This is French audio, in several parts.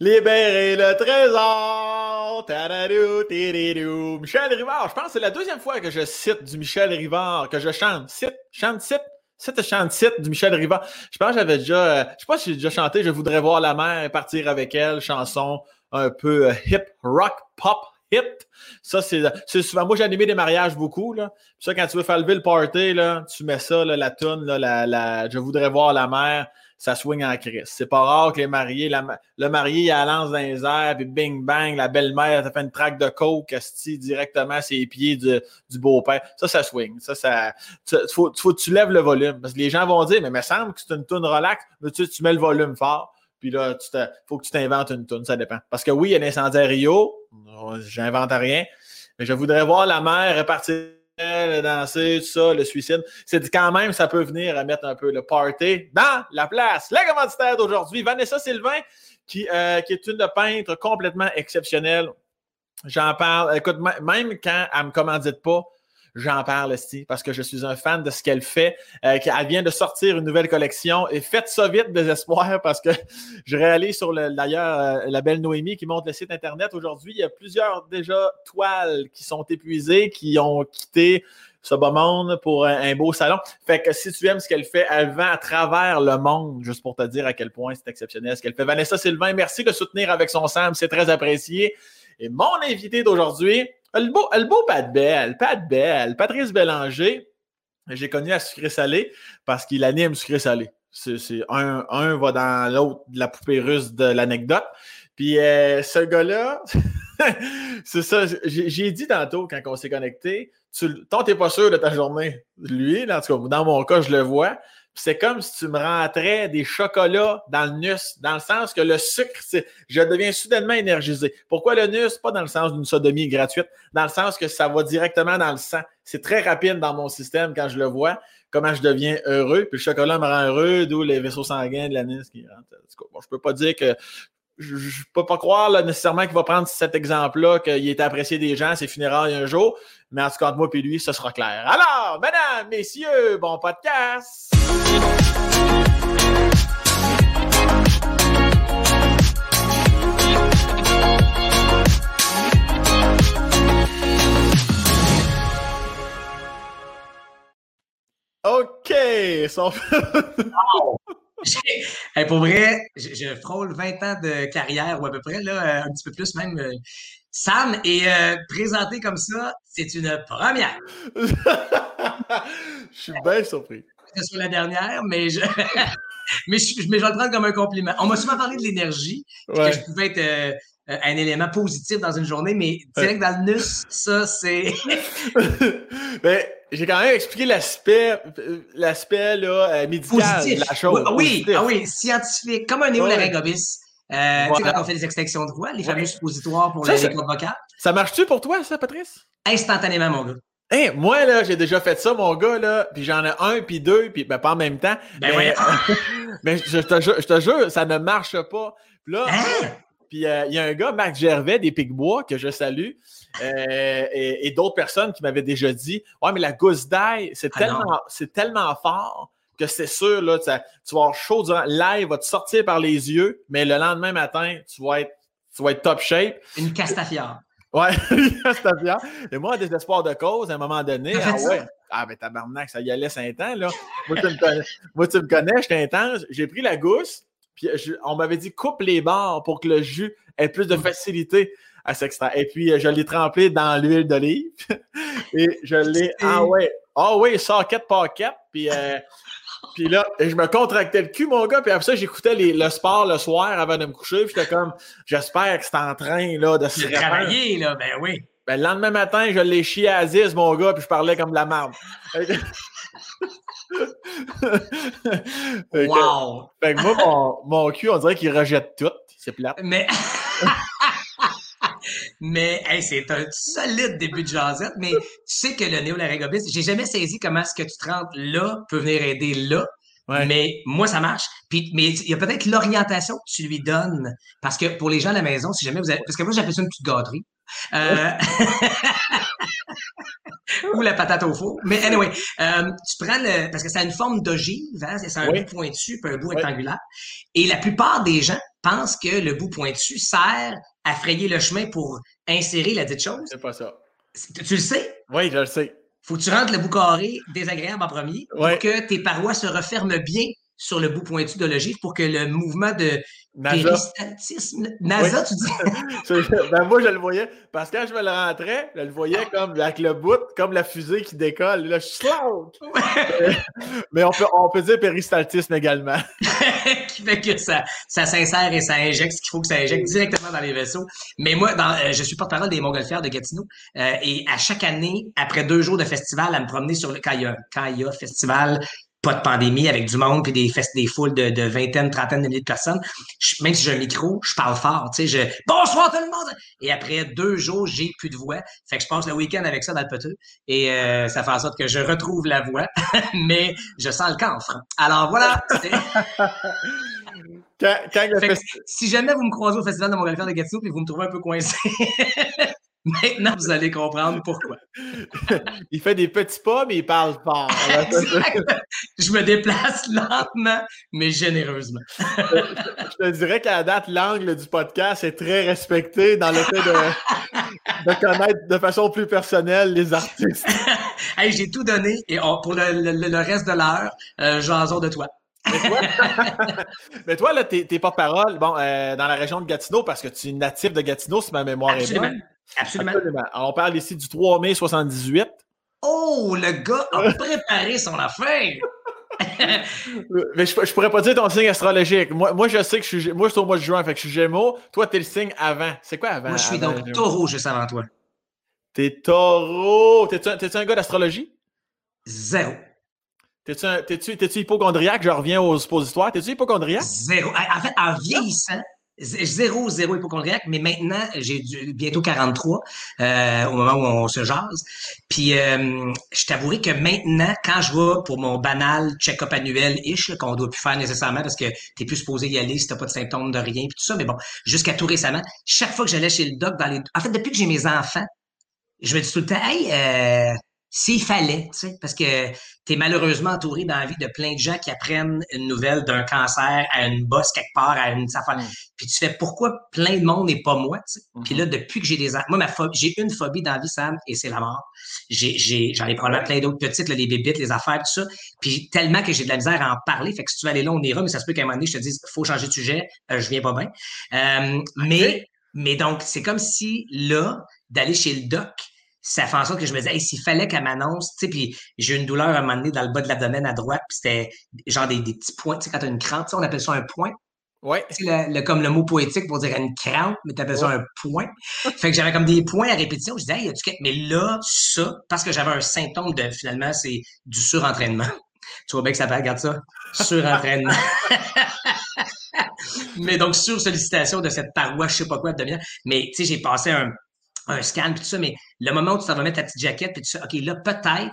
Libérer le trésor! Tadadou, tididou. Michel Rivard, je pense que c'est la deuxième fois que je cite du Michel Rivard, que je chante. Cite, chante, cite. Cite, chante, cite du Michel Rivard. Je pense que j'avais déjà, euh, je sais pas si j'ai déjà chanté Je voudrais voir la mer et partir avec elle, chanson un peu euh, hip, rock, pop, hit. Ça, c'est souvent. Moi, j'ai animé des mariages beaucoup. Là. ça, quand tu veux faire lever le party, là, tu mets ça, là, la toune, là, la, la, Je voudrais voir la mer ça swing en crise. C'est pas rare que les mariés, le marié, il a lance dans les airs, puis bing bang, la belle-mère, ça fait une traque de coke, directement à ses pieds du, beau-père. Ça, ça swing. Ça, ça, tu, faut, tu lèves le volume. Parce que les gens vont dire, mais il me semble que c'est une tune relax, mais tu, tu mets le volume fort. Puis là, il faut que tu t'inventes une tune, ça dépend. Parce que oui, il y a l'incendie Rio, j'invente rien, mais je voudrais voir la mer repartir le danser, tout ça, le suicide. C'est quand même, ça peut venir à mettre un peu le party dans la place. La commanditaire d'aujourd'hui, Vanessa Sylvain, qui, euh, qui est une peintre complètement exceptionnelle. J'en parle. Écoute, même quand elle ne me commandite pas, j'en parle aussi parce que je suis un fan de ce qu'elle fait. Euh, elle vient de sortir une nouvelle collection et faites ça vite, désespoir, parce que je réalise sur d'ailleurs euh, la belle Noémie qui monte le site Internet aujourd'hui. Il y a plusieurs déjà toiles qui sont épuisées, qui ont quitté ce beau monde pour un, beau salon. Fait que si tu aimes ce qu'elle fait, elle vend à travers le monde, juste pour te dire à quel point c'est exceptionnel ce qu'elle fait. Vanessa Sylvain, merci de soutenir avec son Sam, c'est très apprécié. Et mon invité d'aujourd'hui, le beau, le beau Pat Bell, Pat Bell, Patrice Bélanger, j'ai connu à sucré-salé parce qu'il anime sucré-salé. C'est, un, un va dans l'autre de la poupée russe de l'anecdote. Puis euh, ce gars-là, c'est ça, j'ai, dit tantôt quand on s'est connecté, tu, toi, t'es pas sûr de ta journée. Lui, dans mon cas, je le vois c'est comme si tu me rentrais des chocolats dans le nus, dans le sens que le sucre, je deviens soudainement énergisé. Pourquoi le nus? Pas dans le sens d'une sodomie gratuite, dans le sens que ça va directement dans le sang. C'est très rapide dans mon système quand je le vois, comment je deviens heureux. Puis le chocolat me rend heureux, d'où les vaisseaux sanguins de la nus qui rentrent. Bon, je peux pas dire que je ne peux pas croire nécessairement qu'il va prendre cet exemple-là, qu'il est apprécié des gens, ses funérailles un jour, mais en tout cas, entre moi et lui, ce sera clair. Alors, mesdames, messieurs, bon podcast! OK! Son... pour vrai, je, frôle 20 ans de carrière, ou à peu près, là, euh, un petit peu plus même. Euh, Sam, et euh, présenté comme ça, c'est une première. je suis bien surpris. C'est sur la dernière, mais je... mais, je, mais je vais le prendre comme un compliment. On m'a souvent parlé de l'énergie, que je pouvais être un élément positif dans une journée, mais direct dans le nus, ça, c'est. ben, j'ai quand même expliqué l'aspect, l'aspect là, euh, médical de la chose. Oui, ah oui, scientifique, comme un néolaryngobis. Euh, Tu sais, quand on fait des extinctions de voix, les fameux suppositoires pour les cordes vocales. Ça marche-tu pour toi, ça, Patrice? Instantanément, mon gars. Hey, moi, là, j'ai déjà fait ça, mon gars, là, puis j'en ai un, puis deux, puis ben, pas en même temps. Ben mais, mais je, te jure, je te jure, ça ne marche pas. Puis là, hein? Puis euh, il y a un gars, Marc Gervais, des Picbois, que je salue, euh, et, d'autres personnes qui m'avaient déjà dit Ouais, mais la gousse d'ail, c'est ah tellement, tellement fort que c'est sûr, là, tu, vas avoir chaud durant. L'ail va te sortir par les yeux, mais le lendemain matin, tu vas être, tu vas être top shape. Une castafiore. Ouais, une castafiore. Et moi, désespoir de cause, à un moment donné, ah ouais. Ah, ben tabarnak, ça y allait cinq ans, là. Moi, tu me connais, moi, tu me connais j'étais intense. J'ai pris la gousse, puis on m'avait dit coupe les bords pour que le jus ait plus de mm. facilité à s'extraire. Et puis euh, je l'ai trempé dans l'huile d'olive et je l'ai. Ah ouais, ah ouais, socket pocket. Puis, euh, puis là, je me contractais le cul, mon gars. Puis après ça, j'écoutais le sport le soir avant de me coucher. Puis j'étais comme, j'espère que c'est en train là, de se travailler, là, ben oui. Ben, le lendemain matin, je l'ai chié à Aziz, mon gars, puis je parlais comme de la merde. wow! Fait que moi, mon, mon cul, on dirait qu'il rejette tout. C'est plate. Mais. mais c'est un solide début de jasette. Mais tu sais que le néo-laryngopisme, j'ai jamais saisi comment ce que tu te rentres là peut venir aider là. Mais moi, ça marche. Puis, mais il y a peut-être l'orientation que tu lui donnes. Parce que pour les gens à la maison, si jamais vous avez. Parce que moi, j'appelle ça une petite gâterie. Euh... ou la patate au four. Mais anyway, euh, tu prends le. Parce que ça a une forme d'ogive, hein, c'est un bout pointu, puis un bout rectangulaire. Et la plupart des gens pense que le bout pointu sert à frayer le chemin pour insérer la dite chose. C'est pas ça. Tu le sais? Oui, je le sais. Faut que tu rentres le bout carré désagréable en premier pour que tes parois se referment bien sur le bout pointu de l'ogive pour que le mouvement de péristaltisme. NASA, tu dis? ben moi, je le voyais. Parce que quand je me le rentrais, je le voyais comme avec le bout, comme la fusée qui décolle. Là, je Mais on peut, on peut dire péristaltisme également. qui fait que ça, ça s'insère et ça injecte ce qu'il faut que ça injecte directement dans les vaisseaux. Mais moi, dans, euh, je suis porte-parole des Montgolfières de Gatineau. Euh, et à chaque année, après deux jours de festival, à me promener sur le, quand il y a, quand il y a festival pas de pandémie avec du monde puis des des foules de, de vingtaine, trentaine de milliers de personnes. même si j'ai un micro, je parle fort, tu sais, je bonsoir tout le monde. Et après deux jours, j'ai plus de voix. Fait que je passe le week-end avec ça dans le petit et euh, ça fait en sorte que je retrouve la voix, mais je sens le camphre. Alors voilà. si jamais vous me croisez au festival de Montréal de Gatineau et vous me trouvez un peu coincé, Maintenant, vous allez comprendre pourquoi. il fait des petits pas, mais il parle fort. Je me déplace lentement, mais généreusement. je te dirais qu'à la date, l'angle du podcast est très respecté dans le fait de, connaître de façon plus personnelle les artistes. hey, J'ai tout donné et pour le, reste de l'heure, euh, jason de toi. Mais toi, là, t'es, porte-parole bon, euh, dans la région de Gatineau parce que tu es natif de Gatineau, si ma mémoire est bonne. Absolument. Alors, on parle ici du 3 mai 78. Oh, le gars a préparé son affaire! Mais je, je, pourrais pas dire ton signe astrologique. Moi, moi je sais que je suis, moi, je suis au mois de juin, fait que je suis Gémeaux. Toi, t'es le signe avant. C'est quoi avant? Moi, je suis donc taureau juste avant toi. T'es taureau. T'es-tu un, un, gars d'astrologie? Zéro. T'es-tu, t'es-tu, hypochondriaque? Je reviens aux suppositoires. T'es-tu hypochondriaque? Zéro. En fait, en vieillissant, Zéro, zéro hypochondriaque, mais maintenant, j'ai bientôt 43 euh, au moment où on se jase. Puis, euh, je t'avouerai que maintenant, quand je vais pour mon banal check-up annuel-ish, qu'on doit plus faire nécessairement parce que t'es plus supposé y aller si t'as pas de symptômes de rien, puis tout ça, mais bon, jusqu'à tout récemment, chaque fois que j'allais chez le doc, dans les... en fait, depuis que j'ai mes enfants, je me dis tout le temps, hey, euh, s'il fallait, tu sais, parce que tu es malheureusement entouré dans la vie de plein de gens qui apprennent une nouvelle d'un cancer à une bosse quelque part, à une affaire. Mm. Puis tu fais pourquoi plein de monde n'est pas moi, tu sais? Puis là, mm-hmm. depuis que j'ai des moi, ma j'ai une phobie dans la vie, Sam, et c'est la mort. J'ai, j'ai, j'en ai probablement plein d'autres petites, là, les bébites, les affaires, tout ça. Puis tellement que j'ai de la misère à en parler, fait que si tu veux aller là, on ira, mais ça se peut qu'à un moment donné, je te dise, faut changer de sujet, euh, je viens pas bien. Euh, mais, mais donc, c'est comme si là, d'aller chez le doc, ça fait en sorte que je me disais, s'il fallait qu'elle m'annonce, tu sais, puis j'ai une douleur à un moment donné dans le bas de l'abdomen à droite, puis c'était genre des, des, petits points, tu sais, quand tu as une crampe, on appelle ça un point. Ouais. Le, le, comme le mot poétique pour dire une crampe, mais tu appelles ça un point. fait que j'avais comme des points à répétition. Je disais, hey, mais là, ça, parce que j'avais un symptôme de, finalement, c'est du surentraînement. tu vois bien que ça fait, regarde ça, surentraînement. mais donc, sur sollicitation de cette paroi, je sais pas quoi, de Mais, tu sais, j'ai passé un, un scan, puis tout ça, mais le moment où tu t'en vas mettre ta petite jaquette, puis tout ça, OK, là, peut-être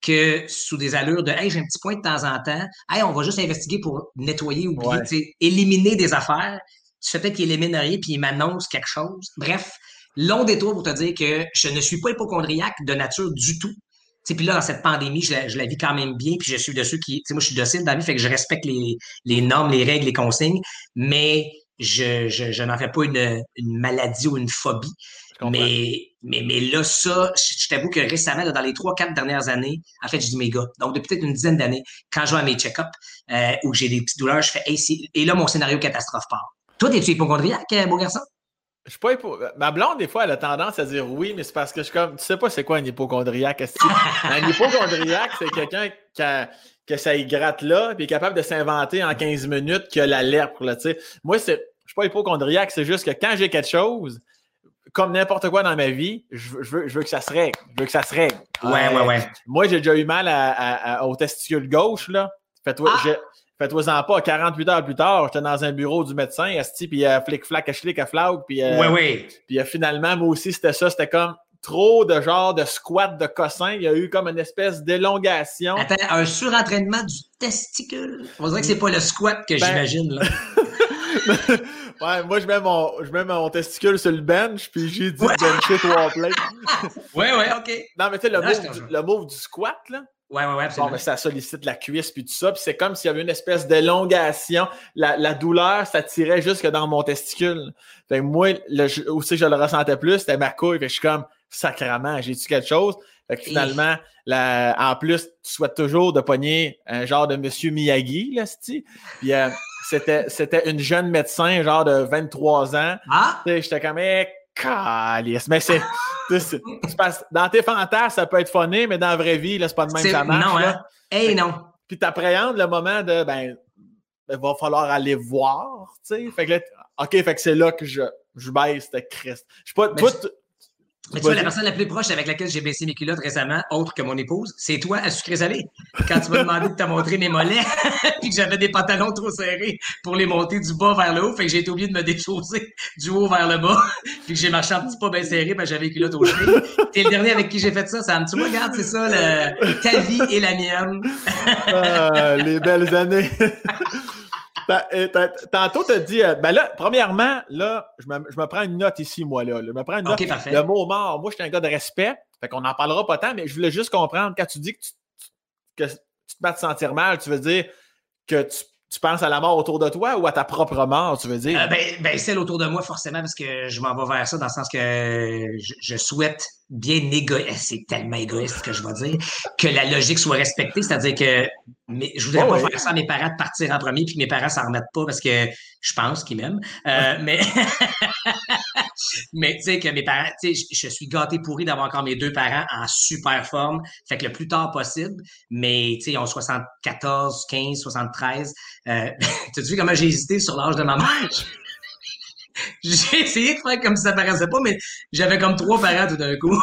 que sous des allures de Hey, j'ai un petit point de temps en temps, Hey, on va juste investiguer pour nettoyer, oublier, éliminer des affaires. Tu fais peut-être qu'il élimine rien, puis il m'annonce quelque chose. Bref, long détour pour te dire que je ne suis pas hypochondriaque de nature du tout. Puis là, dans cette pandémie, je la, je la, vis quand même bien, puis je suis de ceux qui. Moi, je suis docile dans la vie, fait que je respecte les, les normes, les règles, les consignes, mais je, je, je n'en fais pas une, une maladie ou une phobie. Mais, mais, mais là, ça, je, t'avoue que récemment, dans les trois, quatre dernières années, en fait, je dis mes gars. Donc, depuis peut-être une dizaine d'années, quand je vais à mes check-ups, euh, où j'ai des petites douleurs, je fais, hey, et là, mon scénario catastrophe part. Toi, es-tu hypochondriaque, euh, beau garçon? Je suis pas hypo... Ma blonde, des fois, elle a tendance à dire oui, mais c'est parce que je suis comme, tu sais pas c'est quoi un hypochondriaque. un hypochondriaque, c'est quelqu'un qui a, que ça y gratte là, puis est capable de s'inventer en 15 minutes qu'il a l'alerte pour le, tu sais. Moi, c'est, je suis pas hypochondriaque, c'est juste que quand j'ai quelque chose, comme n'importe quoi dans ma vie, je veux, je veux, que ça se règle. Je veux que ça se règle. Ouais, ouais, ouais. Moi, j'ai déjà eu mal à, au testicule gauche, là. Fais-toi ah! fais-toi-en pas. 48 heures plus tard, j'étais dans un bureau du médecin, asti, puis euh, flic, flac, flic, à puis... Euh, ouais, ouais. Puis euh, finalement, moi aussi, c'était ça. C'était comme trop de genre de squat de cossin. Il y a eu comme une espèce d'élongation. Attends, un surentraînement du testicule? On dirait que c'est pas le squat que ben, j'imagine, là. ouais, moi, je mets, mon, je mets mon testicule sur le bench, puis j'ai dit ouais. bencher trois plates. ouais, ouais, OK. Non, mais tu sais, le, move du, le move du squat, là, Ouais, ouais, ouais, absolument. Bon, ben, ça sollicite la cuisse puis tout ça. Puis c'est comme s'il y avait une espèce d'élongation. La, la, douleur, ça tirait jusque dans mon testicule. Fait moi, le, aussi je le ressentais plus, c'était ma couille. Fait je suis comme, sacrament, j'ai-tu quelque chose? Fait que finalement, la, en plus, tu souhaites toujours de pogner un genre de Monsieur Miyagi, là, Puis euh, c'était, c'était une jeune médecin, genre de 23 ans. Ah! J'étais comme, eh, calice. Mais c'est, dans tes fantasmes, ça peut être funny, mais dans la vraie vie, là, c'est pas de même que ça marche. Non, hein? Hey, non. Puis t'appréhendes le moment de, ben, il va falloir aller voir, tu sais. Fait que là, OK, fait que c'est là que je, je baisse de Christ. Je suis pas, mais tu vois, la personne la plus proche avec laquelle j'ai baissé mes culottes récemment, autre que mon épouse, c'est toi à sucré salé. Quand tu m'as demandé de te montrer mes mollets, puis que j'avais des pantalons trop serrés pour les monter du bas vers le haut, fait que j'ai été oublié de me déchausser du haut vers le bas, puis que j'ai marché un petit pas bien serré, ben j'avais les culottes au cheveux. T'es le dernier avec qui j'ai fait ça, Sam. Tu regardes, c'est ça, le... ta vie et la mienne. ah, les belles années. Euh, tantôt, tu as dit, euh, ben là, premièrement, là, je me, je me, prends une note ici, moi, là. Je me prends une note. le mot mort, moi, je suis un gars de respect. Fait qu'on n'en parlera pas tant, mais je voulais juste comprendre, quand tu dis que tu, que tu te te sentir mal, tu veux dire que tu tu penses à la mort autour de toi ou à ta propre mort, tu veux dire? Euh, ben, ben, celle autour de moi, forcément, parce que je m'en vais vers ça dans le sens que je, souhaite bien égoïste, eh, c'est tellement égoïste que je vais dire, que la logique soit respectée, c'est-à-dire que mais, je voudrais pas faire ça à mes parents de partir en premier puis que mes parents s'en remettent pas parce que je pense qu'ils m'aiment. Euh, mais mais tu sais que mes parents, tu sais, je, suis gâté pourri d'avoir encore mes deux parents en super forme, fait que le plus tard possible, mais tu sais, ils ont 74, 15, 73. Euh, tu vu comment j'ai hésité sur l'âge de ma mère? j'ai essayé de faire comme si ça paraissait pas, mais j'avais comme trois parents tout d'un coup.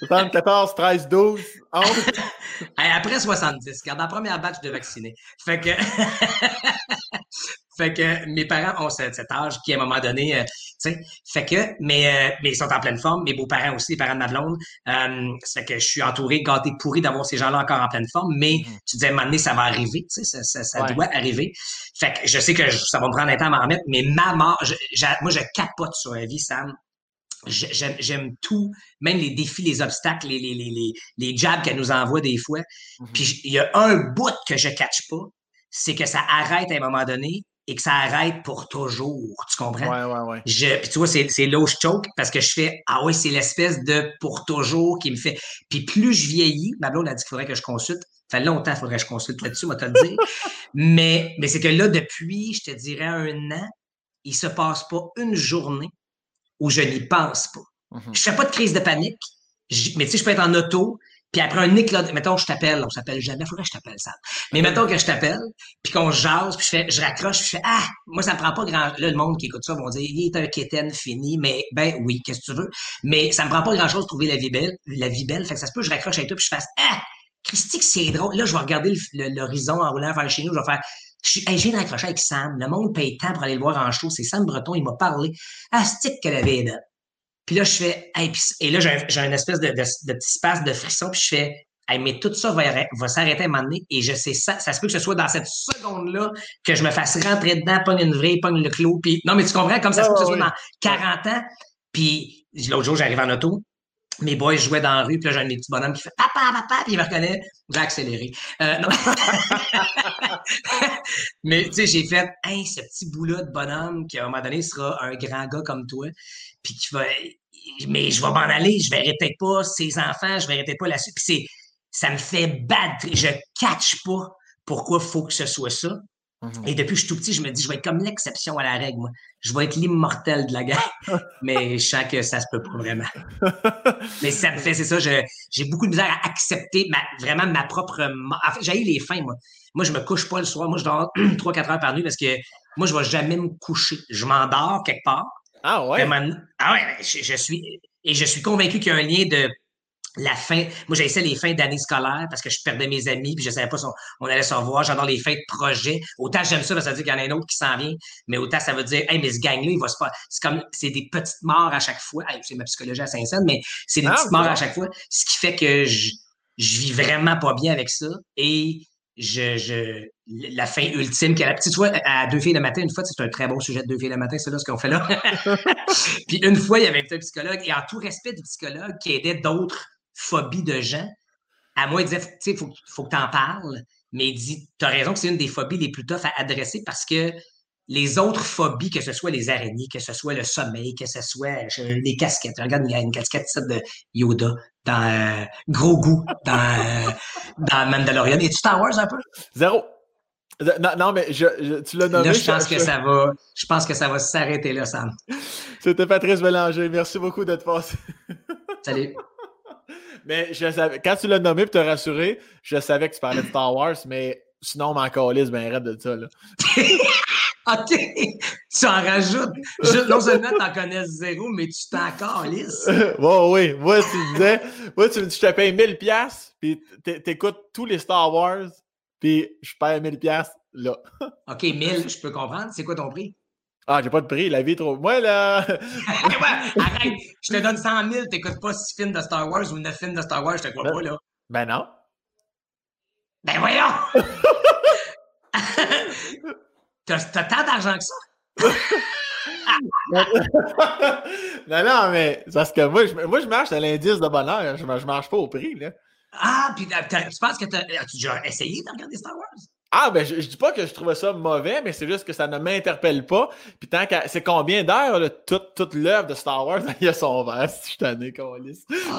74, 13, 12, 11. Après 70, car dans la première batch de vacciner. Fait que Fait que mes parents ont cet, âge qui, à un moment donné, euh, tu sais, fait que, mais, euh, mais ils sont en pleine forme. Mes beaux-parents aussi, les parents de ma blonde. Euh, fait que je suis entouré, gâté, pourri d'avoir ces gens-là encore en pleine forme. Mais mm-hmm. tu disais, à un moment donné, ça va arriver, tu sais, ça, ça, ça doit arriver. Fait que je sais que ça va me prendre un temps à m'en remettre, mais ma mort, moi, je capote sur la vie, Sam j'aime tout, même les défis, les obstacles, les, les, les, les jabs qu'elle nous envoie des fois. Mm-hmm. Puis il y a un bout que je catch pas, c'est que ça arrête à un moment donné et que ça arrête pour toujours. Tu comprends? Ouais, ouais, ouais. Je, puis tu vois, c'est, là où je choke parce que je fais Ah ouais, c'est l'espèce de pour toujours qui me fait. Puis plus je vieillis, ma blonde a dit qu'il faudrait que je consulte. Ça fait longtemps qu'il faudrait que je consulte là-dessus, moi, te le dire. mais, mais c'est que là, depuis, je te dirais, un an, il se passe pas une journée où je n'y pense pas. Mm-hmm. Je fais pas de crise de panique. mais tu sais, je peux être en auto, puis après un de... mettons, je t'appelle, on s'appelle jamais, faudrait que je t'appelle ça. Mais mettons que je t'appelle, puis qu'on jase, puis je fais, je raccroche, puis je fais, ah, moi, ça me prend pas grand, là, le monde qui écoute ça vont dire, il est un quétaine fini, mais, ben, oui, qu'est-ce que tu veux? Mais ça me prend pas grand chose de trouver la vie belle, la vie belle. Fait que ça se peut, je raccroche avec toi, puis je fasse, ah, Christy, c'est drôle. Là, je vais regarder l'horizon en roulant vers chez nous, je vais faire, je, hey, viens de raccrocher avec Sam. Le monde paye tant pour aller le voir en show. C'est Sam Breton, il m'a parlé. Ah, stick qu'elle avait Puis là, je fais, hey, et là, j'ai un, espèce de, de, de, petit espace de frisson, puis je fais, mais tout ça va, va s'arrêter à un moment donné. Et je sais ça, ça se peut que ce soit dans cette seconde-là que je me fasse rentrer dedans, pogne une vraie, pogne le clou. Puis, non, mais tu comprends, comme ça se peut que ce soit dans 40 ans. Puis l'autre jour, j'arrive en auto. Mes boys jouaient dans la rue, puis là, j'ai un petit bonhomme qui fait Papa, papa, puis il me reconnaît, j'ai accéléré. Euh, non. mais tu sais, j'ai fait Hey, ce petit bout-là de bonhomme qui, à un moment donné, sera un grand gars comme toi, puis qui va. Mais je vais m'en aller, je verrai peut-être pas ses enfants, je verrai peut-être pas la suite. Puis c'est ça me fait battre. Je catch pas pourquoi il faut que ce soit ça. Mhm. Et depuis que je suis tout petit, je me dis, je vais être comme l'exception à la règle, moi. Je vais être l'immortel de la guerre. mais je sens que ça se peut pas vraiment. mais ça me fait, c'est ça, j'ai beaucoup de misère à accepter vraiment ma propre En fait, j'ai les fins, moi. Moi, je me couche pas le soir. Moi, je dors 3-4 heures par nuit parce que moi, je vais jamais me coucher. Je m'endors quelque part. Ah ouais? Ah ouais, je, suis... Et je suis convaincu qu'il y a un lien de la fin. Moi, j'essayé les fins d'année scolaire parce que je perdais mes amis, puis je savais pas si on, allait se revoir. J'adore les fins de projet. Autant j'aime ça, parce que ça veut dire qu'il y en a un autre qui s'en vient, mais autant ça veut dire, hey, mais ce gang-là, il va se pas. C'est comme, c'est des petites morts à chaque fois. c'est ma psychologie à Saint-Saëns, mais c'est des ah, petites morts à chaque fois. Ce qui fait que je, je vis vraiment pas bien avec ça. Et je, je, la fin ultime qu'elle a. Tu vois, à deux filles le matin, une fois, c'est un très bon sujet de deux filles le matin, c'est là ce qu'on fait là. puis une fois, il y avait un psychologue, et en tout respect du psychologue, qui aidait d'autres phobie de gens. à moi, il disait, tu sais, il faut, faut que tu en parles. Mais il dit, tu as raison que c'est une des phobies les plus tough à adresser parce que les autres phobies, que ce soit les araignées, que ce soit le sommeil, que ce soit les casquettes. Regarde, il y a une casquette de Yoda dans euh, Gros Goût, dans, euh, dans Mandalorian. Et tu Star Wars un peu? Zéro. Non, non, mais je, tu l'as nommé. Là, je pense que ça va, je pense que ça va s'arrêter là, Sam. C'était Patrice Bélanger. Merci beaucoup d'être passé. Salut. Mais je savais, quand tu l'as nommé pour te rassurer, je savais que tu parlais de Star Wars, mais sinon, m'en calisse, ben, arrête de ça, là. OK. Tu en rajoutes. non seulement tu en connais zéro, mais tu t'en calisses. bon, oui. Moi, tu me disais, moi, tu me dis, je te paye 1000$, puis t'écoutes tous les Star Wars, puis je paye 1000$ là. OK, 1000, je peux comprendre. C'est quoi ton prix? Ah, j'ai pas de prix, la vie est trop. Moi, là. arrête, je te donne 100 000, t'écoutes pas 6 films de Star Wars ou 9 films de Star Wars, je te crois ben, pas, là. Ben non. Ben voyons! T'as tant d'argent que ça? non, non, mais parce que moi, je, moi, je marche à l'indice de bonheur. Je, je marche pas au prix, là. Ah, puis tu penses que tu as, déjà essayé de regarder Star Wars? Ah, ben, je, je, dis pas que je trouvais ça mauvais, mais c'est juste que ça ne m'interpelle pas. Puis tant c'est combien d'heures, toute, toute l'œuvre de Star Wars, il y a son verre, si je t'en ai, ah.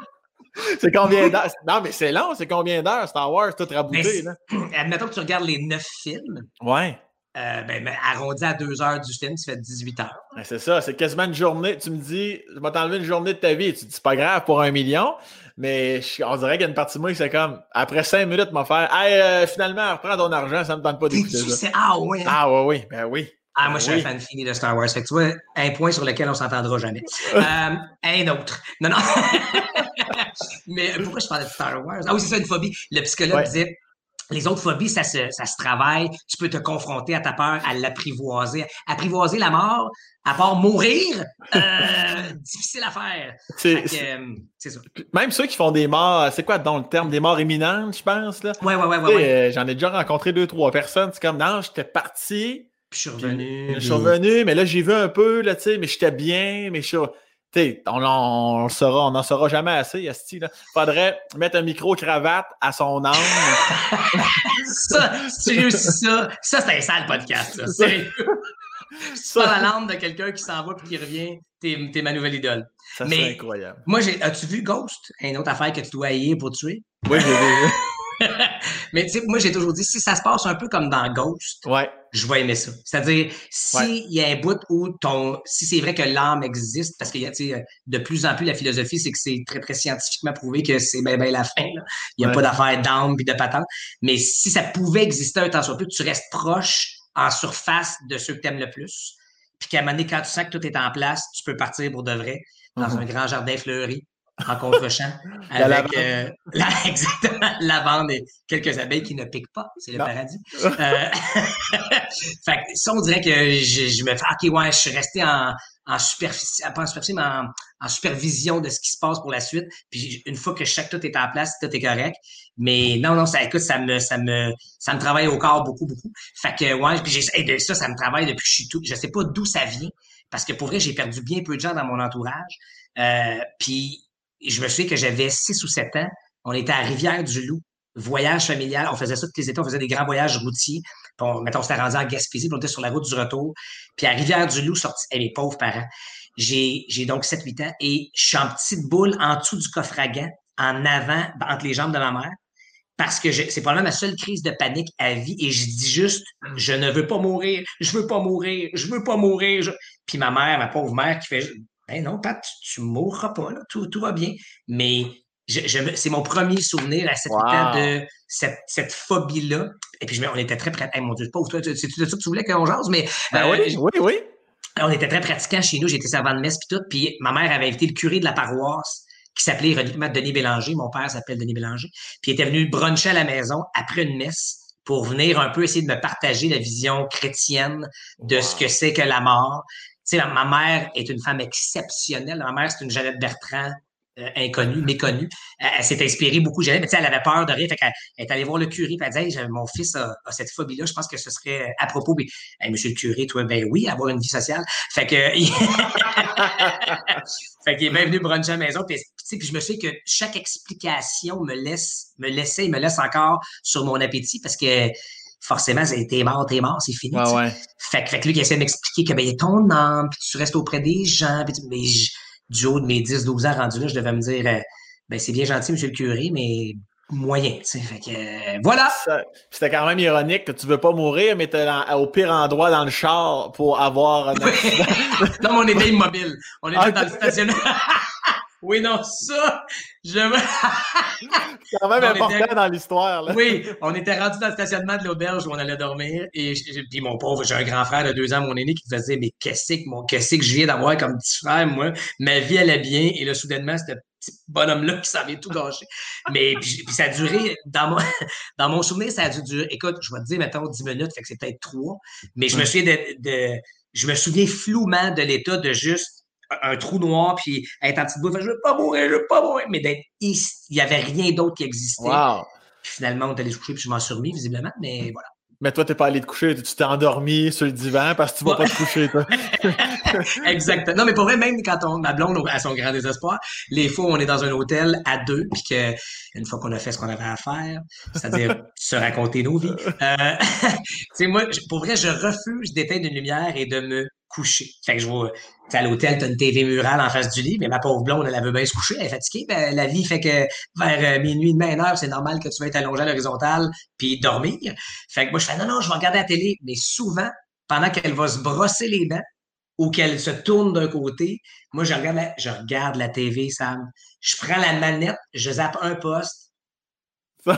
c'est combien d'heures? Non, mais c'est long, c'est combien d'heures Star Wars, tout rabouté, là? Admettons que tu regardes les neuf films. Ouais. Euh, ben, arrondi à deux heures du film, ça fait 18 heures. c'est ça, c'est quasiment une journée. Tu me dis, je vais t'enlever une journée de ta vie. Tu dis, c'est pas grave pour un million, mais on dirait qu'il y a une partie de moi qui c'est comme, après cinq minutes, m'a faire, hey, euh, finalement, reprends ton argent, ça me tente pas d'écouter ça. Ah ouais. Ah ouais, oui, ben oui. Ah, moi, ben je suis un fan fini de Star Wars. Fait que tu vois, un point sur lequel on s'entendra jamais. euh, un autre. Non, non. mais pourquoi je parlais de Star Wars? Ah oui, c'est ça, une phobie. Le psychologue disait les autres phobies, ça se, ça se travaille. Tu peux te confronter à ta peur, à l'apprivoiser. Apprivoiser la mort, à part mourir, euh, difficile à faire. Euh, c'est ça. Même ceux qui font des morts, c'est quoi dans le terme, des morts imminentes, je pense. Là? Ouais, ouais, ouais. ouais, euh, J'en ai déjà rencontré deux, trois personnes. C'est comme, non, j'étais parti. Puis je suis revenu. Je suis revenu, mais là, j'ai vu un peu, là, tu sais, mais j'étais bien, mais je suis on, on, saura, on n'en saura jamais assez, Asti. Là. Faudrait mettre un micro-cravate à son âme. ça, si tu réussis ça, ça c'est un sale podcast. Ça. Sérieux. Ça, la lampe de quelqu'un qui s'en va puis qui revient, t'es, es ma nouvelle idole. Ça, c'est incroyable. Moi, j'ai, as-tu vu Ghost? Une autre affaire que tu dois haïr pour tuer? Oui, j'ai vu. Mais tu sais, moi, j'ai toujours dit, si ça se passe un peu comme dans Ghost, ouais. Je vais aimer ça. C'est-à-dire, s'il y a un bout où ton. Si c'est vrai que l'âme existe, parce qu'il y a, de plus en plus, la philosophie, c'est que c'est très, très scientifiquement prouvé que c'est bien, bien la fin. Il n'y a pas d'affaire d'âme puis de patente. Mais si ça pouvait exister un temps soit plus, tu restes proche en surface de ceux que tu aimes le plus. Puis qu'à un moment donné, quand tu sens que tout est en place, tu peux partir pour de vrai dans mm-hmm. un grand jardin fleuri en contre-champ avec euh, la, exactement lavande et quelques abeilles qui ne piquent pas. C'est le paradis. Euh, fait que ça, on dirait que je, je, me fais OK, ouais, je suis resté en, en superficie, pas en superficie, mais en, en, supervision de ce qui se passe pour la suite. Puis une fois que chaque tout est en place, tout est correct. Mais non, non, ça écoute, ça me, ça me, ça me travaille au corps beaucoup, beaucoup. Fait que ouais, puis j'ai, ça, ça me travaille depuis que je suis tout. Je sais pas d'où ça vient. Parce que pour vrai, j'ai perdu bien peu de gens dans mon entourage. Euh, puis je me souviens que j'avais 6 ou 7 ans. On était à Rivière-du-Loup, voyage familial. On faisait ça tous les étés. On faisait des grands voyages routiers. On, mettons, on s'était rendu en Gaspésie, on était sur la route du retour. Puis à Rivière-du-Loup, sorti, et mes pauvres parents. J'ai, j'ai donc 7-8 ans et je suis en petite boule en dessous du coffre à gants, en avant, entre les jambes de ma mère. Parce que c'est probablement ma seule crise de panique à vie et je dis juste, je ne veux pas mourir, je veux pas mourir, je veux pas mourir. Puis ma mère, ma pauvre mère, qui fait, ben non, Pat, tu ne mourras pas, tout, tout, va bien. Mais je, c'est mon premier souvenir à cette wow. de cette, cette phobie-là. Et puis, je, on était très prêts. mon Dieu, toi, c'est de ça que tu voulais qu'on jase, mais. Ben euh, oui, oui, oui. On était très pratiquants chez nous. J'étais servant de messe, puis tout. Puis ma mère avait invité le curé de la paroisse qui s'appelait ironiquement Denis Bélanger. Mon père s'appelle Denis Bélanger. Puis il était venu bruncher à la maison après une messe pour venir un peu essayer de me partager la vision chrétienne de ce que c'est que la mort sais, ma mère est une femme exceptionnelle. Ma mère, c'est une Jeannette Bertrand euh, inconnue, méconnue. Elle, s'est inspirée beaucoup. Mais elle avait peur de rien. Fait qu'elle est allée voir le curé. Puis elle disait mon fils a, cette phobie-là. Je pense que ce serait à propos. Puis, monsieur le curé, toi, ben oui, avoir une vie sociale. Fait que. fait qu'il est bienvenu bruncher à la maison. Je me sais que chaque explication me laisse, me laissait et me laisse encore sur mon appétit parce que forcément, t'es mort, t'es mort, c'est fini. Fait, fait que lui, il essaie de m'expliquer que ben, il y a ton âme, puis tu restes auprès des gens, puis mais du haut de mes 10-12 ans rendus là, je devais me dire euh, ben c'est bien gentil, monsieur le curé, mais moyen, tu sais. Fait que euh, voilà. C'était quand même ironique que tu veux pas mourir, mais t'es au pire endroit dans le char pour avoir un non, mais on était immobile. On était ah, dans le stationnement. Oui, non, ça, je C'est quand même important dans l'histoire. Oui, on était rendu dans le stationnement de l'auberge où on allait dormir. Et puis mon pauvre, j'ai un grand frère de deux ans, mon aîné, qui faisait Mais qu'est-ce que, mon, qu'est-ce que je viens d'avoir comme petit frère, moi? Ma vie allait bien. Et là, soudainement, c'était petit bonhomme-là qui savait tout gâcher. Mais puis, ça a duré, dans mon, dans mon souvenir, ça a dû durer. Écoute, je vais te dire, mettons, 10 minutes, fait que c'est peut-être trois. Mais je me souviens de je me souviens flouement de l'état de juste un trou noir, puis être en petite bouffe, je veux pas mourir, je veux pas mourir, mais d'être ici, il n'y avait rien d'autre qui existait. finalement, on est allé se coucher, puis je m'en suis remis, visiblement, mais voilà. Mais toi, t'es pas allé te coucher, tu t'es endormi sur le divan parce que tu vas pas te coucher, toi. Exactement. Non, mais pour vrai, même quand on, ma blonde a son grand désespoir, les fois où on est dans un hôtel à deux, puis que une fois qu'on a fait ce qu'on avait à faire, c'est-à-dire se raconter nos vies, euh, tu sais, moi, pour vrai, je refuse d'éteindre une lumière et de me coucher. Fait que je vois, à l'hôtel, tu as une TV murale en face du lit, mais ma pauvre blonde, elle, veut bien se coucher, elle est fatiguée. Ben, la vie fait que vers euh, minuit, demain, une heure, c'est normal que tu vas être allongé à l'horizontale puis dormir. Fait que moi, je fais non, non, je vais regarder la télé. Mais souvent, pendant qu'elle va se brosser les dents ou qu'elle se tourne d'un côté, moi, je regarde la, je regarde la TV, Sam. Je prends la manette, je zappe un poste. je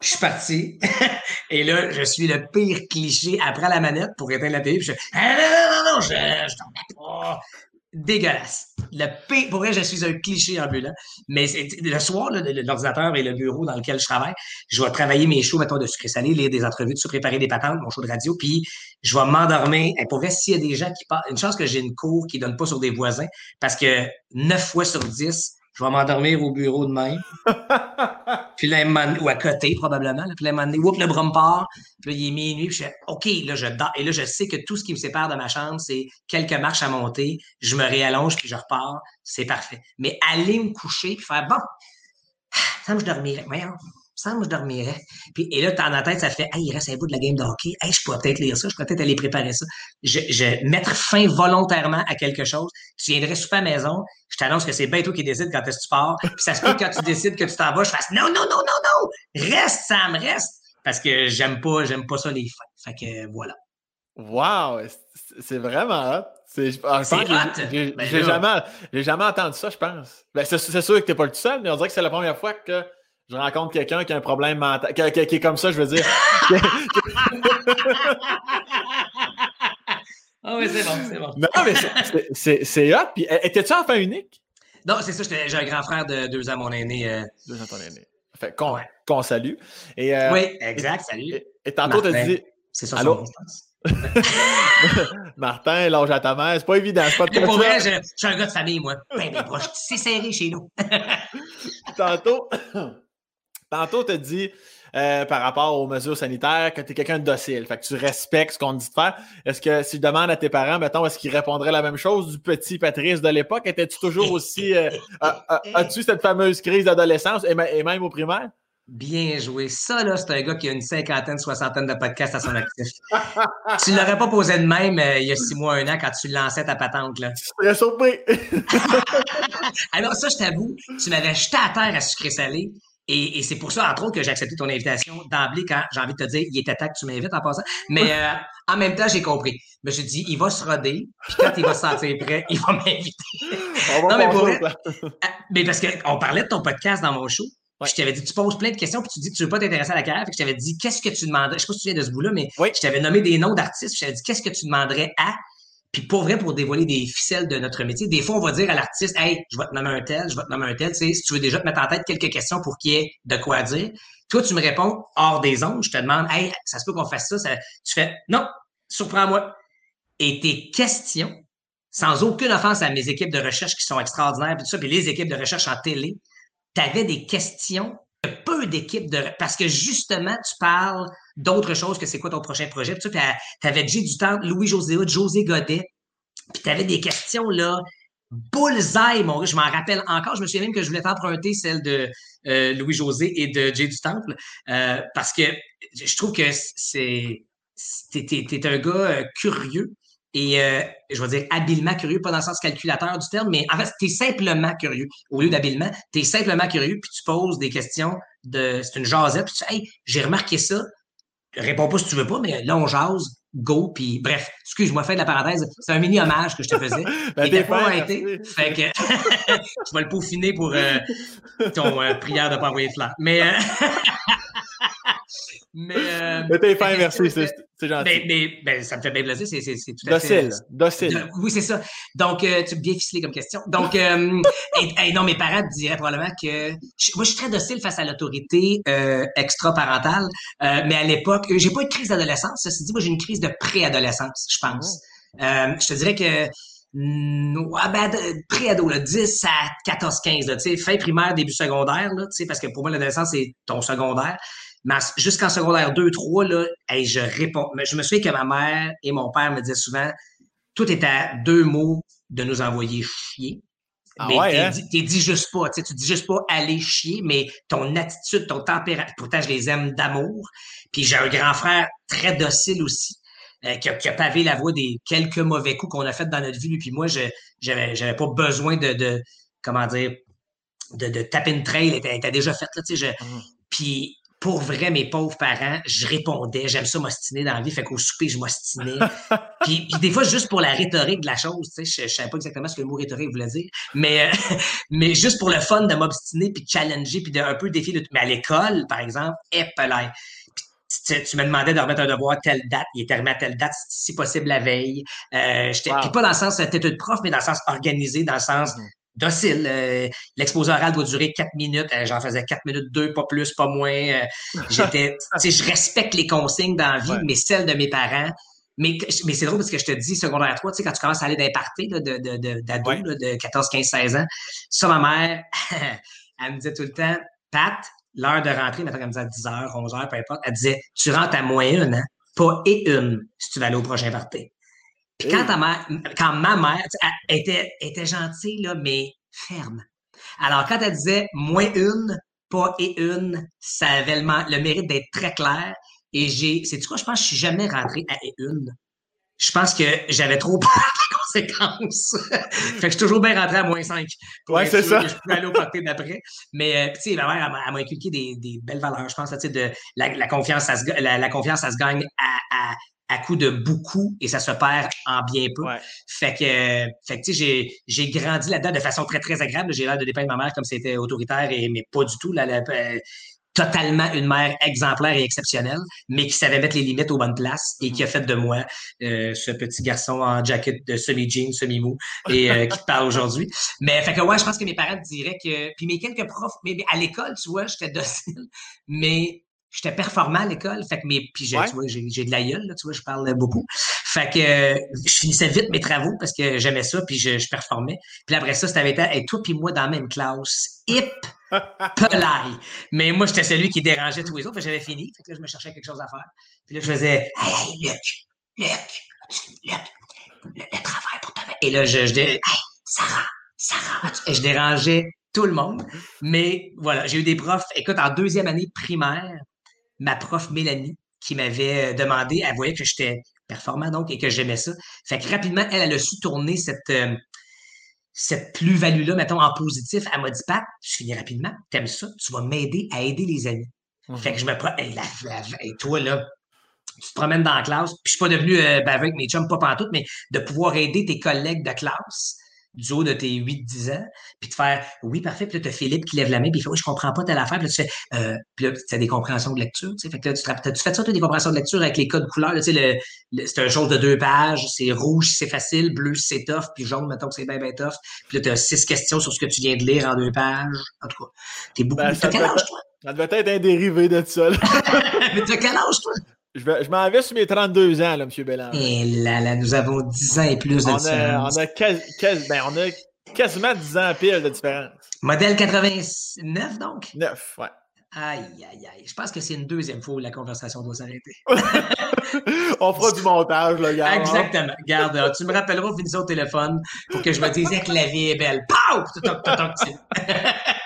suis parti. Et là, je suis le pire cliché après la manette pour éteindre la télé. Puis je ah, je, pas. Dégueulasse. Pour vrai, je suis un cliché ambulant. Mais le soir, l'ordinateur et le bureau dans lequel je travaille, je vais travailler mes shows, mettons, de sucré salé, lire des entrevues, de préparer des patentes, mon show de radio, puis je vais m'endormir. Et pour vrai, s'il y a des gens qui parlent, une chance que j'ai une cour qui donne pas sur des voisins, parce que neuf fois sur dix, je vais m'endormir au bureau de même. puis là, ou à côté, probablement. Puis là, whoop, le bras me part. Puis là, il est minuit. Puis je fais, OK, là, je dors. Et là, je sais que tout ce qui me sépare de ma chambre, c'est quelques marches à monter. Je me réallonge, puis je repars. C'est parfait. Mais aller me coucher, puis faire, bon, ça me je dormirais. Voyons, me je dormirais. Puis, et là, dans la tête, ça fait, hey, il reste un bout de la game de hockey. Hey, je pourrais peut-être lire ça. Je pourrais peut-être aller préparer ça. Je, je mettre fin volontairement à quelque chose. Tu viendrais souper à la maison je t'annonce que c'est bien toi qui décide quand est-ce que tu pars. Puis ça se peut que quand tu décides que tu t'en vas, je fasse non, non, non, non, non, reste, Sam, reste. Parce que j'aime pas, j'aime pas ça les fins. Fait que voilà. Wow, c'est vraiment C'est hot. J'ai ben jamais, jamais entendu ça, je pense. Ben, c'est sûr que t'es pas le tout seul, mais on dirait que c'est la première fois que je rencontre quelqu'un qui a un problème mental, qui, qui, est comme ça, je veux dire. Ah oui, c'est bon, c'est bon. Non, mais c'est hot. Puis, étais-tu enfant unique? Non, c'est ça. J'ai un grand frère de deux ans, mon aîné. Euh... Deux ans, ton aîné. Fait qu'on salue. Et, euh, oui, exact, salut. Et, tantôt, tu as dit. C'est ça, Allô? pense. Martin, l'âge à ta mère, c'est pas évident. C'est pas de pour vrai, je, je, suis un gars de famille, moi. Ben, ben, c'est serré chez nous. tantôt, tantôt, tu as dit euh, par rapport aux mesures sanitaires, que tu es quelqu'un de docile, fait que tu respectes ce qu'on te dit de faire. Est-ce que si je demande à tes parents, mettons, est-ce qu'ils répondraient la même chose du petit Patrice de l'époque? Étais-tu toujours aussi. Euh, as-tu cette fameuse crise d'adolescence et, même au primaire? Bien joué. Ça, là, c'est un gars qui a une cinquantaine, soixantaine de podcasts à son actif. tu ne l'aurais pas posé de même euh, il y a six mois, un an, quand tu lançais ta patente. Là. Je surpris. Alors, ça, je t'avoue, tu m'avais jeté à terre à sucré salé. Et, c'est pour ça, entre autres, que j'ai accepté ton invitation d'emblée quand j'ai envie de te dire, il était temps que tu m'invites en passant. Mais euh, en même temps, j'ai compris. Je me suis dit, il va se roder, puis quand il va se sentir prêt, il va m'inviter. non, mais pour euh, mais parce qu'on parlait de ton podcast dans mon show. Je t'avais dit, tu poses plein de questions, puis tu dis que tu veux pas t'intéresser à la carrière. Fait que je t'avais dit, qu'est-ce que tu demanderais? Je sais pas si tu viens de ce bout-là, mais je t'avais nommé des noms d'artistes. Je t'avais dit, qu'est-ce que tu demanderais à puis pour vrai, pour dévoiler des ficelles de notre métier, des fois, on va dire à l'artiste, hey, je vais te nommer un tel, je vais te nommer un tel. Tu sais, si tu veux déjà te mettre en tête quelques questions pour qu'il y ait de quoi dire, toi, tu me réponds hors des ondes, je te demande, hey, ça se peut qu'on fasse ça, ça... Tu fais, non, surprends-moi. Et tes questions sans aucune offense à mes équipes de recherche qui sont extraordinaires, puis tout ça, puis les équipes de recherche en télé, tu avais des questions peu d'équipes de. Parce que justement, tu parles d'autres choses que c'est quoi ton prochain projet? Tu avais J du temps, Louis-José José Godet, puis tu avais des questions là. Bullseye, mon gars, je m'en rappelle encore. Je me souviens même que je voulais t'emprunter celle de euh, Louis-José et de Jay du Temple euh, parce que je trouve que c'est t'es, un gars euh, curieux et je vais dire habilement curieux, pas dans le sens calculateur du terme, mais en fait, tu es simplement curieux. Au lieu d'habilement, tu es simplement curieux, puis tu poses des questions de. C'est une jasette, puis tu dis Hey, j'ai remarqué ça. Réponds pas si tu veux pas, mais là, on jase, go, puis bref, excuse-moi, fais de la parenthèse. C'est un mini hommage que je te faisais. ben, Il pas été. Fait que tu vas le peaufiner pour ton prière de pas envoyer de fleurs. Mais. Mais, euh, t'es fin, merci, c'est gentil. Mais, ben, ça me fait bien plaisir, c'est tout à docile, fait... Docile, Oui, c'est ça. Donc, euh, tu es bien ficelé comme question. Donc, euh, et, non, mes parents diraient probablement que... moi, je suis très docile face à l'autorité extra-parentale, mais à l'époque, j'ai pas eu de crise d'adolescence. Ceci dit, moi, j'ai une crise de préadolescence, je pense. Oh. je te dirais que ah ben, pré-ado, 10 à 14, 15, tu sais, fin primaire, début secondaire, là, parce que pour moi, l'adolescence, c'est ton secondaire. Jusqu'en secondaire 2, 3, là, je réponds. Je me souviens que ma mère et mon père me disaient souvent tout est à deux mots de nous envoyer chier. Ah mais ouais, hein? t'es, dit juste pas, tu dis juste pas aller chier, mais ton attitude, ton tempérament, pourtant je les aime d'amour. Puis j'ai un grand frère très docile aussi, euh, qui, a, qui, a, pavé la voie des quelques mauvais coups qu'on a fait dans notre vie. Lui puis moi, je j'avais, pas besoin de, de comment dire, de, de taper une trail, elle était, déjà faite. Là, tu sais, je, mmh. Puis pour vrai, mes pauvres parents, je répondais. J'aime ça m'ostiner dans la vie, fait qu'au souper, je m'ostinais. puis, puis, des fois, juste pour la rhétorique de la chose, tu sais, je, je savais pas exactement ce que le mot rhétorique voulait dire, mais, mais juste pour le fun de m'obstiner, puis de challenger, puis d'un peu défier. Le... Mais à l'école, par exemple, épelay. Tu, tu, me demandais de remettre un devoir à telle date, il était remis à telle date, si possible la veille. Euh, j'étais pas dans le sens tête de prof, mais dans le sens organisé, dans le sens mm-hmm docile. Euh, l'exposé oral doit durer quatre minutes. Euh, j'en faisais quatre minutes, deux, pas plus, pas moins. Euh, j'étais, je respecte les consignes dans la vie, mais celles de mes parents. Mais, mais c'est drôle parce que je te dis, secondaire 3, tu sais, quand tu commences à aller dans les parties de, de, d'ados de 14, 15, 16 ans, ça, ma mère, elle me disait tout le temps, Pat, l'heure de rentrer, maintenant, elle me disait 10 h 11 h peu importe, elle disait, tu rentres à moins une, hein, pas et une, si tu vas aller au prochain party. Puis quand, ta mère, quand ma mère était, était gentille, là, mais ferme. Alors, quand elle disait moins une, pas et une, ça avait le, mérite d'être très clair. Et j'ai, c'est quoi, je pense que je suis jamais rentré à et une. Je pense que j'avais trop peur des conséquences. fait que je suis toujours bien rentré à moins 5. ouais, c'est ça. je peux aller au party d'après. Mais, euh, tu sais, ma mère, elle m'a inculqué des, des, belles valeurs. Je pense, tu sais, de la, la, confiance, ça se, la, la, confiance, ça se gagne à, à, à coup de beaucoup et ça se perd en bien peu. Fait que, fait que j'ai, j'ai grandi là-dedans de façon très, très agréable. J'ai l'air de dépeindre ma mère comme c'était autoritaire, et, mais pas du tout. Là, euh, totalement une mère exemplaire et exceptionnelle, mais qui savait mettre les limites aux bonnes places et qui a fait de moi euh, ce petit garçon en jacket de semi-jean, semi-mou et euh, qui parle aujourd'hui. Mais fait que ouais, je pense que mes parents diraient que... Puis mes quelques profs, mais, à l'école, tu vois, j'étais docile, mais j'étais performant à l'école. Fait que mes, puis j'ai, tu vois, j'ai, j'ai de la gueule, là, tu vois, je parle beaucoup. Fait que je finissais vite mes travaux parce que j'aimais ça, puis je, je performais. Puis après ça, c'était avec et toi puis moi dans la même classe. Hip! Pelay. Mais moi, j'étais celui qui dérangeait tous les autres. J'avais fini. Fait que là, je me cherchais quelque chose à faire. Puis là, je faisais Hey, hey Luc, Luc, Luc, le, le travail pour ta Et là, je, je disais Hey, Sarah, Sarah. Et je dérangeais tout le monde. Mais voilà, j'ai eu des profs. Écoute, en deuxième année primaire, ma prof Mélanie qui m'avait euh, demandé, elle voyait que j'étais performant donc et que j'aimais ça. Fait que rapidement, elle, elle a su tourner cette, euh, cette plus-value-là, mettons, en positif. Elle m'a dit, Pat, je finis rapidement, t'aimes ça, tu vas m'aider à aider les amis. Fait que je me prends, et toi, là, tu te promènes dans la classe, puis je suis pas devenu euh, ben, avec mes chums, pas pantoute, mais de pouvoir aider tes collègues de classe du haut de tes 8-10 ans, puis de faire oui, parfait, puis là, tu as Philippe qui lève la main, puis il fait oui, je comprends pas telle affaire, puis là, tu fais euh, puis là, tu as des compréhensions de lecture, tu sais, fait que là, tu, as, tu fais ça, tu as des compréhensions de lecture avec les codes couleurs, tu sais, le, c'est un chose de deux pages, c'est rouge c'est facile, bleu c'est tough, puis jaune, mettons que c'est bien, bien tough, puis là, tu as six questions sur ce que tu viens de lire en deux pages, en tout cas, t'es beaucoup... Ben, t'as quel âge, toi? Ça devait être un dérivé de ça, Mais t'as quel âge, toi? Je, m'en vais sur mes 32 ans, là, M. Bélanger. Et là, là, nous avons 10 ans et plus de on différence. A, on, a ben, on a quasiment 10 ans pile de différence. Modèle 89, donc? 9, ouais. Aïe, aïe, aïe. Je pense que c'est une deuxième fois où la conversation doit s'arrêter. On fera du montage, là, gars. Hein? Exactement. Garde, tu me rappelleras, au téléphone pour que je me dise que la vie est belle. Pow!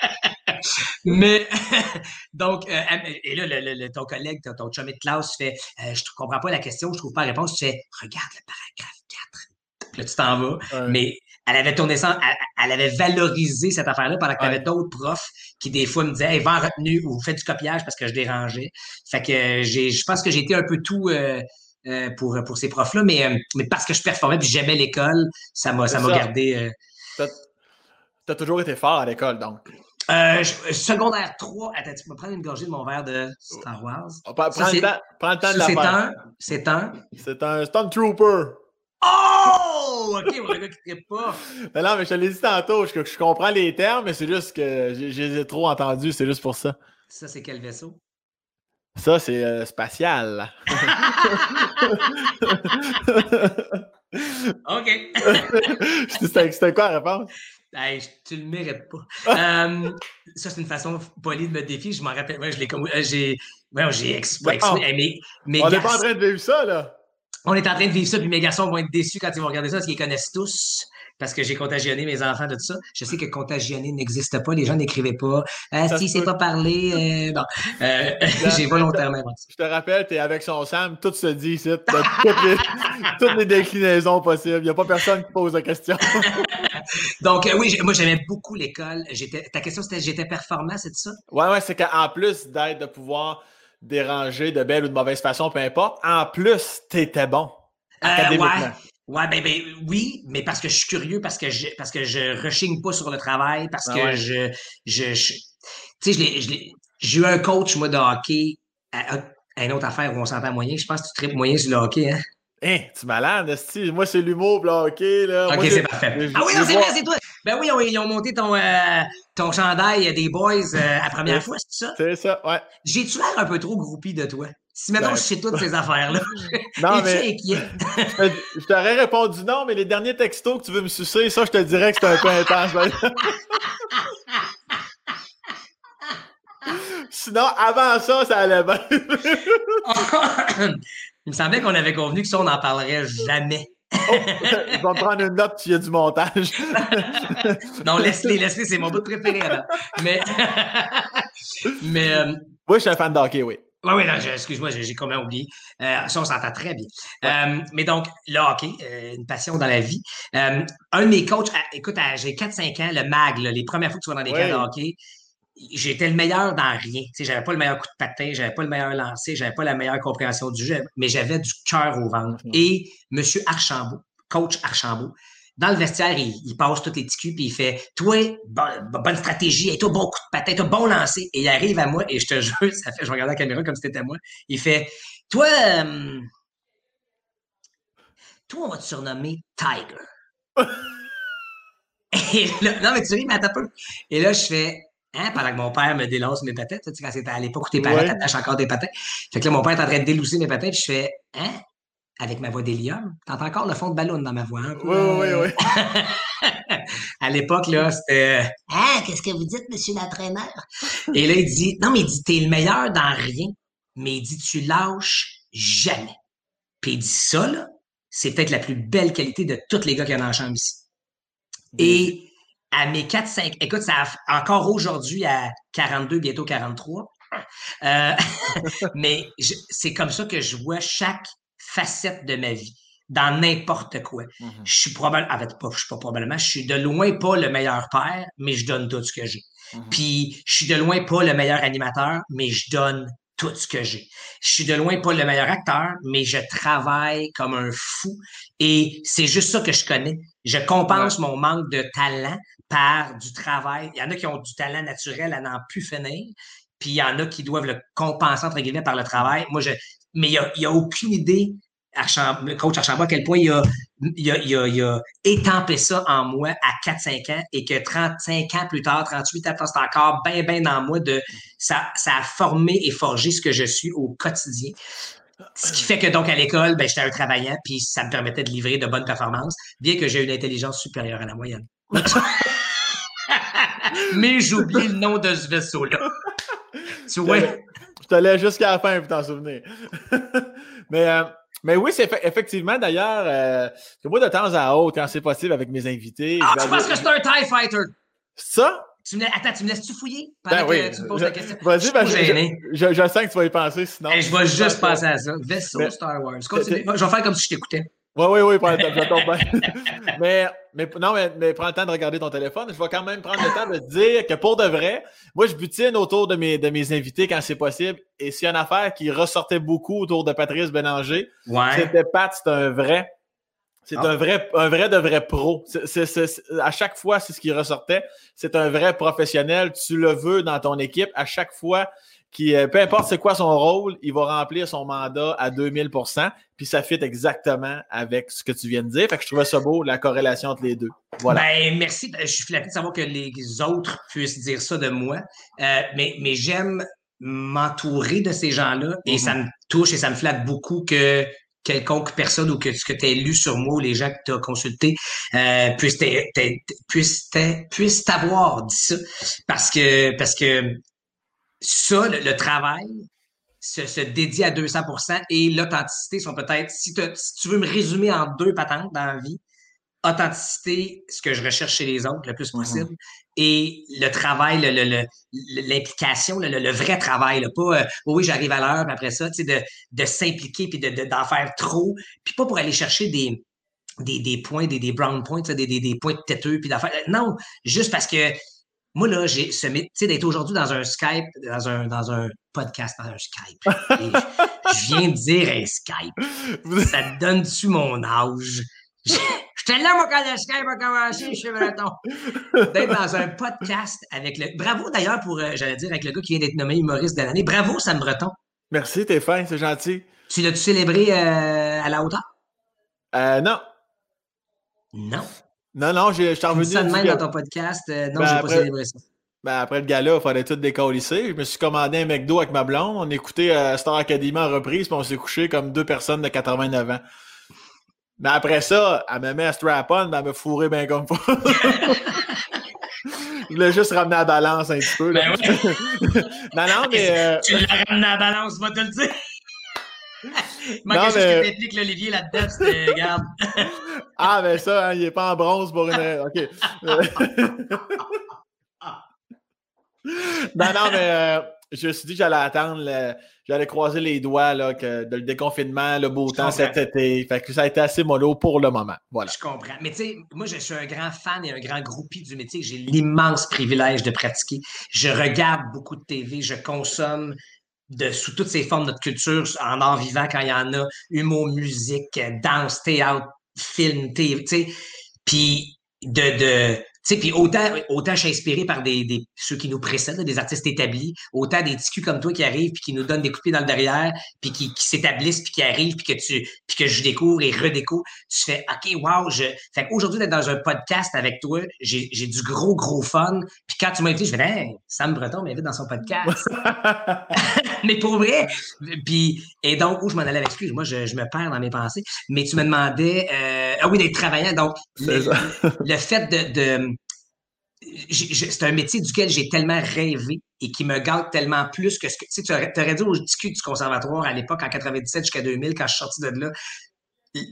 Mais, donc, euh, et là, le, ton collègue, ton chumé de classe fait euh, Je ne comprends pas la question, je ne trouve pas la réponse. Tu fais Regarde le paragraphe 4. Là, tu t'en vas. Mais elle avait tourné ça, elle, avait valorisé cette affaire-là pendant que tu avais d'autres profs qui, des fois, me disaient Hey, va en retenue ou fais du copiage parce que je dérangeais. Fait que j'ai, je pense que j'ai été un peu tout. Euh, pour, pour ces profs-là, mais, mais parce que je performais et j'aimais l'école, ça m'a, ça m'a gardé. Tu as toujours été fort à l'école, donc. Euh, secondaire 3. Attends, tu peux prendre une gorgée de mon verre de Star Wars. Oh, prends, le temps, prends, le temps, de la C'est un. C'est un. C'est un Stormtrooper. Oh! OK, on le gars qui ne pas. Mais non, mais je te l'ai dit tantôt. Je, je, comprends les termes, mais c'est juste que j'ai trop entendu. C'est juste pour ça. Ça, c'est quel vaisseau? Ça, c'est euh, spatial. OK. C'était quoi la réponse? Hey, tu le mérites pas. euh, ça, c'est une façon polie de me défier. Je m'en rappelle. Moi, je l'ai comme. Euh, j'ai. Ouais, j'ai expliqué. Mais, on n'est pas en train de vivre ça, là. On est en train de vivre ça, puis mes garçons vont être déçus quand ils vont regarder ça, parce qu'ils connaissent tous parce que j'ai contagionné mes enfants de tout ça. Je sais que contagionner n'existe pas. Les gens n'écrivaient pas. Ah, si, c'est pas parlé. Euh, bon, euh, j'ai volontairement Je te rappelle, tu es avec son Sam, tout se dit ici. Toutes les, déclinaisons possibles. Il n'y a pas personne qui pose la question. Donc, euh, oui, moi, j'aimais beaucoup l'école. Ta question, c'était j'étais performant, c'est ça? Ouais, ouais, c'est qu'en plus d'être de pouvoir déranger de belle ou de mauvaise façon, peu importe, en plus, tu étais bon. Euh, ouais. Ouais, ben, ben, oui, mais parce que je suis curieux, parce que je, parce que je rechigne pas sur le travail, parce ah que je, je, tu sais, j'ai eu un coach, moi, de hockey, à, une autre affaire où on s'entend moyen. Je pense que tu tripes moyen sur le hockey, hein? Hein, tu malade, Moi, c'est l'humour, là. Ok, c'est parfait. Ah oui, c'est vrai, c'est toi. Ben oui, ils ont monté ton, euh, ton chandail des boys euh, la première fois, c'est ça? C'est ça, ouais. J'ai-tu l'air un peu trop groupie de toi? Si maintenant ben, je sais toutes ces affaires-là, non, mais je t'aurais répondu non, mais les derniers textos que tu veux me sucer, ça, je te dirais que c'est un peu intense. Sinon, avant ça, ça allait bien. Il me semblait qu'on avait convenu que ça, on n'en parlerait jamais. oh, je vais prendre une note s'il y a du montage. non, laisse-les, laisse-les, c'est mon bout préféré. Mais, mais euh, Oui, je suis un fan de hockey, oui. Oui, oui, excuse-moi, j'ai quand même oublié. Euh, ça, on s'entend très bien. Euh, mais donc, le hockey, euh, une passion dans la vie. un de mes coachs, écoute, j'ai 4-5 ans, le MAG, les premières fois que tu vas dans des camps de hockey, j'étais le meilleur dans rien. Je n'avais pas le meilleur coup de patin, j'avais pas le meilleur lancer, j'avais pas la meilleure compréhension du jeu, mais j'avais du cœur au ventre. Mm-hmm. Et M. Archambault, coach Archambault, dans le vestiaire, il, passe tous les petits culs, puis il fait Toi, bonne stratégie, et toi, bon coup de patin, toi, bon lancer. Et il arrive à moi, et je te jure, ça fait, je regarde la caméra comme si c'était moi. Il fait Toi, euh, toi, on va te surnommer Tiger. et là, non, mais tu ris, mais attends un peu. Et là, je fais Hein, pendant que mon père me délasse mes patates, tu sais, quand c'était à l'époque où tes parents t'attachent encore des patates. Fait que là, mon père est en train de délousser mes patates, je fais Hein? avec ma voix d'hélium? T'entends encore le fond de ballon dans ma voix. Hein? Oui, oui, oui. à l'époque, là, c'était Ah, qu'est-ce que vous dites, monsieur l'entraîneur? Et là, il dit Non, mais il dit T'es le meilleur dans rien, mais il dit Tu lâches jamais. Puis il dit ça, là, c'est peut-être la plus belle qualité de tous les gars qui y a dans la chambre ici. Et à mes 4-5, écoute, ça encore aujourd'hui à 42, bientôt 43. Euh, mais c'est comme ça que je vois chaque facette de ma vie, dans n'importe quoi. Mm-hmm. Je suis probablement, en fait, pas, je suis pas probablement, je suis de loin pas le meilleur père, mais je donne tout ce que j'ai. Mm-hmm. Puis, je suis de loin pas le meilleur animateur, mais je donne tout ce que j'ai. Je suis de loin pas le meilleur acteur, mais je travaille comme un fou et c'est juste ça que je connais. Je compense mon manque de talent par du travail. Il y en a qui ont du talent naturel à n'en plus finir, puis il y en a qui doivent le compenser, entre guillemets, par le travail. Moi, je, mais il n'y a, a, aucune idée, coach Archambault, à quel point il a, il, étampé ça en moi à 4-5 ans et que 35 ans plus tard, 38 ans, c'est encore bien, bien dans moi de ça, a formé et forgé ce que je suis au quotidien. Ce qui fait que donc à l'école, ben, j'étais un travaillant, puis ça me permettait de livrer de bonnes performances, bien que j'ai une intelligence supérieure à la moyenne. Mais j'oublie le nom de ce vaisseau-là. Tu vois? Je te laisse jusqu'à la fin pour t'en souvenir. mais, euh, mais oui, c'est effectivement d'ailleurs euh, que moi, de temps à autre, quand c'est possible avec mes invités. Ah, tu penses que c'est un TIE Fighter? Ça? Tu me... Attends, tu me laisses-tu fouiller? Pendant ben que oui. tu me poses la question? Vas-y, ben, je, je, sens que tu vas y penser sinon. je vais juste penser à ça. Vaisseau Star Wars. Continue. Je vais faire comme si je t'écoutais. Oui, oui, oui, prends le temps, je tombe bien. mais, mais, non, mais, mais, prends le temps de regarder ton téléphone. Je vais quand même prendre le temps de te dire que pour de vrai, moi, je butine autour de mes, de mes invités quand c'est possible. Et s'il y a une affaire qui ressortait beaucoup autour de Patrice Bélanger, ouais. c'était Pat, c'est un vrai. C'est un vrai, un vrai de vrai pro. C à chaque fois, c'est ce qui ressortait. C'est un vrai professionnel. Tu le veux dans ton équipe. À chaque fois, qui, peu importe c'est quoi son rôle, il va remplir son mandat à 2000% puis ça fit exactement avec ce que tu viens de dire. Fait que je trouvais ça beau, la corrélation entre les deux. Voilà. Ben, merci. Je suis flatté de savoir que les autres puissent dire ça de moi. Euh, mais mais j'aime m'entourer de ces gens-là et ça me touche et ça me flatte beaucoup que quelconque personne ou que ce que tu as lu sur moi ou les gens que tu as consultés euh, puissent puissent t'avoir dit ça. Parce que parce que ça, le, travail, se, se, dédier à 200% et l'authenticité sont peut-être, si, tu veux me résumer en deux patentes dans la vie, authenticité, ce que je recherche chez les autres le plus possible, et le travail, l'implication, le, le, vrai travail, là, pas euh, oui, j'arrive à l'heure, après ça, tu sais, de, de s'impliquer puis d'en de, d'en faire trop, puis pas pour aller chercher des, des, des points, des, des brown points, des, des, des points têteux, puis d'affaires. Non, juste parce que moi, là, j'ai ce tu sais, d'être aujourd'hui dans un Skype, dans un, dans un podcast, dans un Skype. je, viens de dire un Skype. Ça te donne-tu mon âge? J'étais là, moi, quand le Skype a commencé, je suis breton. D'être dans un podcast avec le. Bravo d'ailleurs pour, euh, j'allais dire, avec le gars qui vient d'être nommé humoriste de l'année. Bravo, Sam Breton. Merci, t'es fin, c'est gentil. Tu l'as-tu célébré euh, à la hauteur? Euh, non. Non. Non, non, je suis revenu. Ça de même dans ton podcast? Euh, non, ben je n'ai pas célébré ça. Ben après le gala, il fallait tout décalisser. Je me suis commandé un McDo avec ma blonde. On écoutait euh, Star Academy en reprise, puis on s'est couché comme deux personnes de 89 ans. Mais après ça, elle me met à strap-on, elle me fourré bien comme faut. Je voulais juste ramener la balance un petit peu. Ben ouais. non, non, mais. Euh... Tu l'as ramené à la balance, va te le dire. non, mais... t'explique l'Olivier là-dedans, c'était, regarde. ah, ben ça, hein, il n'est pas en bronze pour une. OK. non, non, mais euh, je me suis dit que j'allais attendre, j'allais croiser les doigts là, que, de le déconfinement, le beau temps cet été. Fait que ça a été assez mollo pour le moment. Voilà. Je comprends. Mais tu sais, moi, je suis un grand fan et un grand groupie du métier. J'ai l'immense privilège de pratiquer. Je regarde beaucoup de TV, je consomme de, sous toutes ces formes notre culture, en art vivant quand il y en a, humour, musique, danse, théâtre, film, TV, tu sais. Puis de, de, sais, puis autant, autant je suis inspiré par des, des, ceux qui nous précèdent, des artistes établis, autant des ticus comme toi qui arrivent puis qui nous donnent des pied dans le derrière, puis qui, s'établissent puis qui arrivent puis que tu puis que je découvre et redécouvre, tu fais OK, wow, je fait qu'aujourd'hui d'être dans un podcast avec toi, j'ai, j'ai du gros gros fun. Puis quand tu m'as invité, je fais hey, Sam Breton m'invite dans son podcast. mais pour vrai, puis et donc où je m'en allais avec excuse, moi je, je, me perds dans mes pensées, mais tu me demandais euh, ah oui d'être travaillant donc le, le, fait de, de c'est un métier duquel j'ai tellement rêvé et qui me gâte tellement plus que ce que. Tu sais, tu aurais, dit au discu du conservatoire à l'époque, en 97 jusqu'à 2000, quand je suis sorti de là,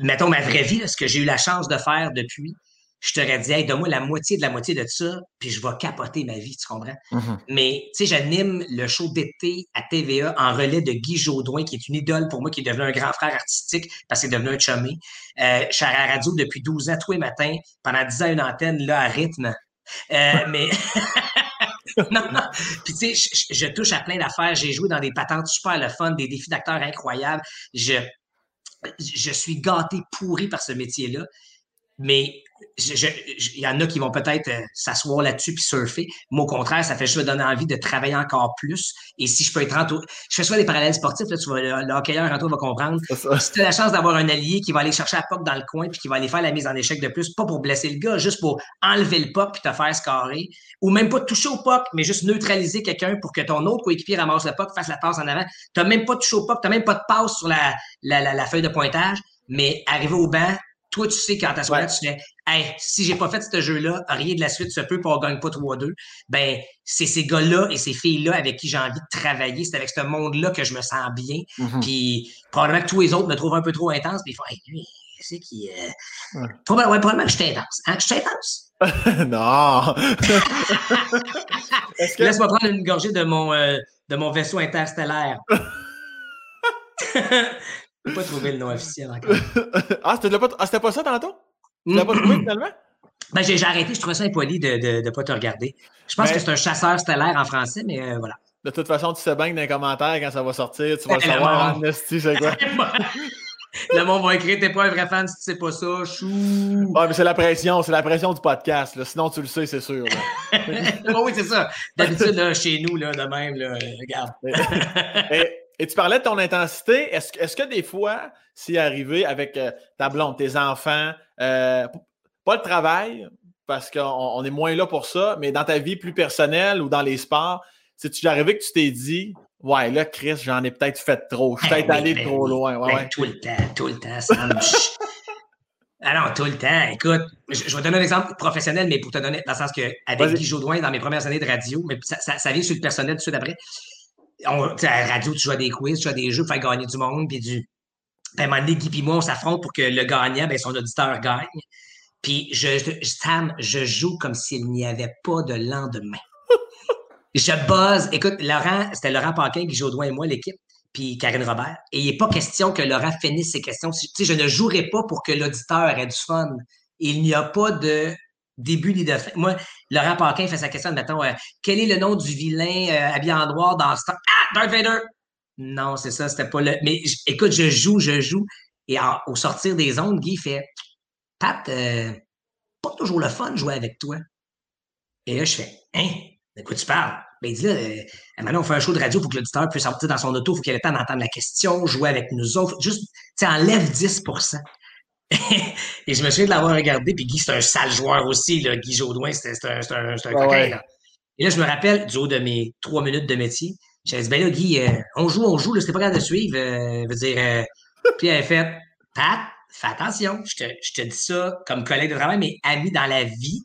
mettons ma vraie vie, ce que j'ai eu la chance de faire depuis, je t'aurais dit, hey, donne-moi la moitié de la moitié de ça, puis je vais capoter ma vie, tu comprends? Mm-hmm. Mais, tu sais, j'anime le show d'été à TVA en relais de Guy Jodoin, qui est une idole pour moi, qui est devenu un grand frère artistique parce qu'il est devenu un chumé. Euh, je suis à la radio depuis 12 ans, tous les matins, pendant 10 ans, une antenne, là, à rythme. Euh, mais. non, non. Puis, tu sais, je, touche à plein d'affaires. J'ai joué dans des patentes super le fun, des défis d'acteurs incroyables. Je, je suis gâté, pourri par ce métier-là. Mais il y en a qui vont peut-être euh, s'asseoir là-dessus puis surfer. Moi, au contraire, ça fait juste me donner envie de travailler encore plus. Et si je peux être entouré, je fais soit des parallèles sportifs, là, tu vas, le, hockeyeur en va comprendre. Si tu as la chance d'avoir un allié qui va aller chercher la puck dans le coin puis qui va aller faire la mise en échec de plus, pas pour blesser le gars, juste pour enlever le puck puis te faire scorer, ou même pas toucher au puck, mais juste neutraliser quelqu'un pour que ton autre coéquipier ramasse le puck, fasse la passe en avant. Tu n'as même pas touché au puck, tu n'as même pas de passe sur la, la, la feuille de pointage, mais arriver au banc, toi, tu sais, quand t'as là, tu fais, hey, si j'ai pas fait ce jeu-là, rien de la suite se peut, pour on gagne pas 3-2. Ben, c'est ces gars-là et ces filles-là avec qui j'ai envie de travailler. C'est avec ce monde-là que je me sens bien. Mm-hmm. Puis, probablement que tous les autres me trouvent un peu trop intense. Puis, ils font, hey, lui, c'est qui. Euh... Ouais. Probablement, ouais, probablement que je suis intense. Hein? Je suis intense. non! que... Laisse-moi prendre une gorgée de mon, euh, de mon vaisseau interstellaire. Je peux pas trouver le nom officiel encore. ah, c'était pas, ah, pas ça tantôt? Tu l'as pas trouvé finalement? Ben, j'ai arrêté, je trouvais ça impoli de ne de, de pas te regarder. Je pense que c'est un chasseur stellaire en français, mais euh, voilà. De toute façon, tu sais bien que dans les commentaires, quand ça va sortir, tu vas le savoir en c'est quoi? le monde va écrire T'es pas un vrai fan si tu sais pas ça, chou. Ouais, mais c'est la pression, c'est la pression du podcast. Là. Sinon, tu le sais, c'est sûr. oui, c'est ça. D'habitude, chez nous, là, de même, là, regarde. Et tu parlais de ton intensité. Est-ce est que des fois, c'est arrivé avec euh, ta blonde, tes enfants, euh, pas le travail, parce qu'on est moins là pour ça, mais dans ta vie plus personnelle ou dans les sports, c'est-tu arrivé que tu t'es dit, ouais, là, Chris, j'en ai peut-être fait trop, je suis peut-être allé ben trop loin. Ouais, ben, Tout le temps, tout le temps, ça Alors, tout le temps. Écoute, je, vais te donner un exemple professionnel, mais pour te donner, dans le sens que, avec Guy Jodoin, dans mes premières années de radio, mais ça, ça, ça vient sur le personnel tout de suite après on, à la radio, tu joues à des quiz, tu joues à des jeux pour faire gagner du monde, puis du. Ben, à un moment donné, Guy et moi, on s'affronte pour que le gagnant, ben, son auditeur gagne. Puis, je, Sam, je joue comme s'il n'y avait pas de lendemain. je buzz. Écoute, Laurent, c'était Laurent Paquin, Guy Jodoin et moi, l'équipe, puis Karine Robert. Et il n'est pas question que Laurent finisse ses questions. Tu sais, je ne jouerai pas pour que l'auditeur ait du fun. Il n'y a pas de début ni de fin. Moi, Laurent Paquin fait sa question, mettons, euh, quel est le nom du vilain euh, habillé en noir dans Star... Ah, Darth Vader! Non, c'est ça, c'était pas le. Mais écoute, je joue, je joue. Et au sortir des ondes, Guy fait Pat, euh, pas toujours le fun de jouer avec toi. Et là, je fais Hein? De quoi tu parles? Ben, il dit là, maintenant, on fait un show de radio, faut que l'auditeur puisse sortir dans son auto, il faut qu'il ait le temps d'entendre la question, jouer avec nous autres. Juste, tu enlève 10 et je me souviens de l'avoir regardé, puis Guy, c'est un sale joueur aussi, là. Guy Jodoin, c'est un, un, un coquin, là. Et là, je me rappelle, du haut de mes trois minutes de métier, j'ai dit, ben là, Guy, euh, on joue, on joue, là, c'était pas grave de suivre. Euh, dire, euh, puis elle a fait, Pat, fais attention, je te, je te dis ça comme collègue de travail, mais ami dans la vie,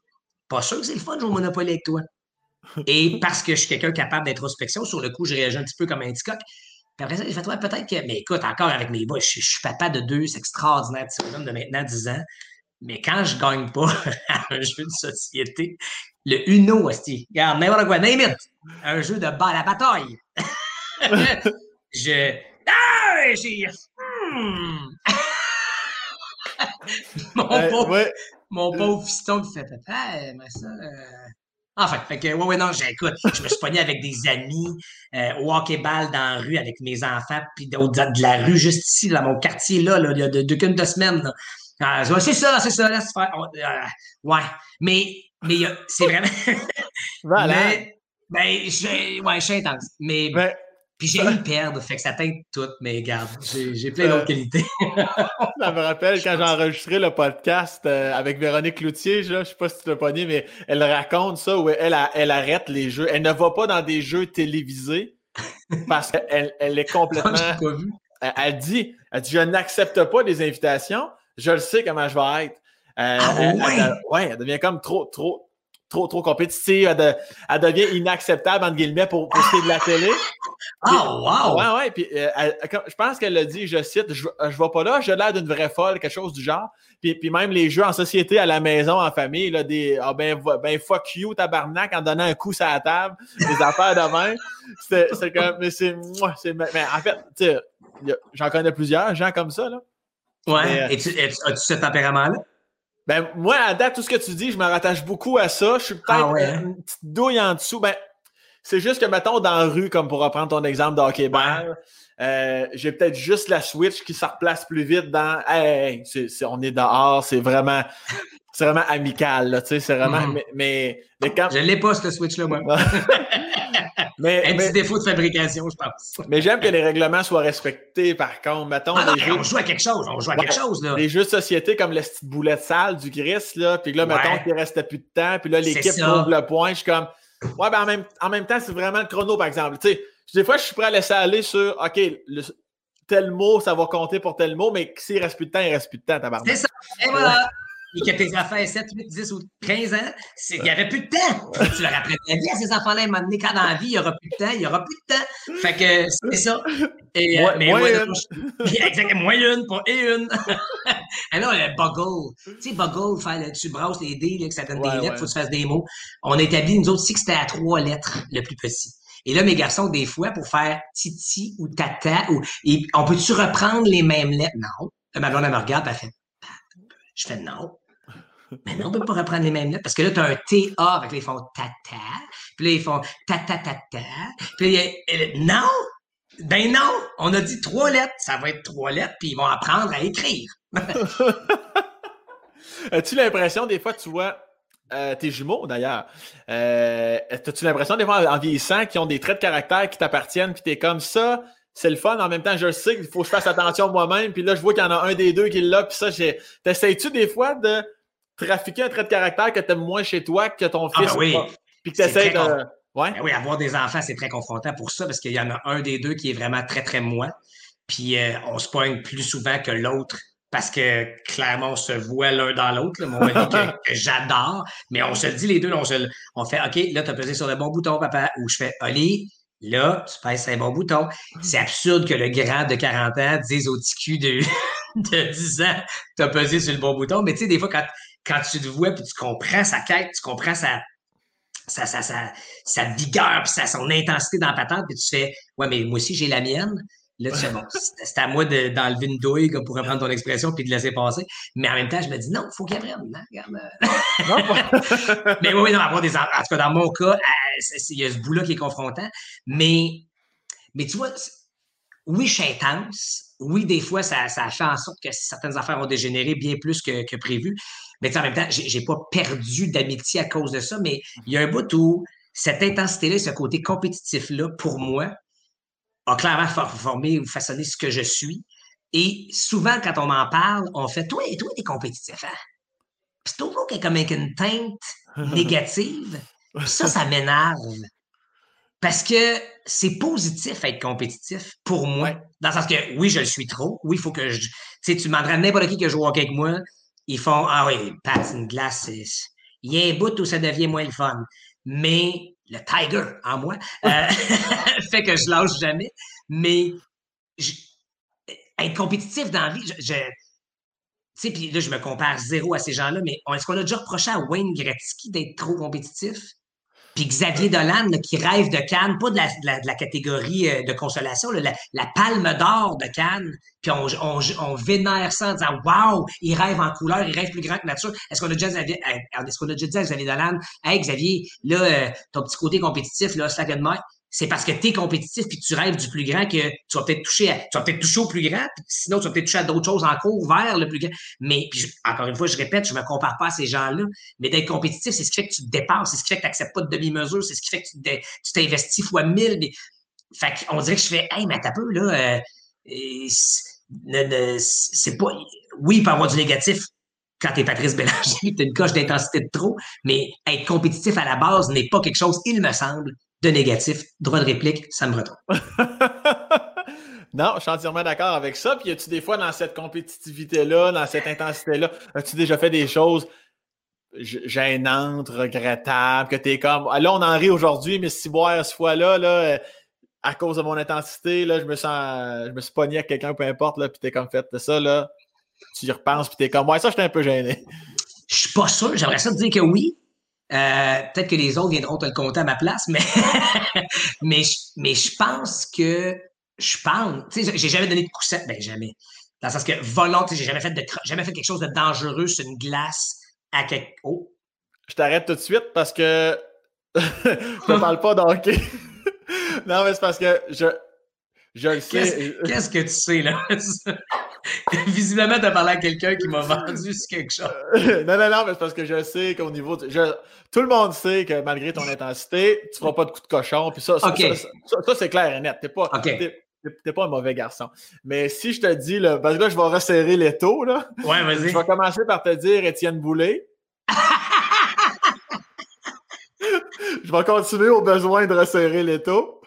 pas sûr que c'est le fun de jouer au Monopoly avec toi. Et parce que je suis quelqu'un capable d'introspection, sur le coup, je réagis un petit peu comme un petit coq. Puis après ça, j'ai fait, ouais, peut-être que. Mais écoute, encore avec mes boys, je, suis papa de deux extraordinaires de de maintenant 10 ans. Mais quand je gagne pas à un jeu de société, le Uno, aussi, regarde, n'importe quoi, name un jeu de bas à la bataille. je. Ah, j'ai. Hmm. mon, pauvre, mon pauvre fiston qui fait papa, mais ça. Euh, Enfin, fait que, ouais, ouais, non, j'écoute. Je me suis pogné avec des amis euh, au hockey-ball dans la rue avec mes enfants, puis de, de, la rue juste ici, dans mon quartier, là, là il y a deux, deux, deux semaines. Là. Ah, c'est ça, c'est ça, laisse faire. Euh, ouais, mais, mais c'est vraiment. voilà. Mais, ben, je, ouais, je suis intense. Mais, ben, puis j'ai eu perdre, fait que ça teinte tout, mais regarde, j'ai plein d'autres qualités. ça me rappelle quand j'ai enregistré le podcast euh, avec Véronique Cloutier, je ne sais pas si tu l'as pogné, mais elle raconte ça où elle, elle arrête les jeux. Elle ne va pas dans des jeux télévisés parce qu'elle elle est complètement. pas vu. Elle, dit, elle dit Je n'accepte pas des invitations, je le sais comment je vais être. Euh, ah, ouais? ouais, elle devient comme trop, trop, trop, trop compétitive. Elle, devient inacceptable, entre guillemets, pour, pour ce qui est de la télé. oh, wow! Ouais, ouais. Puis, euh, je pense qu'elle l'a dit, je cite, je, je vais pas là, j'ai l'air d'une vraie folle, quelque chose du genre. Puis, puis même les jeux en société, à la maison, en famille, là, des ah ben, ben fuck you, tabarnak, en donnant un coup sur la table, des affaires de même. C'est comme, mais c'est, mais, mais en fait, tu sais, j'en connais plusieurs, gens comme ça, là. Ouais. Euh, Et tu, as-tu ce tempérament-là? Ben, moi, à date, tout ce que tu dis, je me rattache beaucoup à ça. Je suis peut-être ah une petite douille en dessous. Ben, C'est juste que, mettons, dans la rue, comme pour reprendre ton exemple de hockey-ball, euh, j'ai peut-être juste la Switch qui se replace plus vite dans Hey, on est dehors, c'est vraiment. C'est vraiment amical, là, tu sais, c'est vraiment. Mm-hmm. mais, mais, quand... Je l'ai pas, cette Switch-là, moi. mais, un petit défaut de fabrication, je pense. mais j'aime que les règlements soient respectés, par contre. Mettons, ah On joue à quelque chose, on joue à quelque chose, là. Les jeux de société comme la petite boulette sale du Gris, là, puis là, mettons qu'il restait plus de temps, puis là, l'équipe trouve le point, je suis comme. Ouais, ben en même, en même temps, c'est vraiment le chrono, par exemple. Tu sais, des fois, je suis prêt à laisser aller sur OK, tel mot, ça va compter pour tel mot, mais s'il reste plus de temps, il reste plus de temps, tabarnak. C'est ça. Et voilà et que tes enfants aient 7, 8, 10 ou 15 ans, il n'y avait plus de temps. tu leur apprends la vie à ces enfants-là, à un quand dans la vie, il n'y aura plus de temps, il n'y aura plus de temps. Fait que c'est ça. Et, euh, mais moi, exactement, moins une, pas et une. Alors, le buggle. Tu sais, buggle, faire, tu brasses les dés, là, que ça donne des lettres, il faut que tu fasses des mots. On a établi, nous autres, que c'était à trois lettres, le plus petit. Et là, mes garçons, des fois, pour faire titi ou tata, ou, on peut-tu reprendre les mêmes lettres? Non. Ma blonde, elle me regarde, elle fait, je fais non. Mais non, on ne peut pas reprendre les mêmes lettres parce que là, tu as un TA, avec ils font tata, puis là, ils font tata tata, puis non! Ben non! On a dit trois lettres, ça va être trois lettres, puis ils vont apprendre à écrire. As-tu l'impression, des fois, tu vois, euh, tes jumeaux d'ailleurs, euh, as-tu l'impression, des fois, en vieillissant, qu'ils ont des traits de caractère qui t'appartiennent, puis es comme ça, c'est le fun. En même temps, je sais qu'il faut que je fasse attention moi-même. Puis là, je vois qu'il y en a un des deux qui l'a. Puis ça, t'essayes-tu des fois de trafiquer un trait de caractère que tu aimes moins chez toi que ton ah, fils? Ben oui. Puis que tu essaies de. Ouais. Ben oui, avoir des enfants, c'est très confrontant pour ça parce qu'il y en a un des deux qui est vraiment très, très moi. Puis euh, on se poigne plus souvent que l'autre parce que clairement, on se voit l'un dans l'autre. Mon ami que, j'adore, mais on se dit les deux, on, on fait OK, là, tu as pesé sur le bon bouton, papa, ou je fais Oli, là, tu pèses un bon bouton. C'est absurde que le grand de 40 ans dise au TQ de, de 10 ans, tu as pesé sur le bon bouton. Mais tu sais, des fois, quand quand tu le vois, puis tu comprends sa quête, tu comprends sa, sa, sa, sa, vigueur, puis sa, son intensité dans la patente, puis tu fais Ouais, mais moi aussi, j'ai la mienne. Là, tu fais bon, c'est à moi d'enlever une douille, comme pour reprendre ton expression, puis de laisser passer. Mais en même temps, je me dis non, il faut qu'elle prenne. Euh. mais oui, non, avoir des. En tout cas, dans mon cas, euh, il y a ce bout-là qui est confrontant. Mais, mais tu vois, oui, je suis intense. Oui, des fois, ça, ça fait en sorte que certaines affaires ont dégénéré bien plus que, que prévu. Mais en même temps, j'ai pas perdu d'amitié à cause de ça, mais il y a un bout où cette intensité-là, ce côté compétitif-là, pour moi, a clairement formé ou façonné ce que je suis. Et souvent, quand on m'en parle, on fait Toi, toi, t'es compétitif, hein? Puis c'est toujours qu'il y a comme une teinte négative. ça, ça m'énerve. Parce que c'est positif être compétitif pour moi. Dans le sens que oui, je le suis trop. Oui, il faut que je. Tu sais, tu n'importe qui que je joue avec moi ils font Ah oui, Pat, une glace, il y a un bout où ça devient moins le fun. Mais le Tiger en moi euh, fait que je lâche jamais. Mais être compétitif dans la vie, je, je tu sais, puis là, je me compare zéro à ces gens-là, mais est-ce qu'on a déjà reproché à Wayne Gretzky d'être trop compétitif? Puis Xavier Dolan, qui rêve de Cannes, pas de la, catégorie euh, de consolation, la, palme d'or de Cannes, puis on, on, vénère ça en disant Waouh, il rêve en couleur, il rêve plus grand que nature. Est-ce qu'on a déjà, euh, est-ce qu'on a déjà dit à Xavier Dolan, Hey Xavier, là, euh, ton petit côté compétitif, là, slack de c'est parce que tu es compétitif puis tu rêves du plus grand que tu vas peut-être toucher à, tu vas peut-être toucher au plus grand, sinon tu vas peut-être toucher à d'autres choses en cours vers le plus grand. Mais puis encore une fois, je répète, je me compare pas à ces gens-là, mais d'être compétitif, c'est ce qui fait que tu te dépasses, c'est ce qui fait que tu n'acceptes pas de demi-mesure, c'est ce qui fait que tu t'investis fois mille. Mais... Fait qu'on dirait que je fais Hey, mais t'as peu, là, euh, c'est pas. Oui, il peut avoir du négatif quand tu es Patrice Bélanger, tu as une coche d'intensité de trop, mais être compétitif à la base n'est pas quelque chose, il me semble, de négatif. Droit de réplique, ça me retrouve. non, je suis entièrement d'accord avec ça. Puis, y a-tu des fois dans cette compétitivité-là, dans cette intensité-là, as-tu déjà fait des choses gênantes, regrettables, que tu es comme, ah, là, on en rit aujourd'hui, mais si boire ce fois-là, là, à cause de mon intensité, là, je me sens, je me suis pogné à quelqu'un, peu importe, là, puis t'es comme fait ça, là, tu y repenses, puis t'es comme, ouais, ça, j'étais un peu gêné. Je suis pas sûr, j'aimerais ça te dire que oui, euh, peut-être que les autres viendront te le compter à ma place, mais, mais, mais je pense que je pense. Tu sais, j'ai jamais donné de coussin. Ben, jamais. Dans le sens que volonté, j'ai jamais fait de jamais fait quelque chose de dangereux sur une glace à quelque. Oh. Je t'arrête tout de suite parce que je ne parle pas d'hockey. non, mais c'est parce que je, je le sais. Qu'est-ce que tu sais, là? Visiblement, tu as parlé à quelqu'un qui m'a vendu quelque chose. non, non, non, mais c'est parce que je sais qu'au niveau. tout le monde sait que malgré ton intensité, tu ne feras pas de coup de cochon. Puis ça, ça, c'est clair et net. Tu n'es pas, pas, un mauvais garçon. Mais si je te dis, là, parce que là, je vais resserrer les taux. Là. Ouais, vas-y. Je vais commencer par te dire Étienne Boulay. je vais continuer au besoin de resserrer les taux.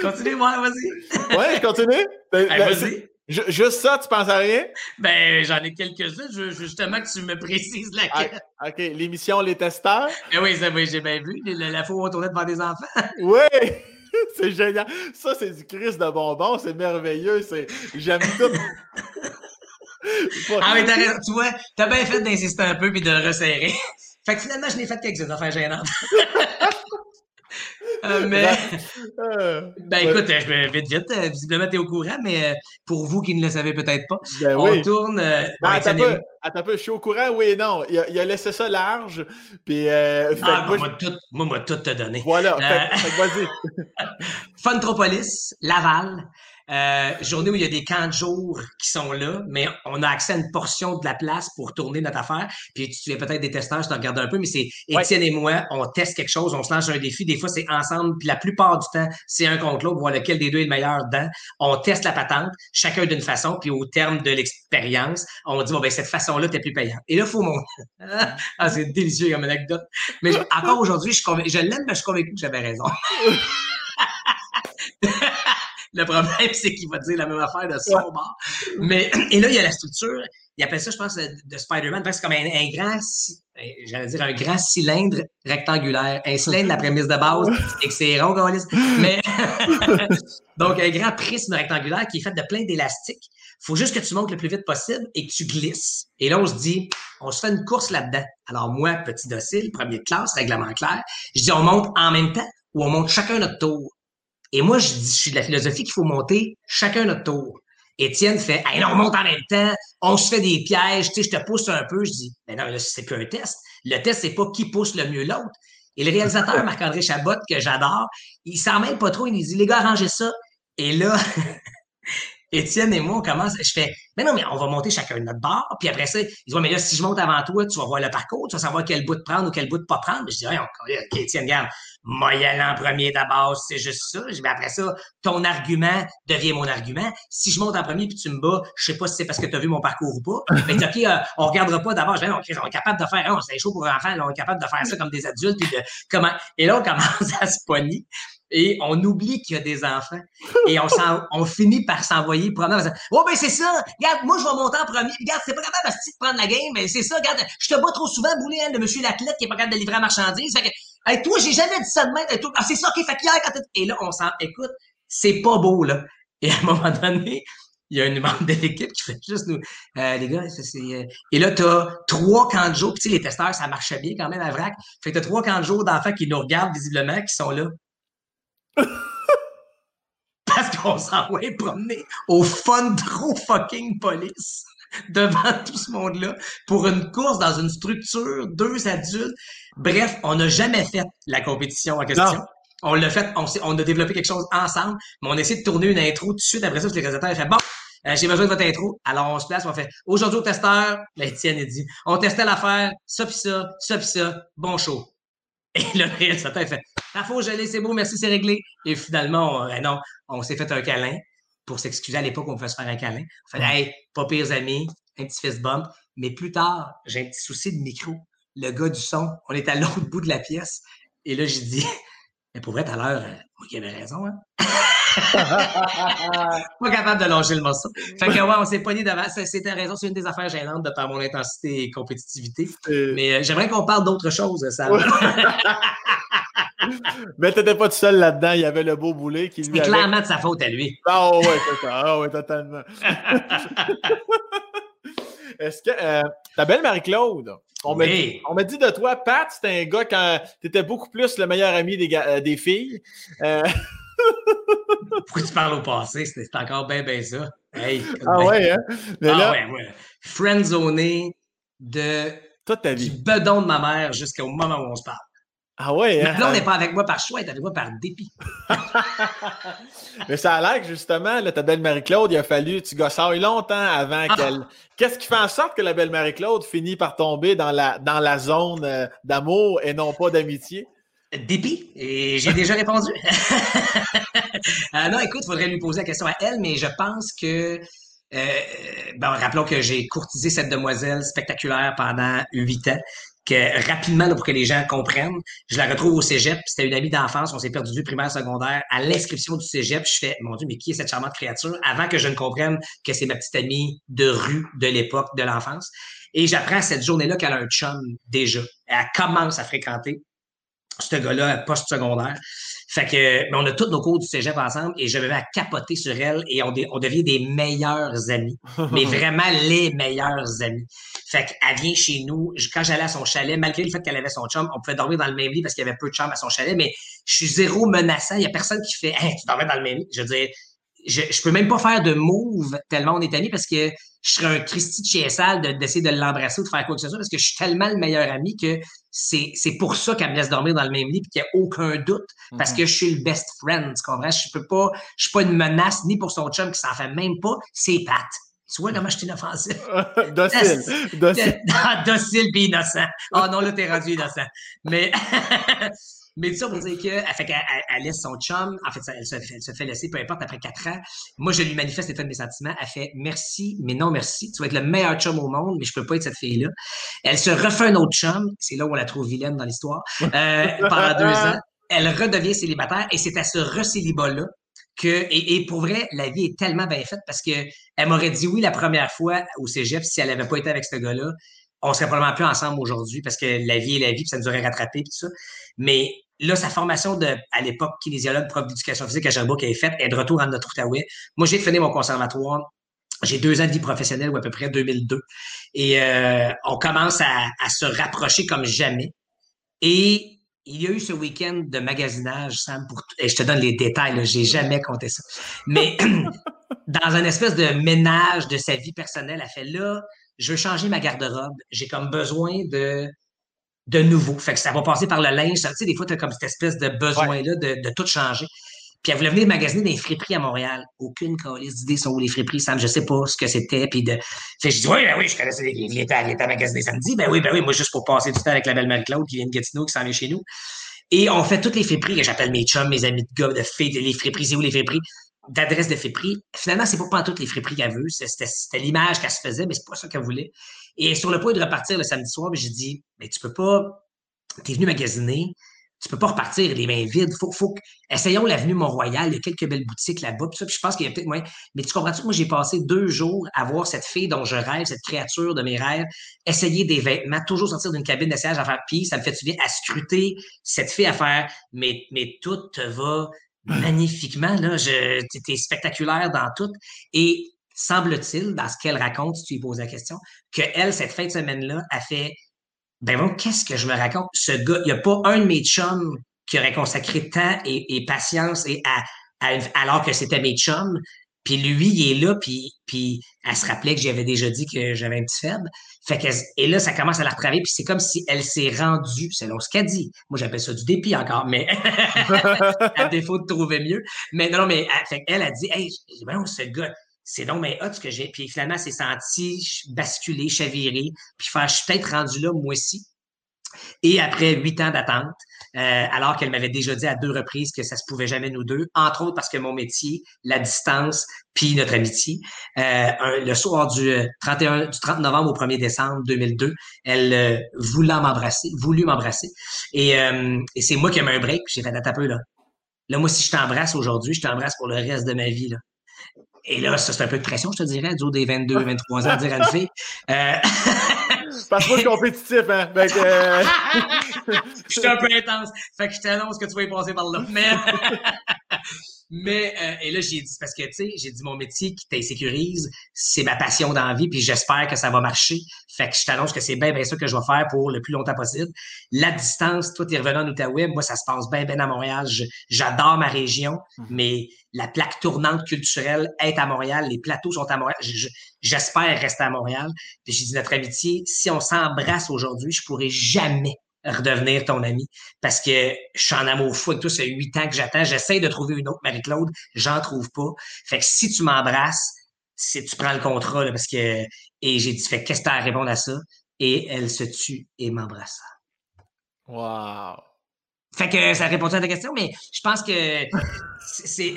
Continue, moi, vas-y. Ouais, continue. Ben, ben, vas-y. Juste ça, tu penses à rien? Ben, j'en ai quelques-uns. Je veux justement que tu me précises laquelle. Ah, OK. L'émission Les Testeurs? Ben oui, j'ai bien vu. La, la fois où on tournait devant des enfants. Oui! c'est génial. Ça, c'est du Christ de bonbons. C'est merveilleux. J'aime tout. ah, mais t'as Tu vois, t'as bien fait d'insister un peu puis de le resserrer. fait que finalement, je n'ai fait quelques affaires gênantes. Euh, mais. Euh, ben écoute, je vite, vite. Euh, visiblement, tu es au courant, mais pour vous qui ne le savez peut-être pas, ben on tourne. Ben, attends, peu, attends un peu, je suis au courant, oui et non. Il a, il a laissé ça large. Puis, ah, moi, moi, tout, moi, moi, tout te donné. Voilà, vas-y. Funtropolis, Laval. Euh, journée où il y a des camps de jour qui sont là, mais on a accès à une portion de la place pour tourner notre affaire. Puis tu es peut-être des testeurs, je te regarde un peu, mais c'est Étienne et moi, on teste quelque chose, on se lance un défi. Des fois, c'est ensemble, puis la plupart du temps, c'est un contre l'autre, voir lequel des deux est le meilleur dedans. On teste la patente, chacun d'une façon, puis au terme de l'expérience, on dit, bon, ben, cette façon-là, t'es plus payant. Et là, il faut mon. ah, c'est délicieux comme anecdote. Mais encore aujourd'hui, je, je l'aime, mais je suis convaincu que j'avais raison. Le problème, c'est qu'il va dire la même affaire de son bord. Mais, et là, il y a la structure. Il appelle ça, je pense, de Spider-Man. C'est comme un, grand, j'allais dire un grand cylindre rectangulaire. Un cylindre, la prémisse de base, c'est que c'est rond, Mais, donc, un grand prisme rectangulaire qui est fait de plein d'élastiques. faut juste que tu montes le plus vite possible et que tu glisses. Et là, on se dit, on se fait une course là-dedans. Alors, moi, petit docile, premier de classe, règlement clair, je dis, on monte en même temps ou on monte chacun notre tour? Et moi, je, dis, je suis de la philosophie qu'il faut monter chacun notre tour. Étienne fait Hey, on monte en même temps, on se fait des pièges, tu sais, je te pousse un peu. Je dis Mais non, là, c'est plus un test. Le test, c'est pas qui pousse le mieux l'autre. Et le réalisateur, Marc-André Chabot, que j'adore, il s'en mêle pas trop, il dit Les gars, arrangez ça. Et là, Étienne et moi, on commence, je fais, mais non, mais on va monter chacun de notre barre. Puis après ça, il dit, mais là, si je monte avant toi, tu vas voir le parcours, tu vas savoir quel bout de prendre ou quel bout de pas prendre. je dis, OK, Étienne, regarde, moi, y aller en premier d'abord, c'est juste ça. Je dis, après ça, ton argument devient mon argument. Si je monte en premier puis tu me bats, je sais pas si c'est parce que tu as vu mon parcours ou pas. Mais OK, euh, on regardera pas d'abord. Je dis, OK, on est capable de faire, c'est chaud pour enfants, on est capable de faire ça comme des adultes. Puis de, comment... Et là, on commence à se pogner et on oublie qu'il y a des enfants et on, finit par s'envoyer promener. Oh, ben c'est ça! Regarde, moi, je vais monter en premier. Regarde, c'est pas capable de prendre la game, mais c'est ça. Regarde, je te bats trop souvent, bouler, hein, le monsieur l'athlète qui est pas capable de livrer la marchandise. Fait que, toi, j'ai jamais dit ça de même. Ah, c'est ça, OK, fait hier, quand Et là, on s'en, écoute, c'est pas beau, là. Et à un moment donné, il y a une membre de l'équipe qui fait juste nous. Euh, les gars, c'est. Euh... Et là, tu as trois camps de jour. Puis, tu sais, les testeurs, ça marchait bien quand même à vrac. Fait que tu as trois camps de jour d'enfants qui nous regardent visiblement, qui sont là. Parce qu'on s'en va promener au fun trop fucking police devant tout ce monde-là pour une course dans une structure, deux adultes. Bref, on n'a jamais fait la compétition en question. On l'a fait, on, on, a développé quelque chose ensemble, mais on essaie de tourner une intro tout de suite. Après ça, les réalisateurs ont fait bon, euh, j'ai besoin de votre intro. Alors on se place, on fait aujourd'hui au testeur, ben, Étienne a dit, on testait l'affaire, ça pis ça, ça pis ça, bon show. Et le réalisateur fait La faux gelé, c'est beau, merci, c'est réglé. Et finalement, on, ben non, on s'est fait un câlin. Pour s'excuser, à l'époque, on pouvait se faire un câlin. On fait Hey, pas pires amis, un petit fist bump. Mais plus tard, j'ai un petit souci de micro. Le gars du son, on est à l'autre bout de la pièce. Et là, j'ai dit Mais pour vrai, tout à l'heure, euh, moi qui avais raison, hein? pas capable de longer le morceau. Fait que ouais, on s'est pogné devant. C'était raison, c'est une des affaires gênantes de par mon intensité et compétitivité. Mais euh, j'aimerais qu'on parle d'autre chose, ça. Mais t'étais pas tout seul là-dedans, il y avait le beau boulet qui lui. C'est clairement de sa faute à lui. Ah oh, ouais, c'est ça. Ah ouais, totalement. Est-ce que euh, ta belle Marie-Claude, on m'a dit, dit, de toi, Pat, c'était un gars quand t'étais beaucoup plus le meilleur ami des, euh, des filles. Euh... Pourquoi tu parles au passé? C'est encore bien, bien ça. Hey, ah ouais, hein? Mais ah ouais, ouais. Friendzoné de toute ta vie. du bedon de ma mère jusqu'au moment où on se parle. Ah ouais, hein? Là, on n'est pas avec moi par choix, elle est avec moi par dépit. Mais ça a l'air que justement, ta belle Marie-Claude, il a fallu, tu eu longtemps avant ah. qu'elle. Qu'est-ce qui fait en sorte que la belle Marie-Claude finit par tomber dans la, dans la zone euh, d'amour et non pas d'amitié? Dépit, et j'ai déjà répondu. Euh, non, écoute, il faudrait lui poser la question à elle, mais je pense que euh, bon, rappelons que j'ai courtisé cette demoiselle spectaculaire pendant huit ans que rapidement, pour que les gens comprennent, je la retrouve au cégep. C'était une amie d'enfance. On s'est perdu du primaire, secondaire. À l'inscription du cégep, je fais, mon Dieu, mais qui est cette charmante créature? Avant que je ne comprenne que c'est ma petite amie de rue de l'époque, de l'enfance. Et j'apprends cette journée-là qu'elle a un chum déjà. Elle commence à fréquenter ce gars-là post-secondaire. Fait que, mais on a tous nos cours du cégep ensemble et je me mets à capoter sur elle et on, on devient des meilleurs amis. mais vraiment les meilleurs amis. Fait qu'elle vient chez nous. Quand j'allais à son chalet, malgré le fait qu'elle avait son chum, on pouvait dormir dans le même lit parce qu'il y avait peu de chambres à son chalet, mais je suis zéro menaçant. Il y a personne qui fait, hey, tu dormais dans le même lit. Je veux dire, je, je peux même pas faire de move tellement on est amis parce que je serais un Christy de chez sale d'essayer de, l'embrasser ou de faire quoi que ce soit parce que je suis tellement le meilleur ami que c'est, pour ça qu'elle me laisse dormir dans le même lit et qu'il n'y a aucun doute parce mhm. que je suis le best friend, tu comprends? Je peux pas, je suis pas une menace ni pour son chum qui s'en fait même pas, c'est Pat. Tu vois comment je suis inoffensif? docile. Docile. docile puis innocent. Oh non, là, t'es rendu innocent. Mais Mais tout ça pour dire qu'elle fait qu'elle elle laisse son chum. En fait, elle se, elle se, fait laisser, peu importe, après quatre ans. Moi, je lui manifeste l'état de mes sentiments. Elle fait merci, mais non merci. Tu vas être le meilleur chum au monde, mais je peux pas être cette fille-là. Elle se refait un autre chum. C'est là où on la trouve vilaine dans l'histoire. Euh, pendant deux ans. Elle redevient célibataire et c'est à ce recélibat-là que, et, et, pour vrai, la vie est tellement bien faite parce que elle m'aurait dit oui la première fois au cégep si elle avait pas été avec ce gars-là on serait probablement plus ensemble aujourd'hui parce que la vie est la vie, puis ça nous aurait rattrapé, tout ça. Mais là, sa formation à l'époque, kinésiologue, prof d'éducation physique à Sherbrooke, est faite, elle est de retour en notre Outaouais. Moi, j'ai fini mon conservatoire. J'ai deux ans de vie professionnelle, ou à peu près 2002. Et euh, on commence à, se rapprocher comme jamais. Et il y a eu ce week-end de magasinage, Sam, pour et je te donne les détails, j'ai jamais compté ça. Mais dans un espèce de ménage de sa vie personnelle, elle fait là, je veux changer ma garde-robe. J'ai comme besoin de, de nouveau. Fait que ça va passer par le linge. Tu sais, des fois, tu as comme cette espèce de besoin-là de, de, tout changer. Puis elle voulait venir magasiner des friperies à Montréal. Aucune calice d'idées sont où les friperies, Sam. Je sais pas ce que c'était. Puis de... Fait je dis, oui, ben oui, je connaissais. Il était, il était à magasiner samedi. Ben oui, ben oui, moi, juste pour passer du temps avec la belle Marie-Claude qui vient de Gatineau, qui s'en vient chez nous. Et on fait toutes les friperies j'appelle mes chums, mes amis de gars, de filles, les friperies. C'est où les friperies? D'adresse de friperie. Finalement, c'est pas toutes les friperies qu'elle veut. C'était l'image qu'elle se faisait, mais c'est pas ça qu'elle voulait. Et sur le point de repartir le samedi soir, j'ai dit, mais tu peux pas, t'es venu magasiner, tu peux pas repartir les mains vides. Faut, faut, essayons l'avenue Mont-Royal. Il y a quelques belles boutiques là-bas. Puis, je pense qu'il y a peut-être moins. Mais tu comprends-tu moi, j'ai passé deux jours à voir cette fille dont je rêve, cette créature de mes rêves, essayer des vêtements, toujours sortir d'une cabine d'essayage à faire pis ça me fait du à scruter cette fille à faire, mais, mais tout te va magnifiquement. Là, je, spectaculaire dans tout. Et semble-t-il, dans ce qu'elle raconte, si tu lui poses la question, que elle, cette fin de semaine-là, a fait Ben bon, qu'est-ce que je me raconte? Ce gars, il n'y a pas un de mes chums qui aurait consacré temps et, patience et à, alors que c'était mes chums. Puis lui, il est là, puis, puis elle se rappelait que j'avais déjà dit que j'avais un petit faible. Fait et là, ça commence à la retravailler, puis c'est comme si elle s'est rendue, selon ce qu'elle dit. Moi, j'appelle ça du dépit encore, mais à défaut de trouver mieux. Mais non, mais fait elle a dit, hey, ben, ce gars, c'est donc mais hot ce que j'ai. Puis finalement, elle s'est sentie basculer, chavirer, puis faire, je suis peut-être rendu là, moi aussi. Et après huit ans d'attente, euh, alors qu'elle m'avait déjà dit à deux reprises que ça se pouvait jamais nous deux, entre autres parce que mon métier, la distance, puis notre amitié. Euh, le soir du 31, euh, du 30 novembre au 1er décembre 2002, elle voulait m'embrasser, voulu m'embrasser. Et, c'est moi qui ai mis un break, j'ai fait un peu là. Là, moi, si je t'embrasse aujourd'hui, je t'embrasse pour le reste de ma vie. Là. Et là, ça, c'est un peu de pression, je te dirais, du haut des 22, 23 ans, dire à une. Euh... Parce que compétitif, hein? Ben, je suis un peu intense. Fait que je t'annonce que tu vas y passer par là. Mais, mais euh, et là, j'ai dit, parce que, tu sais, j'ai dit, mon métier qui t'insécurise, c'est ma passion dans la vie, puis j'espère que ça va marcher. Fait que je t'annonce que c'est bien, bien ça que je vais faire pour le plus longtemps possible. La distance, toi, t'es revenu en Outaouais, moi, ça se passe bien, bien à Montréal. J'adore ma région, mhm. mais la plaque tournante culturelle est à Montréal, les plateaux sont à Montréal. J'espère rester à Montréal. Puis j'ai dit, notre amitié, si on s'embrasse aujourd'hui, je pourrais jamais redevenir ton ami parce que je suis en amour fou avec toi, c'est huit ans que j'attends. J'essaie de trouver une autre Marie-Claude, j'en trouve pas. Fait que si tu m'embrasses, si tu prends le contrat, parce que. Et j'ai dit, fait qu'est-ce que tu as à répondre à ça? Et elle se tue et m'embrasse. Wow! Fait que ça répond à ta question, mais je pense que c'est.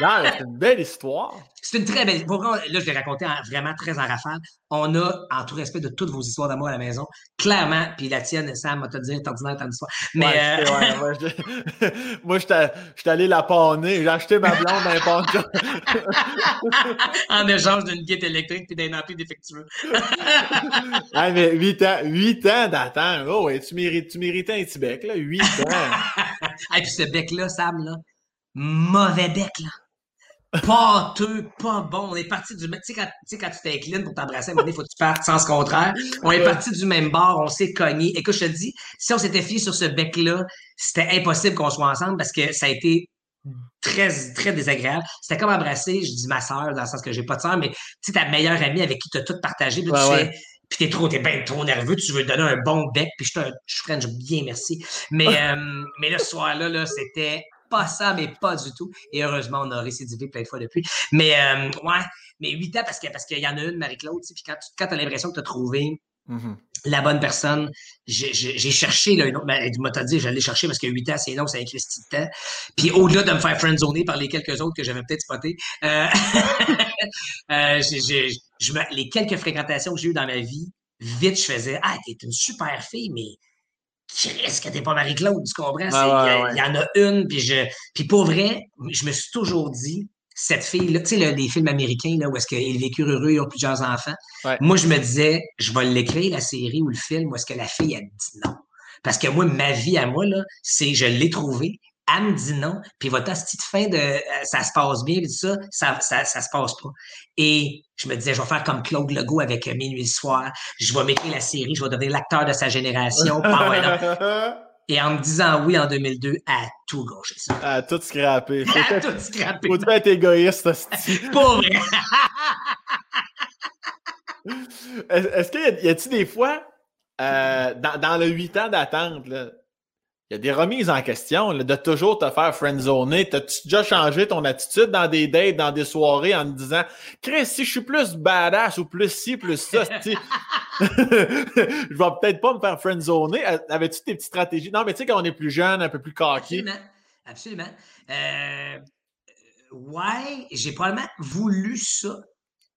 non, c'est une belle histoire. C'est une très belle. Pour là, je l'ai raconté vraiment très en rafale. On a, en tout respect de toutes vos histoires d'amour à la maison, clairement, puis la tienne, Sam, va te dire, ordinaire ton histoire. Mais. Ouais, euh... ouais, moi, je suis allé la panner. J'ai acheté ma blonde d'un poncho. en échange d'une guide électrique puis d'un ampli défectueux. ah, mais 8 ans, 8 ans d'attente. Oh, ouais, tu, mérites, tu méritais un petit bec, là. 8 ans. Et puis ce bec-là, Sam, là, mauvais bec, là pâteux, pas bon. On est parti du même. Tu sais, quand, tu quand tu t'inclines pour t'embrasser, il faut que tu partes sens contraire. On est parti du même bord, on s'est cogné. Écoute, je te dis, si on s'était fié sur ce bec-là, c'était impossible qu'on soit ensemble parce que ça a été très, très désagréable. C'était comme embrasser, je dis ma soeur, dans le sens que j'ai pas de soeur, mais tu sais, ta meilleure amie avec qui tu as tout partagé, puis tu fais. Puis t'es trop, t'es bien trop nerveux, tu veux donner un bon bec, puis je te, je French bien, merci. Mais, euh, mais le soir-là, là, c'était pas ça, mais pas du tout. Et heureusement, on a récidivé plein de fois depuis. Mais euh, ouais, mais huit ans parce qu'il parce qu'il y en a une, Marie-Claude, puis quand, quand tu as l'impression que tu as trouvé mm-hmm. la bonne personne, j'ai cherché là, une autre. Ben, m'a dit, j'allais chercher parce que huit ans, c'est long, c'est un Christy de temps. Puis au-delà de me faire friendzoner par les quelques autres que j'avais peut-être spotés, euh, euh, les quelques fréquentations que j'ai eues dans ma vie, vite, je faisais Ah, t'es une super fille, mais Chris, que t'es pas Marie-Claude, tu comprends? Il y, en a une, puis je. Puis pour vrai, je me suis toujours dit, cette fille-là, tu sais, les films américains, là, où est-ce qu'ils vécurent heureux, ils ont plusieurs enfants. Moi, je me disais, je vais l'écrire, la série ou le film, où est-ce que la fille a dit non. Parce que moi, ma vie à moi, là, c'est je l'ai trouvée, elle me dit non, puis votre petite fin de euh, ça se passe bien, puis ça, ça, ça, ça, se passe pas. Et je me disais, je vais faire comme Claude Legault avec euh, Minuit soir, je vais m'écrire la série, je vais devenir l'acteur de sa génération. Et en me disant oui en 2002, à tout gaucher ça. À tout scraper. À tout scraper. Faut être égoïste, Pas vrai. Est-ce qu'il y a-t-il des fois, euh, dans, dans le huit ans d'attente, là, il y a des remises en question, de toujours te faire friendzoner. T'as-tu déjà changé ton attitude dans des dates, dans des soirées en te disant, Chris, si je suis plus badass ou plus ci, plus ça, je vais peut-être pas me faire friendzoner. Avais-tu tes petites stratégies? Non, mais tu sais, quand on est plus jeune, un peu plus coquille. Absolument. Absolument. Euh, ouais, j'ai probablement voulu ça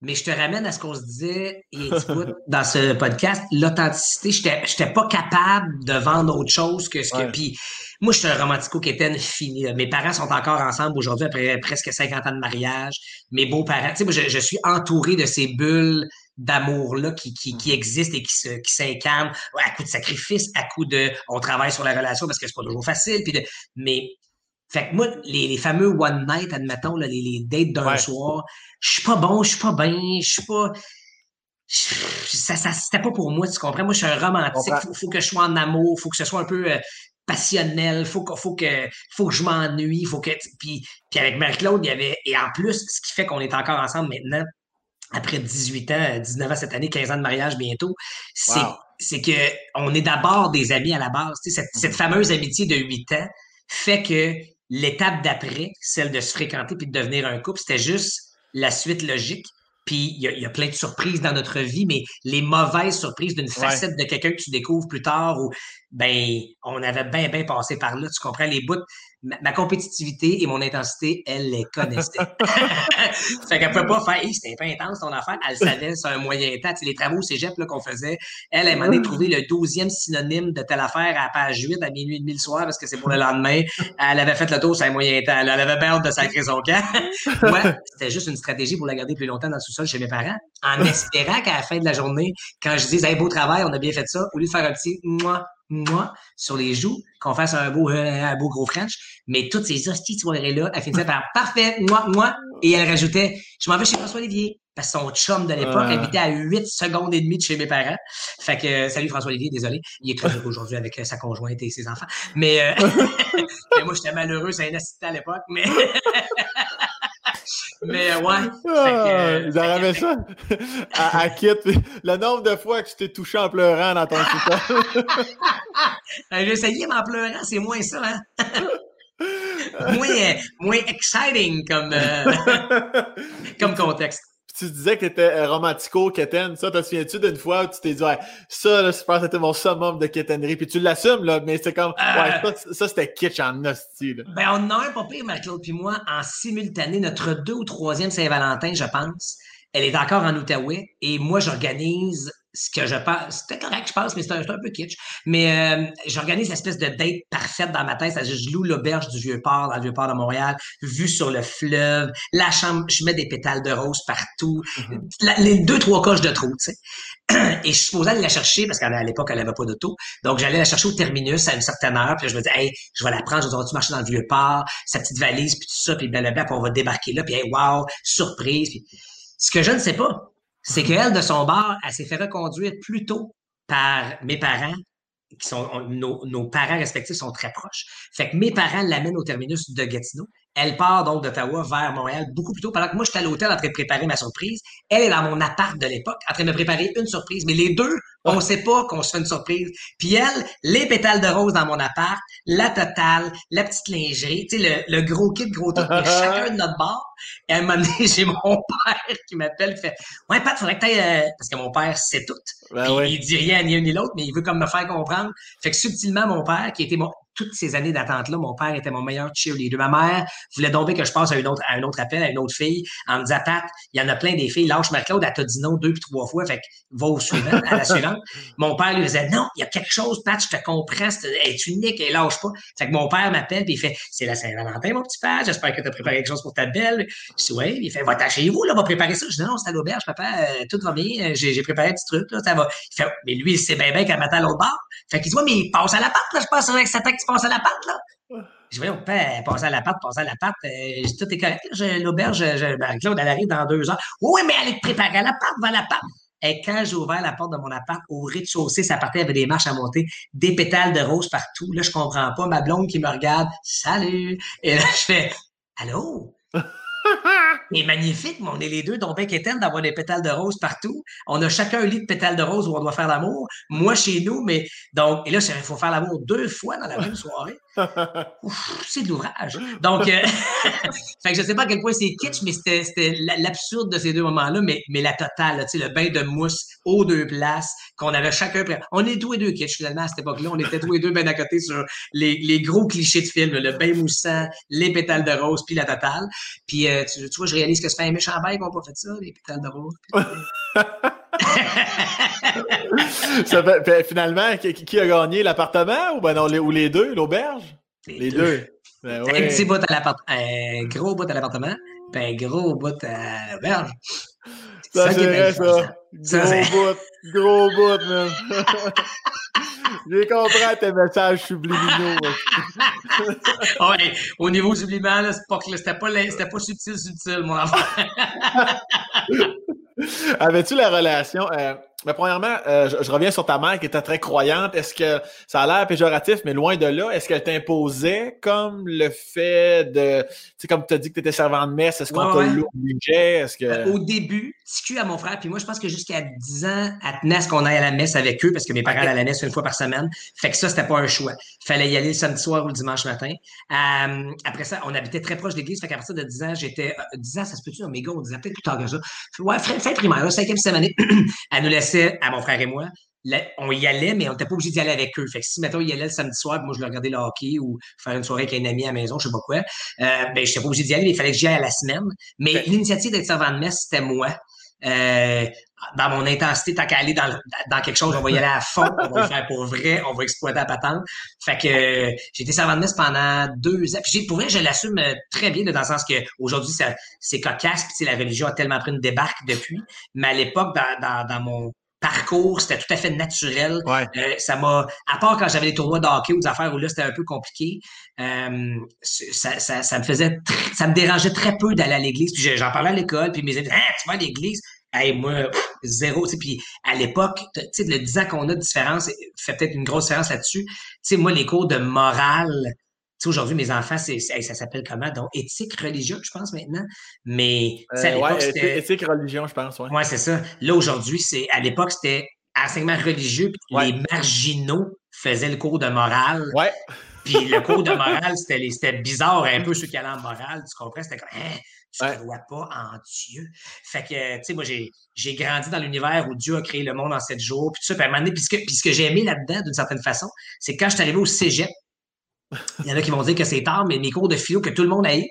mais je te ramène à ce qu'on se disait et dans ce podcast, l'authenticité, je n'étais pas capable de vendre autre chose que ce que. Puis moi, je suis un romantico-quétaine fini. Mes parents sont encore ensemble aujourd'hui après presque 50 ans de mariage. Mes beaux-parents, tu sais, moi, je, suis entouré de ces bulles d'amour-là qui, qui, qui, existent et qui, se, qui s'incarnent à coup de sacrifice, à coup de on travaille sur la relation parce que c'est pas toujours facile. Puis de, mais fait que moi, les, fameux one night, admettons, là, les, les dates d'un soir, je suis pas bon, je suis pas bien, je suis pas. Ça, ça c'était pas pour moi, tu comprends? Moi, je suis un romantique. Faut, que je sois en amour, faut que ce soit un peu euh, passionnel, faut que, faut que, faut que je m'ennuie, faut que. Puis, puis avec Marie-Claude, il y avait. Et en plus, ce qui fait qu'on est encore ensemble maintenant, après 18 ans, 19 ans cette année, 15 ans de mariage bientôt, c'est, c'est que on est d'abord des amis à la base. Cette, cette mm-hmm. fameuse amitié de 8 ans fait que l'étape d'après, celle de se fréquenter puis de devenir un couple, c'était juste la suite logique. Puis il y, a plein de surprises dans notre vie, mais les mauvaises surprises d'une facette de quelqu'un que tu découvres plus tard, ou ben on avait bien bien passé par là, tu comprends les bouts ma, compétitivité et mon intensité, elle les connaissait. fait qu'elle peut pas faire, hey, c'était pas intense ton affaire. Elle savait, c'est un moyen temps. les travaux au cégep qu'on faisait, elle, elle m'en a trouvé le douzième synonyme de telle affaire à page 8 à minuit et demi le soir parce que c'est pour le lendemain. Elle avait fait le tour sur un moyen temps. Elle avait hâte de sacrer son camp. Moi, c'était juste une stratégie pour la garder plus longtemps dans le sous-sol chez mes parents, en espérant qu'à la fin de la journée, quand je dis, hey, beau travail, on a bien fait ça, au lieu de faire un petit moi, moi sur les joues, qu'on fasse un beau, euh, un beau gros French. Mais toutes ces hosties soirées-là, elle finissait par parfait, moi, moi. Et elle rajoutait, je m'en vais chez François Olivier. Parce que son chum de l'époque habitait à 8 secondes et demie de chez mes parents. Fait que, salut François Olivier, désolé. Il est très heureux aujourd'hui avec euh, sa conjointe et ses enfants. Mais, euh, mais moi, j'étais malheureux, c'est un assistant à l'époque. Mais, Mais ouais. Ah, ils auraient ça à, à Kit. Le nombre de fois que tu t'es touché en pleurant dans ton sous J'ai essayé en pleurant, c'est moins ça, hein? moins, euh, moins exciting comme, euh, comme contexte tu disais que tu étais euh, romantico, Keten. Ça, te souviens-tu d'une fois où tu t'es dit, ouais, ça, là, je pense que c'était mon summum de Ketenerie. Puis tu l'assumes, là, mais c'est comme, ouais, euh. ça, c'était kitsch en hostie, là. Ben, on a un pas pire, claude puis moi, en simultané, notre deux ou troisième Saint-Valentin, je pense. Elle est encore en Outaouais et moi, j'organise ce que je pense, c'était correct, je pense, mais c'est un, un, peu kitsch. Mais euh, j'organise l'espèce de date parfaite dans ma tête. C'est-à-dire, je loue l'auberge du Vieux-Port, dans le Vieux-Port de Montréal, vue sur le fleuve, la chambre, je mets des pétales de rose partout, mm-hmm. les deux, trois coches de trou, tu sais. Et je suis supposé aller la chercher, parce qu'à l'époque, elle n'avait pas d'auto. Donc, j'allais la chercher au terminus à une certaine heure, puis je me dis, hey, je vais la prendre, je vais tu marcher dans le Vieux-Port, sa petite valise, puis tout ça, puis blablabla, puis on va débarquer là, puis hey, wow, surprise. Puis... Ce que je ne sais pas, c'est qu'elle, de son bar, elle s'est fait reconduire plus tôt par mes parents, qui sont nos, nos parents respectifs sont très proches. Fait que mes parents l'amènent au terminus de Gatineau. Elle part donc d'Ottawa vers Montréal beaucoup plus tôt, pendant que moi, j'étais à l'hôtel en train de préparer ma surprise. Elle est dans mon appart de l'époque, en train de me préparer une surprise. Mais les deux, on sait pas qu'on se fait une surprise. Puis elle, les pétales de rose dans mon appart, la totale, la petite lingerie, tu sais, le, gros kit, gros tout, chacun de notre bord. Et à un moment donné, j'ai mon père qui m'appelle, qui fait « Ouais, Pat, faudrait que t'ailles... Euh, Parce que mon père sait tout. Ben il dit rien ni un ni l'autre, mais il veut comme me faire comprendre. Fait que subtilement, mon père, qui était mon toutes ces années d'attente-là, mon père était mon meilleur cheerleader. Ma mère voulait donc que je passe à, une autre, à un autre appel, à une autre fille, en me disant, Pat, il y en a plein des filles, lâche Marc-Claude, elle t'a dit non deux puis trois fois, fait que va au suivant, à la suivante. Mon père lui disait, non, il y a quelque chose, Pat, je te comprends, elle est unique, elle lâche pas. Fait que mon père m'appelle, puis il fait, c'est la Saint-Valentin, mon petit père, j'espère que tu as préparé quelque chose pour ta belle. Je dis, oui, il fait, va-t'en chez vous, là, va préparer ça. Je dis, non, c'est à l'auberge, papa, euh, tout va bien, j'ai préparé un petit truc, là, ça va. Il fait, mais lui, il sait bien bien qu'elle m'attend à l'autre bord. Fait qu'il dit, ouais, mais il passe à la patte, là, je pense avec sa tête tu passes à la patte, là. Je vais au père, passer à la patte, passer à la patte. Euh, tout est correct. L'auberge, ben, Claude, elle arrive dans deux heures. Oui, mais elle est préparée à la patte, va à la patte. Et quand j'ai ouvert la porte de mon appart, au rez-de-chaussée, ça partait avec des marches à monter, des pétales de rose partout. Là, je comprends pas. Ma blonde qui me regarde, salut. Et là, je fais, allô? C'est magnifique, mais on est les deux donc bien d'avoir des pétales de rose partout. On a chacun un lit de pétales de rose où on doit faire l'amour. Moi, chez nous, mais donc, et là, il faut faire l'amour deux fois dans la même soirée. C'est de l'ouvrage. Donc, euh, fait que je sais pas à quel point c'est kitsch, mais c'était l'absurde de ces deux moments-là, mais, mais la totale, le bain de mousse aux deux places, qu'on avait chacun prêt. On est tous les deux kitsch, finalement, à cette époque-là. On était tous les deux bien à côté sur les, gros clichés de film, le bain moussant, les pétales de rose, puis la totale. Puis, euh, tu, vois, je réalise que c'est un méchant bail qu'on n'a pas fait ça, les pétales de rose. ça fait, finalement, qui, a gagné l'appartement ou, ben non, les, ou les deux, l'auberge? Les, deux. Ben un petit bout à l'appartement, un gros bout à l'appartement, puis un gros bout à l'auberge. Ça, c'est vrai, ça. Gros bout, gros bout, man. J'ai compris tes messages subliminaux. ouais, au niveau subliminal, c'était pas, pas, pas subtil, subtil, mon enfant. Avais-tu la relation? Euh, mais premièrement, euh, je, reviens sur ta mère qui était très croyante. Est-ce que ça a l'air péjoratif, mais loin de là, est-ce qu'elle t'imposait comme le fait de, tu sais, comme tu as dit que tu étais servant de messe, est-ce qu'on ouais, t'obligeait? Est-ce que... Euh, au début, tu à mon frère, puis moi, je pense que jusqu'à 10 ans, à tenait ce qu'on aille à la messe avec eux, parce que mes parents allaient à la messe une fois par semaine. Fait que ça, c'était pas un choix. Fallait y aller le samedi soir ou le dimanche matin. Euh, après ça, on habitait très proche de l'église. Fait qu'à partir de 10 ans, j'étais, 10 ans, ça se peut-tu, oh, gars, on disait peut-être plus tard que ça. Ouais, fin, primaire, cinquième, sixième année, elle nous laissait à mon frère et moi, on y allait, mais on n'était pas obligé d'y aller avec eux. Fait que si, mettons, il y allait le samedi soir, moi, je le regardais le hockey ou faire une soirée avec un ami à la maison, je sais pas quoi, euh, ben, je n'étais pas obligé d'y aller, mais il fallait que j'y aille à la semaine. Mais l'initiative d'être servant de messe, c'était moi. Euh, dans mon intensité, tant qu'à aller dans, dans quelque chose, on va y aller à fond, on va le faire pour vrai, on va exploiter la patente. Fait que euh, j'ai été servant de messe pendant deux ans. Puis pour vrai, je l'assume euh, très bien, dans le sens que aujourd'hui, c'est cocasse, puis la religion a tellement pris une débarque depuis. Mais à l'époque, dans, dans, dans mon parcours, c'était tout à fait naturel. Euh, ça m'a, à part quand j'avais des tournois de hockey ou des affaires où là c'était un peu compliqué, euh, ça, ça, ça, me faisait, ça me dérangeait très peu d'aller à l'église. Puis j'en parlais à l'école, puis mes amis, ah, tu vas à l'église? Hey, moi, zéro. Puis à l'époque, tu sais, le 10 ans qu'on a de différence fait peut-être une grosse différence là-dessus. Tu sais, moi, les cours de morale, aujourd'hui, mes enfants, c'est, ça s'appelle comment? Donc, éthique religieuse, je pense, maintenant. Mais, à l'époque, c'était... Éthique religion, je pense, ouais. Ouais, c'est ça. Là, aujourd'hui, c'est, à l'époque, c'était enseignement religieux, puis les marginaux faisaient le cours de morale. Ouais. Puis le cours de morale, c'était bizarre un peu ceux qui allaient en morale, tu comprends? C'était comme, hein, tu ne crois pas en Dieu. Fait que, tu sais, moi, j'ai grandi dans l'univers où Dieu a créé le monde en sept jours, puis tout ça. Puis à un moment donné, puis ce que, j'ai aimé là-dedans, d'une certaine façon, c'est quand je suis arrivé au cégep, il y en a qui vont dire que c'est tard, mais mes cours de philo que tout le monde a eu,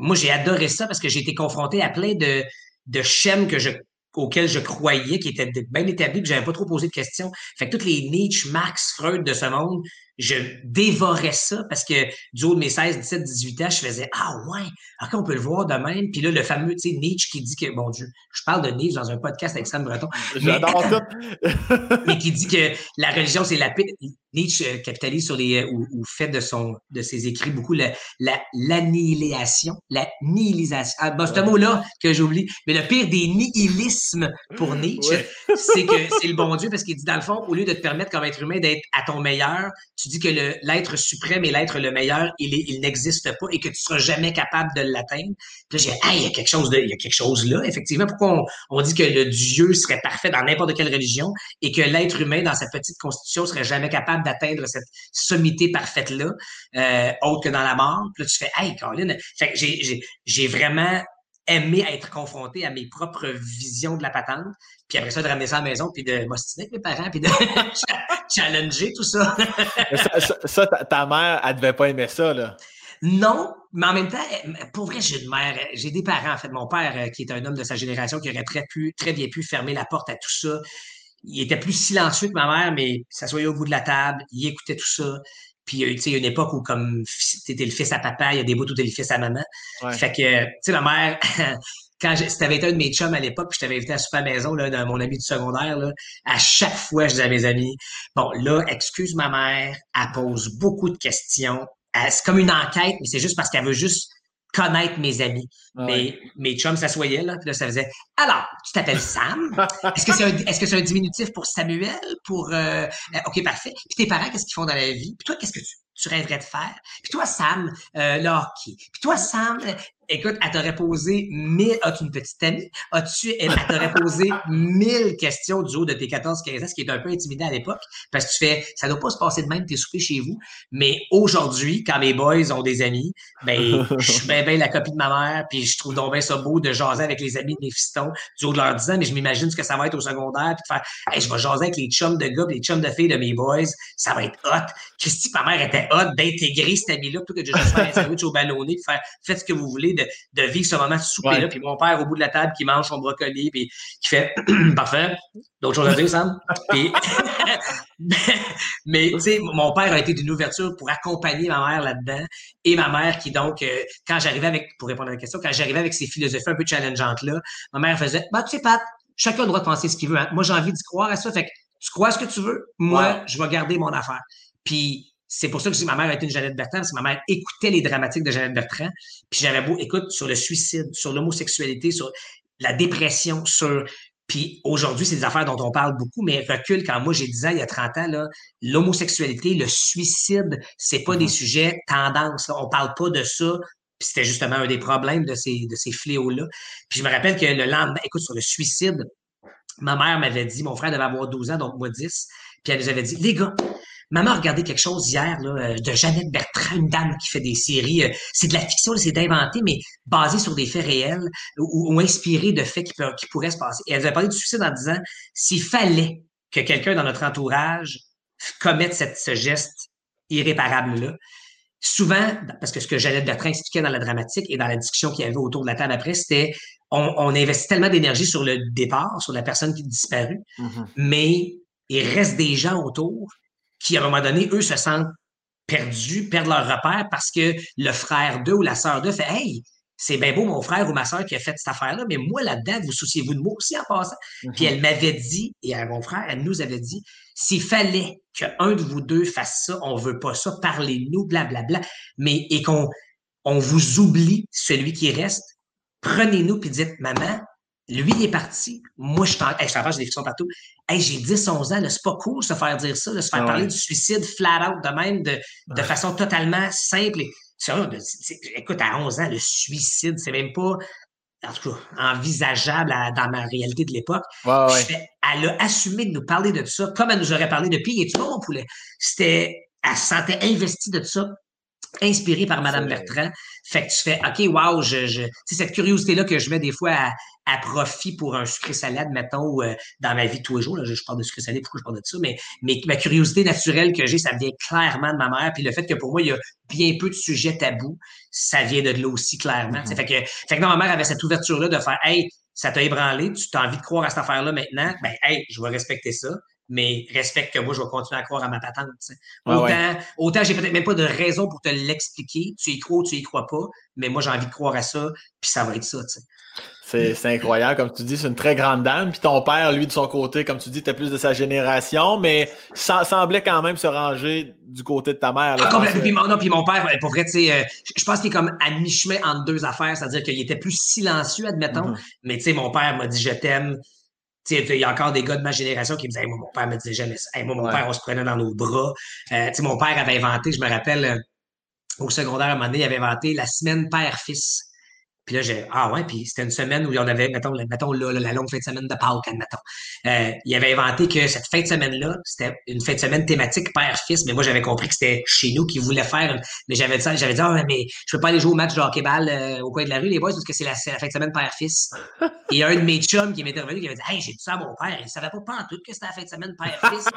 moi, j'ai adoré ça parce que j'ai été confronté à plein de, de schèmes que je auxquels je croyais, qui étaient bien établis, que j'avais pas trop posé de questions. Fait que toutes les Nietzsche, Max, Freud de ce monde, je dévorais ça parce que du haut de mes 16, 17, 18 ans, je faisais Ah ouais, ok, on peut le voir de même. Puis là, le fameux, tu sais, Nietzsche qui dit que, bon Dieu, je parle de Nietzsche dans un podcast avec Sam Breton. J'adore ça. mais qui dit que la religion, c'est la Nietzsche euh, capitalise sur les, euh, ou, fait de son, de ses écrits beaucoup la, l'annihilation, la, nihilisation. Ah, c'est un mot-là que j'oublie. Mais le pire des nihilismes pour Nietzsche, c'est que c'est le bon Dieu parce qu'il dit, dans le fond, au lieu de te permettre comme être humain d'être à ton meilleur, tu dis que l'être suprême et l'être le meilleur, il, il n'existe pas et que tu seras jamais capable de l'atteindre. Puis là, j'ai ah, il y a quelque chose de, il y a quelque chose là, effectivement. Pourquoi on, on dit que le Dieu serait parfait dans n'importe quelle religion et que l'être humain, dans sa petite constitution, serait jamais capable d'atteindre cette sommité parfaite-là, euh, autre que dans la mort? Puis là, tu fais, hey, Colin. Que j'ai vraiment aimé être confronté à mes propres visions de la patente, puis après ça, de ramener ça à la maison, puis de m'ostiner avec mes parents, puis de challenger tout ça. ça, ta, mère, elle devait pas aimer ça, là. Non, mais en même temps, pour vrai, j'ai une mère, j'ai des parents, en fait. Mon père, euh, qui est un homme de sa génération, qui aurait très, pu, très bien pu fermer la porte à tout ça. Il était plus silencieux que ma mère, mais s'assoyait au bout de la table, il écoutait tout ça. Puis, tu sais, il y a une époque où, comme t'étais le fils à papa, il y a des bouts où t'es le fils à maman. Fait que, tu sais, ma mère, quand je, si t'avais été un de mes chums à l'époque, puis je t'avais invité à super maison, là, dans mon ami du secondaire, là, à chaque fois, je disais à mes amis, bon, là, excuse ma mère, elle pose beaucoup de questions. C'est comme une enquête, mais c'est juste parce qu'elle veut juste connaître mes amis. mais mes chums s'assoyaient, là, puis là, ça faisait Alors, tu t'appelles Sam? Est-ce que c'est un, est-ce que c'est un diminutif pour Samuel? Pour euh, euh, OK, parfait. Puis tes parents, qu'est-ce qu'ils font dans la vie? Puis toi, qu'est-ce que tu, tu rêverais de faire? Puis toi, Sam, euh, le hockey. Puis toi, Sam, Écoute, elle t'aurait posé mille. As-tu une petite amie? As-tu. Elle t'aurait posé mille questions du haut de tes 14-15 ans, ce qui est un peu intimidant à l'époque, parce que tu fais, ça doit pas se passer de même, t'es soupé chez vous. Mais aujourd'hui, quand mes boys ont des amis, ben, je suis bien, bien la copie de ma mère, puis je trouve donc bien ça beau de jaser avec les amis de mes fistons du haut de leur 10 ans, mais je m'imagine ce que ça va être au secondaire, puis de faire, hey, je vais jaser avec les chums de gars, les chums de filles de mes boys, ça va être hot. Christy, ma mère était hot d'intégrer cet ami-là, plutôt que de juste faire un sandwich au ballonné, de faire, faites ce que vous voulez de, vivre ce moment de souper-là. Puis mon père au bout de la table qui mange son brocoli, puis qui fait parfait. D'autres choses à dire, Sam? mais, tu sais, mon père a été d'une ouverture pour accompagner ma mère là-dedans. Et ma mère qui, donc, euh, quand j'arrivais avec, pour répondre à la question, quand j'arrivais avec ces philosophies un peu challengeantes-là, ma mère faisait, bah, tu sais, Pat, chacun a le droit de penser ce qu'il veut. Hein. Moi, j'ai envie d'y croire à ça. Fait que tu crois ce que tu veux. Moi, je vais garder mon affaire. Puis c'est pour ça que ma mère a été une Jeannette Bertrand, parce que ma mère écoutait les dramatiques de Jeannette Bertrand. Puis j'avais beau, écoute, sur le suicide, sur l'homosexualité, sur la dépression, sur. Puis aujourd'hui, c'est des affaires dont on parle beaucoup, mais recule quand moi j'ai 10 ans, il y a 30 ans, l'homosexualité, le suicide, c'est pas des mm-hmm. sujets tendance. On parle pas de ça. Puis c'était justement un des problèmes de ces, de ces fléaux-là. Puis je me rappelle que le lendemain, écoute, sur le suicide, ma mère m'avait dit, mon frère devait avoir 12 ans, donc moi 10, puis elle nous avait dit, les gars, Maman a regardé quelque chose hier là, euh, de Jeannette Bertrand, une dame qui fait des séries. Euh, c'est de la fiction, c'est d'inventer, mais basé sur des faits réels ou, ou inspiré de faits qui, qui, pourraient se passer. Et elle avait parlé du suicide en disant s'il fallait que quelqu'un dans notre entourage commette cette, ce geste irréparable-là, souvent, parce que ce que Jeannette Bertrand expliquait dans la dramatique et dans la discussion qu'il y avait autour de la table après, c'était on, on investit tellement d'énergie sur le départ, sur la personne qui disparut, mm-hmm. mais il reste des gens autour qui, à un moment donné, eux, se sentent perdus, perdent leur repère parce que le frère d'eux ou la sœur d'eux fait Hey, c'est bien beau mon frère ou ma sœur qui a fait cette affaire-là, mais moi là-dedans, vous souciez-vous de moi aussi en passant? Puis mm-hmm. elle m'avait dit, et à mon frère, elle nous avait dit, s'il fallait qu'un de vous deux fasse ça, on veut pas ça, parlez-nous, blablabla, mais et qu'on on vous oublie celui qui reste, prenez-nous puis dites, maman, lui il est parti, moi je t'en, hey, je des fictions partout, Hey, j'ai 10, 11 ans, c'est pas cool de se faire dire ça, de se faire parler du suicide flat out de même, de, de façon totalement simple. écoute, à 11 ans, le suicide, c'est même pas en tout cas, envisageable dans ma réalité de l'époque. Elle a assumé de nous parler de ça comme elle nous aurait parlé de pire. Et tu vois, mon poulet, c'était, elle se sentait investie de ça inspirée par Madame Bertrand. Fait que tu fais, OK, wow, je, je... c'est cette curiosité-là que je mets des fois à, à profit pour un sucré salade, mettons, euh, dans ma vie de tous les jours. Là, je, parle de sucré salé, pourquoi je parle de ça? Mais, mais ma curiosité naturelle que j'ai, ça vient clairement de ma mère. Puis le fait que pour moi, il y a bien peu de sujets tabous, ça vient de là aussi clairement. Mm-hmm. Fait, que, fait que non, ma mère avait cette ouverture-là de faire Hey, ça t'a ébranlé, tu as envie de croire à cette affaire-là maintenant, ben hey, je vais respecter ça mais respecte que moi, je vais continuer à croire à ma patente. autant, autant j'ai peut-être même pas de raison pour te l'expliquer. Tu y crois ou tu y crois pas, mais moi, j'ai envie de croire à ça, puis ça va être ça. C'est incroyable, comme tu dis, c'est une très grande dame. Puis ton père, lui, de son côté, comme tu dis, était plus de sa génération, mais ça semblait quand même se ranger du côté de ta mère. ah, puis, non, puis mon père, pour vrai, tu sais, euh, je pense qu'il est comme à mi-chemin entre deux affaires, c'est-à-dire qu'il était plus silencieux, admettons, mm-hmm. mais tu sais, mon père m'a dit je t'aime. Il y a encore des gars de ma génération qui me disaient moi, mon père me disait jamais ça. moi, mon père, on se prenait dans nos bras. Euh, mon père avait inventé, je me rappelle, euh, au secondaire, à un moment donné, il avait inventé la semaine père-fils. Puis là, j'ai Ah ouais, puis c'était une semaine où on avait, mettons, mettons là, la longue fin de semaine de Pâques, admettons. Euh, il avait inventé que cette fin de semaine-là, c'était une fin de semaine thématique père-fils, mais moi j'avais compris que c'était chez nous qu'ils voulaient faire. Mais j'avais dit j'avais dit Ah mais je peux pas aller jouer au match de hockey-ball euh, au coin de la rue, les boys, parce que c'est la, la, fin de semaine père-fils. Et un de mes chums qui m'était revenu, qui avait dit Hey, j'ai dit ça à mon père, il savait pas pas en tout que c'était la fin de semaine père-fils.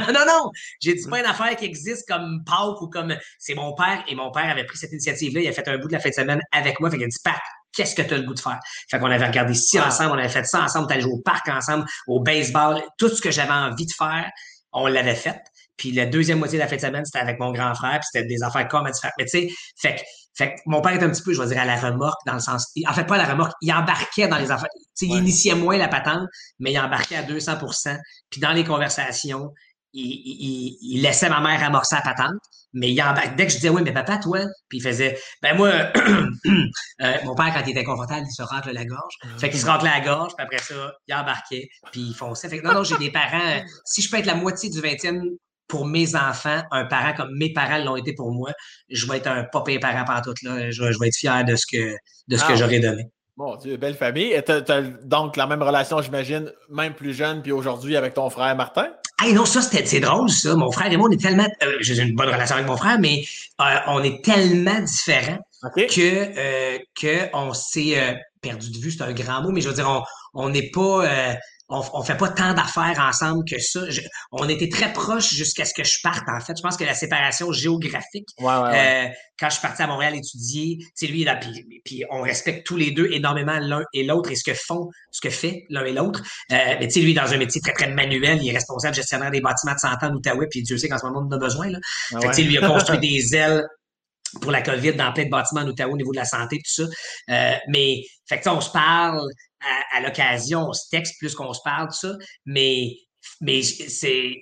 non, non, non, j'ai dit pas une affaire qui existe comme Pâques ou comme c'est mon père, et mon père avait pris cette initiative-là, il a fait un bout de la fin de semaine avec moi il a dit, Pat, qu'est-ce que tu as le goût de faire? Fait qu'on avait regardé ci ensemble, on avait fait ça ensemble, on allait jouer au parc ensemble, au baseball, tout ce que j'avais envie de faire, on l'avait fait. Puis la deuxième moitié de la fin de semaine, c'était avec mon grand frère, puis c'était des affaires comme à faire. Mais tu sais, fait, fait que mon père était un petit peu, je vais dire, à la remorque, dans le sens. En fait, pas à la remorque, il embarquait dans les affaires. Tu sais, il initiait moins la patente, mais il embarquait à 200% Puis dans les conversations, il, il, laissait ma mère amorcer la patente, mais il dès que je disais, oui, mais papa, toi, puis il faisait, ben moi, euh, mon père, quand il était confortable, il se rentre la gorge. Ah. Fait qu'il se rentre la gorge, puis après ça, il embarquait, puis il fonçait. Fait que non, non, j'ai des parents, si je peux être la moitié du 20e pour mes enfants, un parent comme mes parents l'ont été pour moi, je vais être un pas parent partout là. Je, vais être fier de ce que, de ce que ah. j'aurais donné. Bon Dieu, belle famille. Et donc la même relation, j'imagine, même plus jeune, puis aujourd'hui avec ton frère Martin? Hey, non, ça, c'est drôle, ça. Mon frère et moi, on est tellement. Euh, j'ai une bonne relation avec mon frère, mais euh, on est tellement différents que, euh, que on s'est euh, perdu de vue. C'est un grand mot, mais je veux dire, on n'est pas on, on fait pas tant d'affaires ensemble que ça. on était très proches jusqu'à ce que je parte, en fait. Je pense que la séparation géographique, euh, quand je suis parti à Montréal étudier, c'est lui, là, puis, puis, on respecte tous les deux énormément l'un et l'autre et ce que font, ce que fait l'un et l'autre. Euh, mais tu sais, lui, dans un métier très, très manuel, il est responsable gestionnaire des bâtiments de santé en Outaouais, puis Dieu sait qu'en ce moment, on en a besoin. Là. Ah fait que, lui, il a construit des ailes pour la COVID dans plein de bâtiments en Outaouais au niveau de la santé, tout ça. Euh, mais, fait que, on se parle, à, l'occasion, on se texte plus qu'on se parle, tout ça. Mais, mais c'est.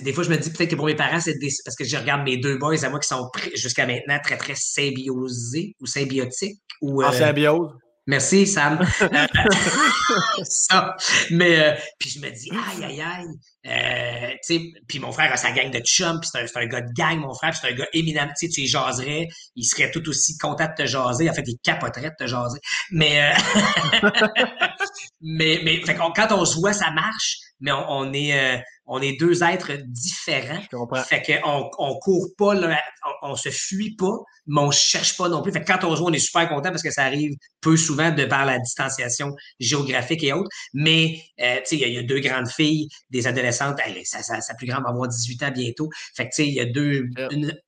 Des fois, je me dis peut-être que pour mes parents, c'est parce que je regarde mes deux boys à moi qui sont jusqu'à maintenant très, très symbiosés ou symbiotiques. Ou, en euh, symbiose? Merci, Sam. ça. Mais, euh, puis je me dis, aïe, aïe, aïe. Euh, puis mon frère a sa gang de chums, puis c'est un, un, gars de gang, mon frère, c'est un gars éminent. Tu y jaserais, il serait tout aussi content de te jaser. En fait, il capoterait de te jaser. Mais, euh, mais, mais fait quand on se voit, ça marche, mais on, est, euh, on est deux êtres différents. Fait qu'on on court pas, là, on, on, se fuit pas, mais on cherche pas non plus. Fait que quand on se voit, on est super content parce que ça arrive peu souvent de par la distanciation géographique et autres. Mais, euh, tu sais, il y, a deux grandes filles, des adolescentes. sa, sa, plus grande va avoir 18 ans bientôt. Fait que, tu sais, il y a deux,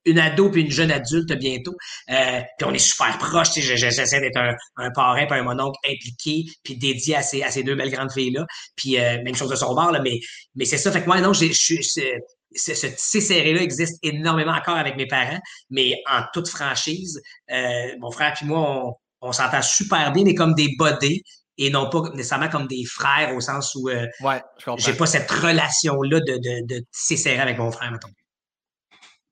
une, ado puis une jeune adulte bientôt. Euh, puis on est super proches. Tu sais, j'essaie d'être un, un parrain puis un mononcle impliqué puis dédié à ces, à ces deux belles grandes filles-là. Puis, même chose de son bord, là, mais, mais c'est ça. Fait que moi, non, ce tissé serré-là existe énormément encore avec mes parents, mais en toute franchise, euh, mon frère et moi, on, on s'entend super bien, mais comme des bodés et non pas nécessairement comme des frères au sens où euh, ouais, j'ai pas cette relation-là de, de, de tisser serré avec mon frère, mettons.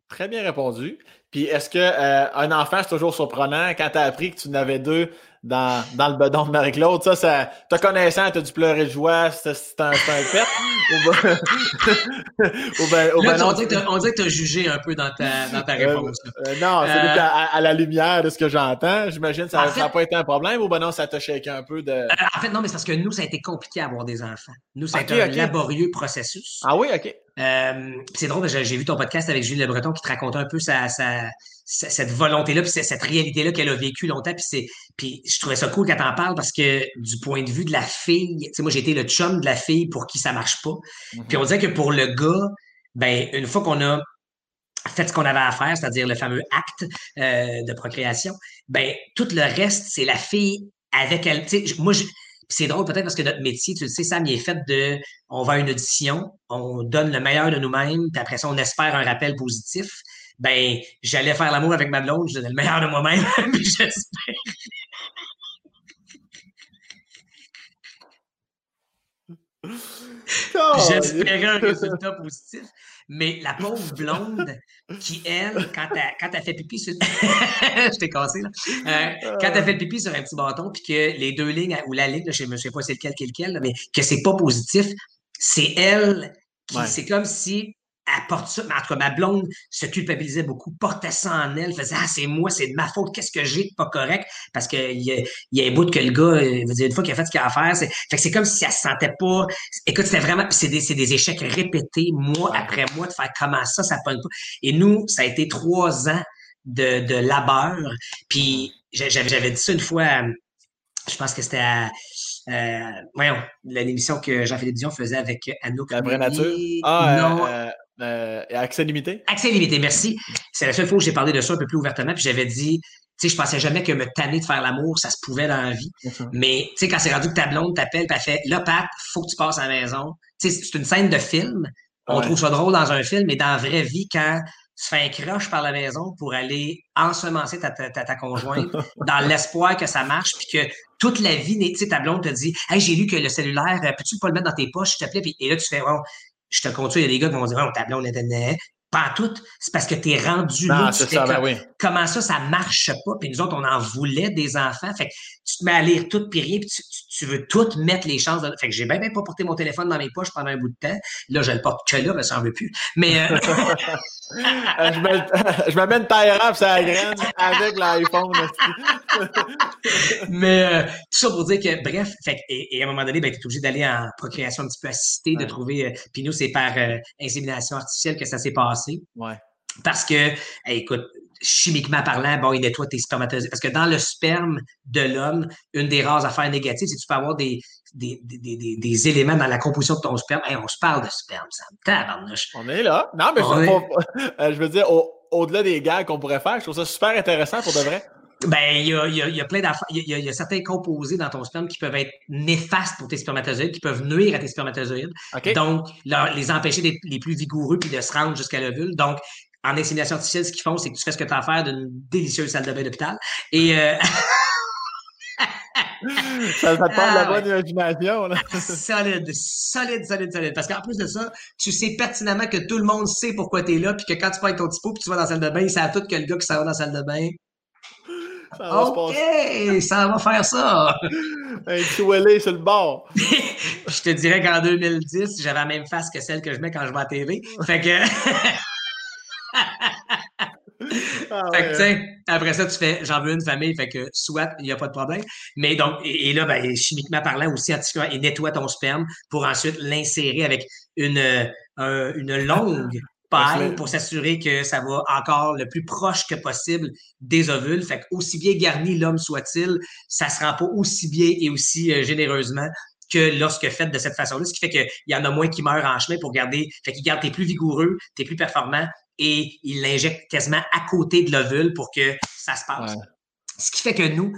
Très bien répondu. Puis est-ce que euh, un enfant, c'est toujours surprenant quand tu as appris que tu en avais deux dans, dans le bedon de Marie-Claude. Ça, ça te connaissant, t'as dû pleurer de joie, c'est un, un pet. ou ben, ou ben, ou ben on, dit que t'as jugé un peu dans ta, dans ta euh, réponse. Euh, non, c'est euh, à, la lumière de ce que j'entends. J'imagine que ça n'a pas été un problème ou ben non, ça t'a shaké un peu de. en fait, non, mais c'est parce que nous, ça a été compliqué à avoir des enfants. Nous, ça a été un laborieux processus. Ah oui, OK. Euh, c'est drôle, j'ai vu ton podcast avec Julie Le Breton qui te racontait un peu sa, sa, cette volonté-là, puis cette réalité-là qu'elle a vécue longtemps. Puis, puis je trouvais ça cool quand t'en parles parce que du point de vue de la fille, tu sais, moi j'ai été le chum de la fille pour qui ça marche pas. Mm-hmm. Puis on disait que pour le gars, ben une fois qu'on a fait ce qu'on avait à faire, c'est-à-dire le fameux acte euh, de procréation, ben tout le reste, c'est la fille avec elle. Tu sais, moi, c'est drôle peut-être parce que notre métier, tu le sais, Sam, il est fait de on va à une audition, on donne le meilleur de nous-mêmes, puis après ça, on espère un rappel positif. Ben, j'allais faire l'amour avec ma blonde, je donnais le meilleur de moi-même, puis j'espère. J'espérais un résultat positif. Mais la pauvre blonde qui, elle, quand elle, quand elle fait pipi sur. je t'ai cassé, là. Euh, quand elle fait pipi sur un petit bâton, puis que les deux lignes, ou la ligne, je ne sais pas c'est lequel lequel, mais que c'est pas positif, c'est elle qui. C'est comme si elle porte ça. Mais en tout cas, ma blonde se culpabilisait beaucoup, portait ça en elle, faisait Ah, c'est moi, c'est de ma faute, qu'est-ce que j'ai de pas correct? Parce qu'il y a, y a un bout que le gars, euh, veut dire, une fois qu'il a fait ce qu'il a à faire, c'est, fait que c'est comme si elle se sentait pas. Écoute, c'était vraiment. c'est des, c'est des échecs répétés, mois après mois, de faire comment ça, ça pogne pas. Et nous, ça a été trois ans de, de labeur. Puis j'avais, j'avais dit ça une fois, je pense que c'était à. Euh, voyons, l'émission que Jean-Philippe Dion faisait avec Anouk. La vraie nature? Ah, non. Euh, euh, accès limité? Accès limité, merci. C'est la seule fois où j'ai parlé de ça un peu plus ouvertement, puis j'avais dit, tu sais, je pensais jamais que me tanner de faire l'amour, ça se pouvait dans la vie. Mais, tu sais, quand c'est rendu que ta blonde t'appelle, puis elle fait, là, Pat, faut que tu passes à la maison. Tu sais, c'est une scène de film. On trouve ça drôle dans un film, mais dans la vraie vie, quand tu fais un croche par la maison pour aller ensemencer ta, ta, ta, conjointe dans l'espoir que ça marche, puis que toute la vie, tu sais, ta blonde te dit, hey, j'ai lu que le cellulaire, peux-tu pas le mettre dans tes poches, s'il te plaît? Et là, tu fais, oh, je te compte, il y a des gars qui vont dire, oh, ta blonde était pas tout, c'est parce que tu es rendu là. Ça, ben Comment ça, ça marche pas? Puis nous autres, on en voulait des enfants. Fait que tu te mets à lire tout puis rien, puis tu, veux tout mettre les chances. De... Fait que j'ai bien, bien pas porté mon téléphone dans mes poches pendant un bout de temps. Là, je le porte que là, mais ça en veut plus. Mais Euh, je m'amène Tyra sur la graine avec l'iPhone. Mais euh, tout ça pour dire que, bref, fait, et, et, à un moment donné, ben, tu es obligé d'aller en procréation un petit peu assistée, de trouver. Euh, puis nous, c'est par insémination artificielle que ça s'est passé. Ouais. Parce que, écoute, chimiquement parlant, bon, il nettoie tes spermatozoïdes. Parce que dans le sperme de l'homme, une des rares affaires négatives, c'est que tu peux avoir des, des, des, des, éléments dans la composition de ton sperme. on se parle de sperme, ça me tabarnouche. On est là. Non, mais je, euh, je, veux dire, au-delà des gags qu'on pourrait faire, je trouve ça super intéressant pour de vrai. Ben, il y a, y a, plein d'affaires. Il y, a, certains composés dans ton sperme qui peuvent être néfastes pour tes spermatozoïdes, qui peuvent nuire à tes spermatozoïdes. Donc, les empêcher d'être les plus vigoureux puis de se rendre jusqu'à l'ovule. Donc, en insémination artificielle, ce qu'ils font, c'est que tu fais ce que tu as à faire d'une délicieuse salle de bain d'hôpital. Et. Euh... ça, ça te parle de la ah, bonne imagination. Là. solide, solide, solide, solide. Parce qu'en plus de ça, tu sais pertinemment que tout le monde sait pourquoi tu es là, puis que quand tu avec ton pot, puis tu vas dans la salle de bain, ils savent tout que le gars qui s'en va dans la salle de bain. Ça va OK, ça va faire ça. Un petit sur le bord. je te dirais qu'en 2010, j'avais la même face que celle que je mets quand je vais à la TV. Fait que. Ah après ça, tu fais j'en veux une famille, fait que soit il n'y a pas de problème. Mais donc, et, là, ben, chimiquement parlant, aussi scientifiquement, il nettoie ton sperme pour ensuite l'insérer avec une, euh, une longue paille pour s'assurer que ça va encore le plus proche que possible des ovules. Fait que aussi bien garni l'homme soit-il, ça se rend pas aussi bien et aussi euh, généreusement que lorsque fait de cette façon-là, ce qui fait qu'il y en a moins qui meurent en chemin pour garder, fait qu'il garde t'es plus vigoureux, t'es plus performant, et il l'injecte quasiment à côté de l'ovule pour que ça se passe. Ce qui fait que nous,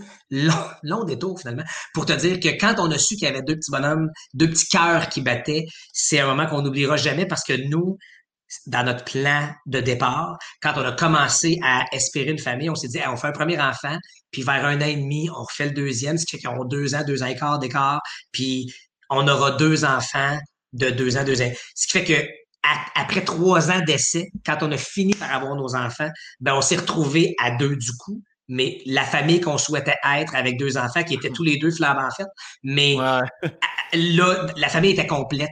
long, détour finalement, pour te dire que quand on a su qu'il y avait deux petits bonhommes, deux petits cœurs qui battaient, c'est un moment qu'on n'oubliera jamais parce que nous, dans notre plan de départ, quand on a commencé à espérer une famille, on s'est dit, on fait un premier enfant, puis vers un an et demi, on refait le deuxième, ce qui fait qu'ils ont deux ans, deux ans et quart d'écart, puis on aura deux enfants de deux ans, deux ans. Ce qui fait que après trois ans d'essai, quand on a fini par avoir nos enfants, ben on s'est retrouvés à deux du coup. Mais la famille qu'on souhaitait être avec deux enfants qui étaient tous les deux flambants en fait. Mais là, la famille était complète.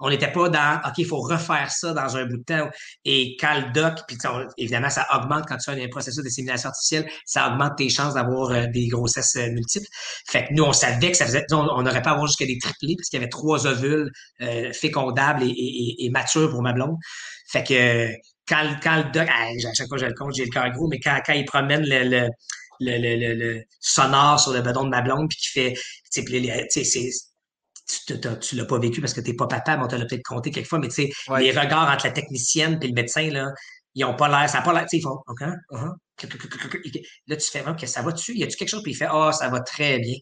On n'était pas dans OK, il faut refaire ça dans un bout de temps. Et quand le doc, puis évidemment, ça augmente quand tu fais un processus d'insémination artificielle, ça augmente tes chances d'avoir euh, des grossesses euh, multiples. Fait que nous, on savait que ça faisait. On n'aurait pas à avoir jusqu'à des triplés, parce qu'il y avait trois ovules euh, fécondables et, matures pour ma blonde. Fait que quand, quand le doc, à chaque fois que je le compte, j'ai le cœur gros, mais quand, quand il promène le, le le, le, le, sonore sur le bedon de ma blonde, puis qui fait, tu sais, tu, tu l'as pas vécu parce que t'es pas papa, mais on te l'a peut-être compté quelquefois, mais tu sais, les regards entre la technicienne et le médecin, là, ils ont pas l'air, ça n'a pas l'air, tu sais, ils font, OK, uh-huh. là, tu fais, OK, ça va dessus, y a-tu quelque chose? Puis il fait, oh, ça va très bien.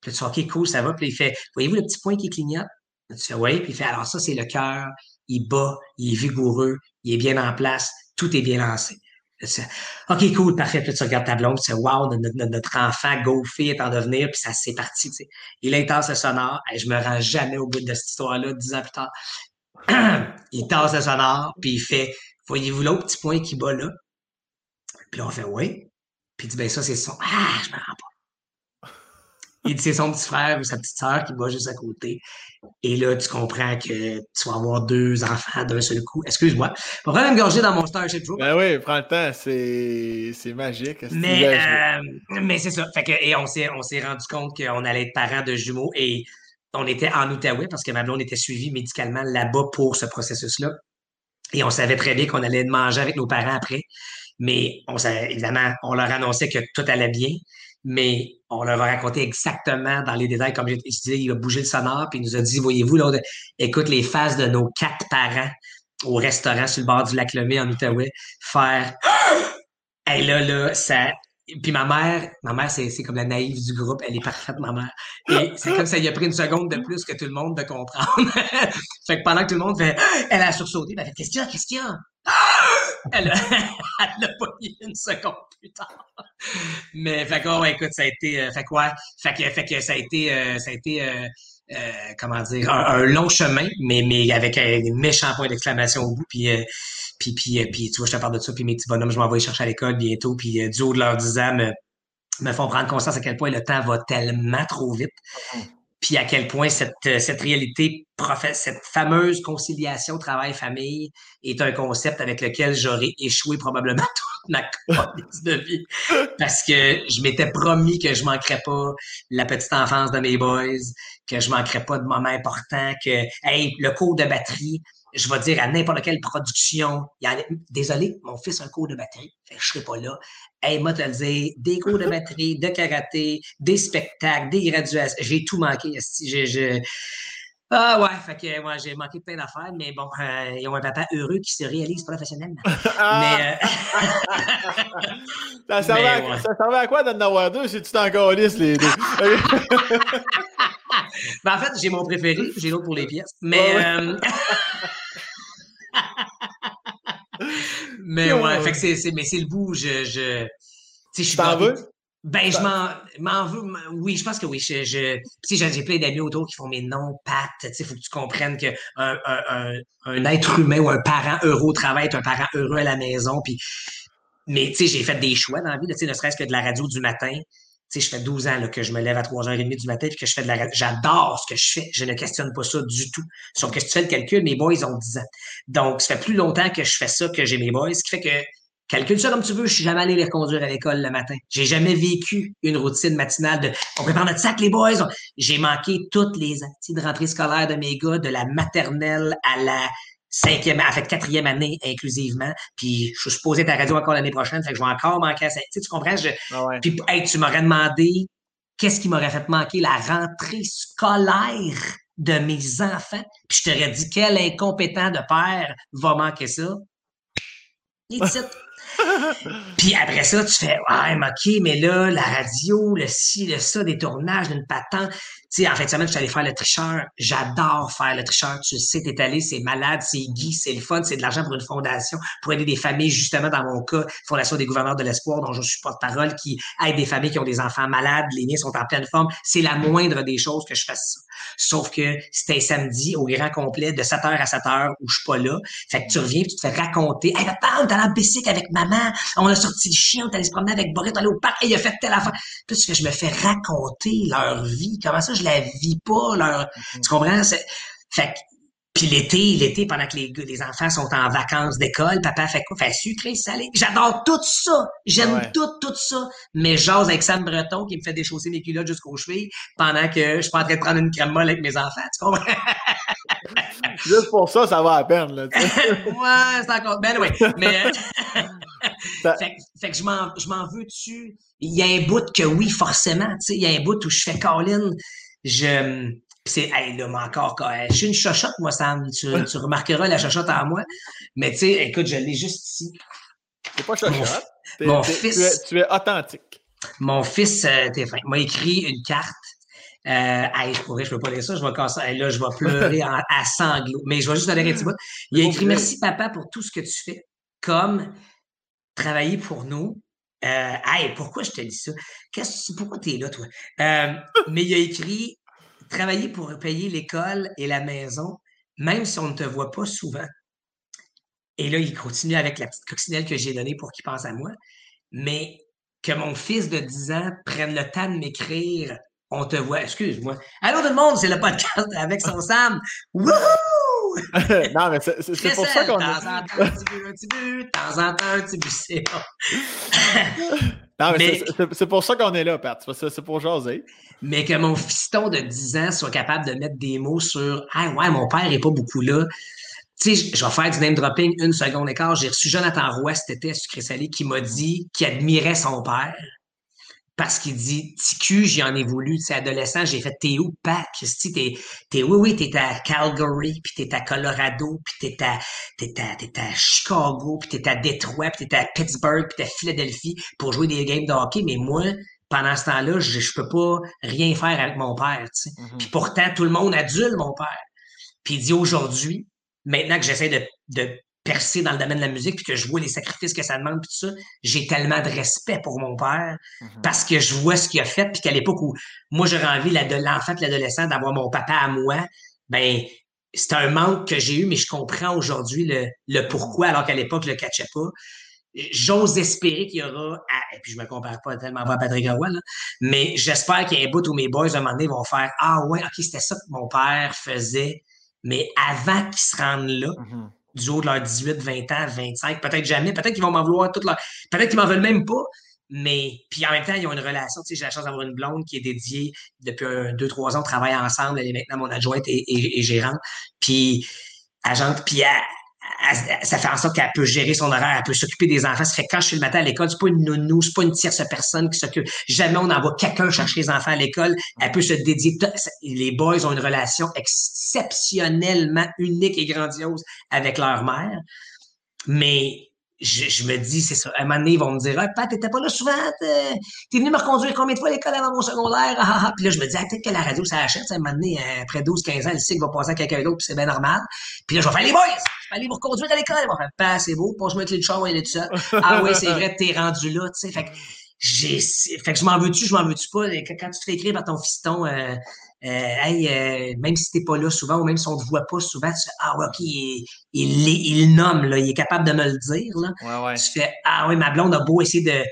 Puis tu fais, OK, cool, ça va. Puis il fait, voyez-vous le petit point qui clignote? tu fais, oui. Puis il fait, alors ça, c'est le cœur, il bat, il est vigoureux, il est bien en place, tout est bien lancé. OK, cool, parfait. Puis tu regardes ta blonde, sais, wow, notre, enfant Goofy est en devenir, puis ça c'est parti. Tu sais. Il tasse le sonore. je me rends jamais au bout de cette histoire-là, dix ans plus tard. il tasse le sonore, puis il fait Voyez-vous l'autre petit point qui bat là? Puis là, on fait Oui. Puis il dit Ben ça, c'est son. Ah, je me rends pas. Il dit c'est son petit frère ou sa petite sœur qui va juste à côté. Et là, tu comprends que tu vas avoir deux enfants d'un seul coup. Excuse-moi. Pas prendre une gorgée dans mon Starship Troop. Ben oui, prends le temps. C'est, magique. Mais, euh, mais c'est ça. Fait que, et on s'est, on s'est rendu compte qu'on allait être parents de jumeaux et on était en Outaouais parce que ma blonde était suivie médicalement là-bas pour ce processus-là. Et on savait très bien qu'on allait manger avec nos parents après. Mais on savait, évidemment, on leur annonçait que tout allait bien mais on leur a raconté exactement dans les détails, comme je disais, il a bougé le sonore, puis il nous a dit, voyez-vous, là, écoute les faces de nos quatre parents au restaurant sur le bord du lac Lemay en Outaouais, faire Et là, là, ça. Puis ma mère, ma mère, c'est, comme la naïve du groupe, elle est parfaite, ma mère. Et c'est comme ça, il a pris une seconde de plus que tout le monde de comprendre. fait que pendant que tout le monde fait, elle a sursauté, elle fait, qu'est-ce qu'il y a, qu'est-ce qu'il y a? Elle a, elle a pas mis une seconde plus tard. Mais fait que, écoute, ça a été, euh, fait quoi, fait que, fait que ça a été, euh, ça a été, euh, comment dire, un, long chemin, mais, mais avec un méchant point d'exclamation au bout, puis, puis, puis, puis, tu vois, je te parle de ça, puis mes petits bonhommes, je m'en vais chercher à l'école bientôt, puis du haut de leur 10 ans, me, me font prendre conscience à quel point le temps va tellement trop vite. Puis à quel point cette, euh, cette réalité, cette fameuse conciliation travail-famille est un concept avec lequel j'aurais échoué probablement toute ma vie. Parce que je m'étais promis que je manquerais pas la petite enfance de mes boys, que je manquerais pas de moments importants, que, hey, le cours de batterie, je vais dire à n'importe quelle production, désolé, mon fils a un cours de batterie, je serai pas là. Hey, moi, te le dire, des cours de batterie, de karaté, des spectacles, des graduations, j'ai tout manqué. J'ai, Ah ouais, fait que moi j'ai manqué plein d'affaires, mais bon, euh, ils ont un papa heureux qui se réalise professionnellement. Ah! mais euh... ça, servait à, ça servait à quoi d'en avoir deux si tu t'en les deux? ben, en fait, j'ai mon préféré, j'ai l'autre pour les pièces. Mais euh, mais ouais, fait que c'est, mais c'est le bout, je, je, je t'en veux? Ben, je m'en, veux. Oui, je pense que oui. Je, je, j'ai plein d'amis autour qui font mes noms, Pat. Tu sais, faut que tu comprennes qu'un un, un, un, être humain ou un parent heureux au travail est un parent heureux à la maison. Puis, mais tu sais, j'ai fait des choix dans la vie, tu sais, ne serait-ce que de la radio du matin. Tu sais, je fais 12 ans là, que je me lève à 3h30 du matin et que je fais de la radio. J'adore ce que je fais. Je ne questionne pas ça du tout. Sauf que si tu fais le calcul, mes boys ont 10 ans. Donc, ça fait plus longtemps que je fais ça que j'ai mes boys, ce qui fait que calcule ça comme tu veux, je suis jamais allé les reconduire à l'école le matin. J'ai jamais vécu une routine matinale de on prépare notre sac, les boys. J'ai manqué toutes les activités de rentrée scolaire de mes gars, de la maternelle à la cinquième, en fait, quatrième année inclusivement. Puis je suis supposé être à radio encore l'année prochaine, fait que je vais encore manquer à ça. Tu, comprends? Ah puis hey, tu m'aurais demandé qu'est-ce qui m'aurait fait manquer la rentrée scolaire de mes enfants. Puis je t'aurais dit quel incompétent de père va manquer ça? Puis après ça, tu fais Ouais, OK, mais là, la radio, le ci, le ça, des tournages, d'une patente. Tu sais, en fin de semaine, je suis allé faire le tricheur. J'adore faire le tricheur. Tu sais, t'es allé, c'est malade, c'est guy, c'est le fun, c'est de l'argent pour une fondation, pour aider des familles, justement, dans mon cas, Fondation des gouverneurs de l'espoir, dont je suis porte-parole, qui aide des familles qui ont des enfants malades, les miens sont en pleine forme. C'est la moindre des choses que je fasse ça. Sauf que c'était samedi au grand complet de 7h à 7h où je suis pas là. Fait que tu reviens tu te fais raconter. Hey, papa, on est allé en bicycle avec maman. On a sorti le chien, on est allé se promener avec Boris, on est allé au parc et il a fait telle affaire. Puis que je me fais raconter leur vie. Comment ça, je la vis pas, leur, mm-hmm. tu comprends? Fait que puis l'été, l'été, pendant que les, les enfants sont en vacances d'école, papa fait quoi? Fait sucré, salé. J'adore tout ça. J'aime tout, tout ça. Mais j'ose avec Sam Breton qui me fait déchausser mes culottes jusqu'aux chevilles pendant que je suis pas en train de prendre une crème molle avec mes enfants. Tu comprends? Juste pour ça, ça va à peine, là. ouais, c'est encore. Ben oui. Mais. fait, fait, que je m'en, je m'en veux dessus. Il y a un bout que oui, forcément. Tu sais, il y a un bout où je fais Colin. Je c'est, hey, là, mais encore, je suis une chochotte, moi, Sam. Tu, tu remarqueras la chochotte en moi. Mais tu sais, écoute, je l'ai juste ici. C'est pas chochotte. Mon, fils. Tu es, authentique. Mon fils, euh, m'a écrit une carte. Euh, hey, je pourrais, je peux pas lire ça, je vais casser. là, je vais pleurer à sanglots. Mais je vais juste aller un petit bout. Il a écrit Merci, papa, pour tout ce que tu fais. Comme travailler pour nous. Euh, hey, pourquoi je te dis ça? Qu'est-ce, pourquoi tu es là, toi? Euh, mais il a écrit travailler pour payer l'école et la maison, même si on ne te voit pas souvent. Et là, il continue avec la petite coccinelle que j'ai donnée pour qu'il pense à moi. Mais que mon fils de 10 ans prenne le temps de m'écrire On te voit, excuse-moi. Allô tout le monde, c'est le podcast avec son Sam. Wouhou! non, mais c'est pour ça qu'on. De temps en temps, un petit but, un petit but, de temps en temps, un petit but, c'est Non, mais, c'est pour ça qu'on est là, Pat. C'est pour jaser. Mais que mon fiston de 10 ans soit capable de mettre des mots sur Ah ouais, mon père n'est pas beaucoup là. Tu sais, je vais faire du name dropping une seconde écart. J'ai reçu Jonathan Roy cet été à Sucré Salé qui m'a dit qu'il admirait son père parce qu'il dit TQ, j'y en ai voulu, tu sais, adolescent, j'ai fait t'es où, Pac? T'es, t'es, oui, oui, t'es à Calgary, puis t'es à Colorado, puis t'es à, t'es à, t'es à Chicago, puis t'es à Detroit, puis t'es à Pittsburgh, puis t'es à Philadelphie pour jouer des games de hockey, mais moi, pendant ce temps-là, je, je peux pas rien faire avec mon père, tu sais. Mm-hmm. Puis pourtant, tout le monde adulte mon père. Puis il dit aujourd'hui, maintenant que j'essaie de, de percer dans le domaine de la musique, puis que je vois les sacrifices que ça demande, puis tout ça, j'ai tellement de respect pour mon père mm-hmm. parce que je vois ce qu'il a fait, puis qu'à l'époque où moi j'aurais envie, l'enfant, l'adolescent, d'avoir mon papa à moi, ben c'est un manque que j'ai eu, mais je comprends aujourd'hui le, le, pourquoi, alors qu'à l'époque, je le catchais pas. J'ose espérer qu'il y aura, et puis je me compare pas tellement à Patrick Roy, mais j'espère qu'il y a un bout où mes boys, à un moment donné, vont faire Ah ouais, ok, c'était ça que mon père faisait, mais avant qu'ils se rendent là, mm-hmm du haut de leurs 18, 20 ans, 25, peut-être jamais, peut-être qu'ils vont m'en vouloir toute leur. Peut-être qu'ils m'en veulent même pas, mais puis en même temps, ils ont une relation. Tu sais, j'ai la chance d'avoir une blonde qui est dédiée depuis un, deux, trois ans, on travaille ensemble, elle est maintenant mon adjointe et, gérante. Puis agente, puis elle, ça fait en sorte qu'elle peut gérer son horaire, elle peut s'occuper des enfants. Ça fait quand je suis le matin à l'école, c'est pas une nounou, c'est pas une tierce personne qui s'occupe. Jamais on envoie quelqu'un chercher les enfants à l'école. Elle peut se dédier. Les boys ont une relation exceptionnellement unique et grandiose avec leur mère. Mais je, me dis, c'est ça. À un moment donné, ils vont me dire, ah, Pat, t'étais pas là souvent, t'es venu me reconduire combien de fois à l'école avant mon secondaire? Ah, ah, ah. Puis là, je me dis, ah, peut-être que la radio, ça achète. À un moment donné, après 12, 15 ans, le cycle va passer à quelqu'un d'autre, puis c'est bien normal. Puis là, je vais faire les boys! Je vais aller vous reconduire à l'école. Ils vont faire, pas, c'est beau, passe moi avec les chars, il est tout seul. ah oui, c'est vrai, t'es rendu là, tu sais. Fait que, fait que je m'en veux-tu, je m'en veux-tu pas? Quand tu te fais écrire par ton fiston, euh, euh, hey, euh, même si t'es pas là souvent ou même si on te voit pas souvent, tu fais Ah ouais, ok, il, il, il, nomme, là, il est capable de me le dire. Là. Tu fais Ah oui, ma blonde a beau essayer de,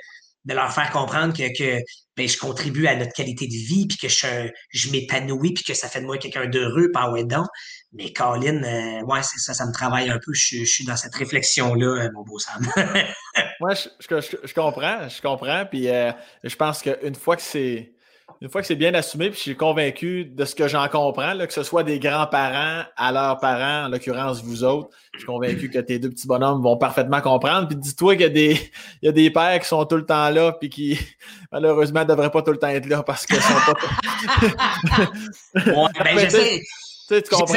de leur faire comprendre que, que ben, je contribue à notre qualité de vie, puis que je, je m'épanouis, puis que ça fait de moi quelqu'un d'heureux, par ouais donc. Mais Colin, euh, ouais, c'est ça, ça me travaille un peu. Je, je suis dans cette réflexion-là, mon beau Sam. Moi, je, je, je, comprends, je comprends. Puis je pense qu'une fois que c'est une fois que c'est bien assumé, puis je suis convaincu de ce que j'en comprends, là, que ce soit des grands-parents à leurs parents, en l'occurrence vous autres, je suis convaincu que tes deux petits bonhommes vont parfaitement comprendre. Puis dis-toi qu'il y a des, il y a des pères qui sont tout le temps là, puis qui malheureusement ne devraient pas tout le temps être là parce qu'ils sont pas. ouais, ben, j'essaie. Tu comprends?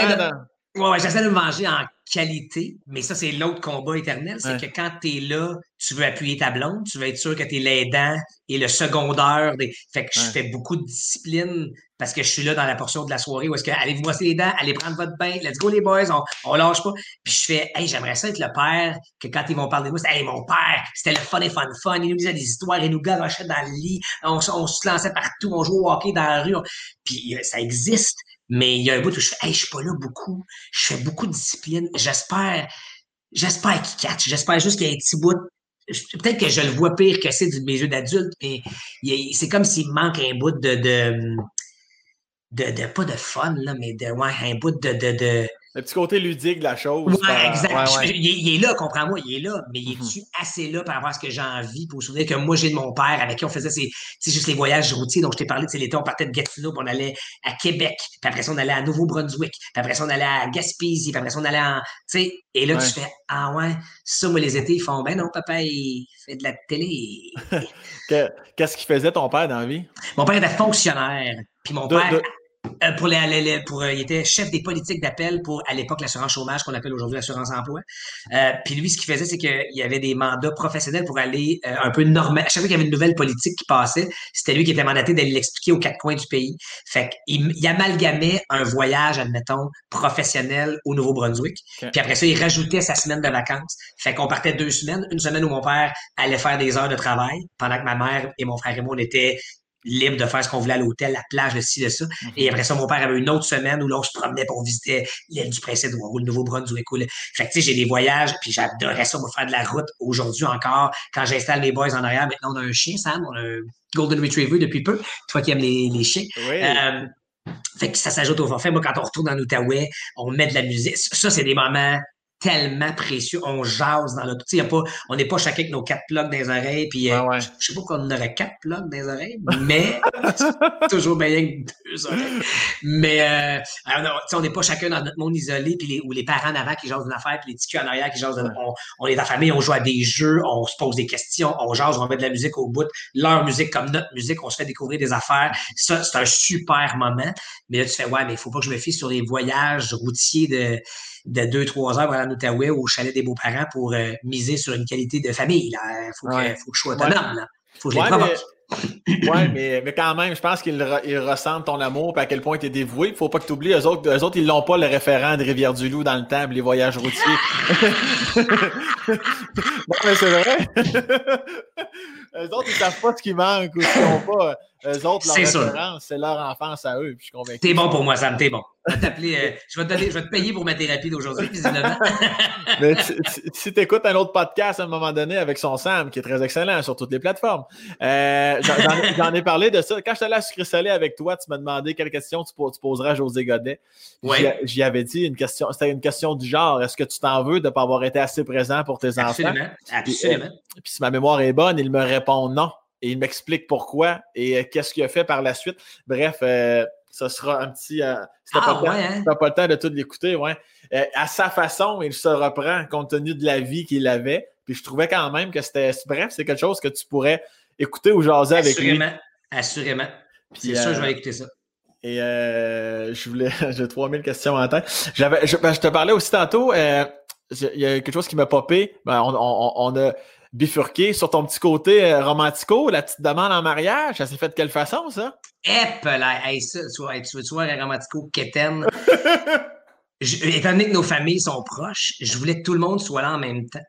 Ouais, j'essaie de me manger en qualité, mais ça, c'est l'autre combat éternel. C'est que quand tu es là, tu veux appuyer ta blonde, tu veux être sûr que tu es l'aidant et le secondaire. Des... Fait que je fais beaucoup de discipline parce que je suis là dans la portion de la soirée où est-ce que allez vous brosser les dents, allez prendre votre bain, let's go les boys, on, on lâche pas. Puis je fais, hey, j'aimerais ça être le père que quand ils vont parler de moi, c'est, hey, mon père, c'était le fun et fun fun, il nous disait des histoires, il nous garochait dans le lit, on, on se lançait partout, on jouait au hockey dans la rue. Puis ça existe Mais il y a un bout où je fais, hey, je suis pas là beaucoup. Je fais beaucoup de discipline. J'espère, j'espère qu'il catch. J'espère juste qu'il y a un petit bout. Peut-être que je le vois pire que c'est du mes jeux d'adulte, mais c'est comme s'il manque un bout de, de, de, pas de fun, là, mais de, ouais, un bout de, de, de le petit côté ludique de la chose. Ouais, exact. Il, est là, comprends-moi, il est là, mais il est-tu mm-hmm. assez là par rapport à ce que j'ai envie? Pour souvenir que moi, j'ai de mon père avec qui on faisait juste les voyages routiers dont je t'ai parlé, c'est l'été, on partait de Gatineau, puis on allait à Québec, puis après ça, on allait à Nouveau-Brunswick, puis après ça, on allait à Gaspésie, puis après ça, on allait en, tu sais, et là, tu fais, ah ouais, ça, moi, les étés, ils font, ben non, papa, il fait de la télé. Qu'est-ce qu'il faisait ton père dans la vie? Mon père était fonctionnaire, puis mon père... Euh, pour les, pour, euh, il était chef des politiques d'appel pour, à l'époque, l'assurance chômage, qu'on appelle aujourd'hui l'assurance emploi. Euh, puis lui, ce qu'il faisait, c'est qu'il y avait des mandats professionnels pour aller un peu normal. À chaque fois qu'il y avait une nouvelle politique qui passait, c'était lui qui était mandaté d'aller l'expliquer aux quatre coins du pays. Fait qu'il il amalgamait un voyage, admettons, professionnel au Nouveau-Brunswick. Puis après ça, il rajoutait sa semaine de vacances. Fait qu'on partait deux semaines. Une semaine où mon père allait faire des heures de travail, pendant que ma mère et mon frère et moi, on était libre de faire ce qu'on voulait à l'hôtel, la plage, de ci, de ça. Mhm. Et après ça, mon père avait une autre semaine où là, on se promenait pour visiter l'île du Prince-Édouard ou le Nouveau-Brunswick. Fait que, tu sais, j'ai des voyages, puis j'adorais ça, me faire de la route aujourd'hui encore. Quand j'installe mes boys en arrière, maintenant, on a un chien, Sam, on a un Golden Retriever depuis peu. Toi qui aimes les, les chiens. Euh, fait que ça s'ajoute au forfait. Moi, quand on retourne en Outaouais, on met de la musique. Ça, c'est des moments tellement précieux. On jase dans l'auto. Pas, on n'est pas chacun avec nos quatre plugs dans les oreilles. Puis, euh, Je sais pas qu'on aurait quatre plugs dans les oreilles, mais toujours bien que deux oreilles. Mais euh, on n'est pas chacun dans notre monde isolé, puis les, ou les parents en avant qui jasent d'une affaire, puis les petits en arrière qui jasent de, on, on, est dans la famille, on joue à des jeux, on se pose des questions, on jase, on met de la musique au bout. Leur musique comme notre musique, on se fait découvrir des affaires. Ça, c'est un super moment. Mais là, tu fais, ouais, mais il faut pas que je me fie sur les voyages routiers de de deux, trois heures à l'Outaouais au chalet des beaux-parents pour euh, miser sur une qualité de famille. Il faut, que, faut que je sois autonome. Là. faut que je les provoque. Oui, mais, mais quand même, je pense qu'ils ressentent ton amour et à quel point tu es dévoué. Il faut pas que tu oublies, eux autres, eux autres ils n'ont pas le référent de Rivière-du-Loup dans le temps, les voyages routiers. non, mais c'est vrai. eux autres, ils savent pas ce qui manque ou ils n'ont pas. Eux autres, leur référence, c'est leur enfance à eux. Puis je suis convaincu. T'es bon pour moi, Sam, t'es bon. Je vais, euh, je, vais te je vais te payer pour ma thérapie d'aujourd'hui, visiblement. Mais si tu écoutes un autre podcast à un moment donné avec son Sam, qui est très excellent sur toutes les plateformes, euh, j'en ai parlé de ça. Quand je suis allé à Sucré avec toi, tu m'as demandé quelle question tu, poseras à José Godet. Ouais. J'y avais dit une question, c'était une question du genre est-ce que tu t'en veux de ne pas avoir été assez présent pour tes enfants? Absolument. Absolument. Puis, puis si ma mémoire est bonne, il me répond non et il m'explique pourquoi et euh, qu'est-ce qu'il a fait par la suite. Bref, euh, ça sera un petit. Euh, si ah, pas, hein? pas, le temps de tout l'écouter, ouais. à sa façon, il se reprend compte tenu de la vie qu'il avait. Puis je trouvais quand même que c'était. Bref, c'est quelque chose que tu pourrais écouter ou jaser avec lui. Assurément. Assurément. C'est sûr, je vais écouter ça. Et je voulais. J'ai 3000 questions en tête. J'avais, je, ben, je, te parlais aussi tantôt. il y a quelque chose qui m'a popé. Ben, on, on, on, a bifurqué sur ton petit côté euh, romantico, la petite demande en mariage? Ça s'est fait de quelle façon, ça? Hep, là, hey, ça, tu, vois, tu veux voir un romantico quétaine? étant donné que nos familles sont proches, je voulais que tout le monde soit là en même temps.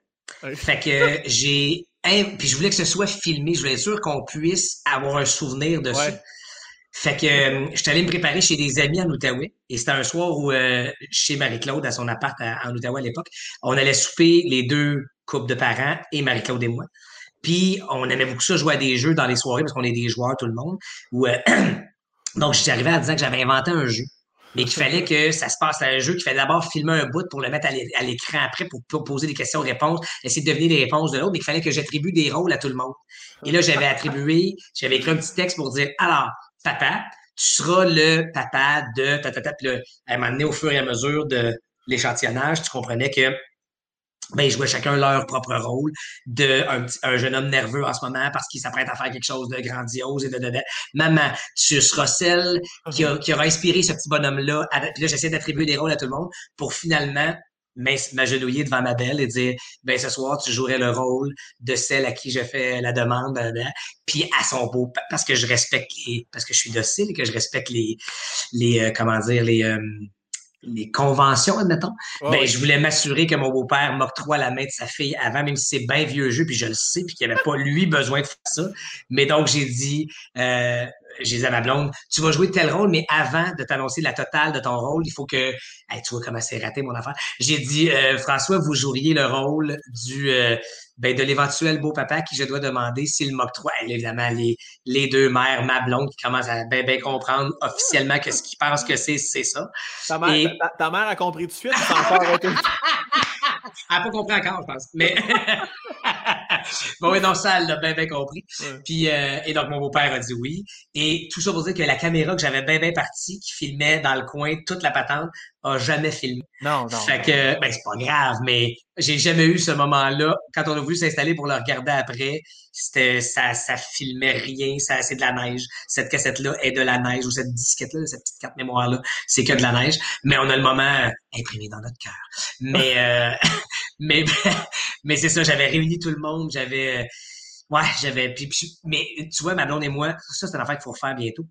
Fait que j'ai. Puis je voulais que ce soit filmé. Je voulais être sûr qu'on puisse avoir un souvenir de ça. Fait que euh, je suis allé me préparer chez des amis en Outaouais. Et c'était un soir où, euh, chez Marie-Claude, à son appart en Outaouais à l'époque, on allait souper les deux couple de parents et Marie-Claude et moi. Puis, on aimait beaucoup ça, jouer à des jeux dans les soirées, parce qu'on est des joueurs, tout le monde. Euh, donc, j'étais arrivé en disant que j'avais inventé un jeu, mais qu'il fallait que ça se passe à un jeu, qu'il fallait d'abord filmer un bout pour le mettre à l'écran après, pour, poser des questions-réponses, essayer de deviner les réponses de l'autre, mais qu'il fallait que j'attribue des rôles à tout le monde. Et là, j'avais attribué, j'avais écrit un petit texte pour dire, alors, papa, tu seras le papa de... Puis là, à un moment donné, au fur et à mesure de l'échantillonnage, tu comprenais que ben, ils jouaient chacun leur propre rôle de un, jeune homme nerveux en ce moment parce qu'il s'apprête à faire quelque chose de grandiose et de, de, maman, tu seras celle qui, qui aura inspiré ce petit bonhomme-là. Puis là, j'essaie d'attribuer des rôles à tout le monde pour finalement m'agenouiller devant ma belle et dire ben ce soir tu jouerais le rôle de celle à qui je fais la demande puis à son beau parce que je respecte les parce que je suis docile et que je respecte les les euh, comment dire les euh, les conventions, admettons, ben, je voulais m'assurer que mon beau-père m'octroie la main de sa fille avant, même si c'est bien vieux jeu, puis je le sais, puis qu'il n'y avait pas lui besoin de faire ça. Mais donc, j'ai dit, euh, j'ai dit à ma blonde, tu vas jouer tel rôle, mais avant de t'annoncer la totale de ton rôle, il faut que, hey, tu vois comment c'est raté mon affaire. J'ai dit, euh, François, vous joueriez le rôle du, euh, ben, de l'éventuel beau papa qui je dois demander s'il m'octroie. Évidemment, les, les deux mères, ma blonde qui commence à bien ben comprendre officiellement que ce qu'ils pensent que c'est, c'est ça. Ta mère, ta, mère, a compris tout de suite, Elle n'a pas compris encore, je pense. Mais bon, oui, non, ça, elle l'a bien, bien compris. Puis, euh, et donc, mon beau-père a dit oui. Et tout ça pour dire que la caméra que j'avais bien, bien partie, qui filmait dans le coin toute la patente, a jamais filmé. Non, non. Fait que, ben, c'est pas grave, mais j'ai jamais eu ce moment-là. Quand on a voulu s'installer pour le regarder après, c'était, ça, ça filmait rien, ça, c'est de la neige. Cette cassette-là est de la neige, ou cette disquette-là, cette petite carte mémoire-là, c'est que de la neige. Mais on a le moment imprimé dans notre cœur. Mais, euh, mais, mais c'est ça, j'avais réuni tout le monde, j'avais, ouais, j'avais, puis, mais tu vois, ma blonde et moi, ça, c'est une affaire qu'il faut faire bientôt.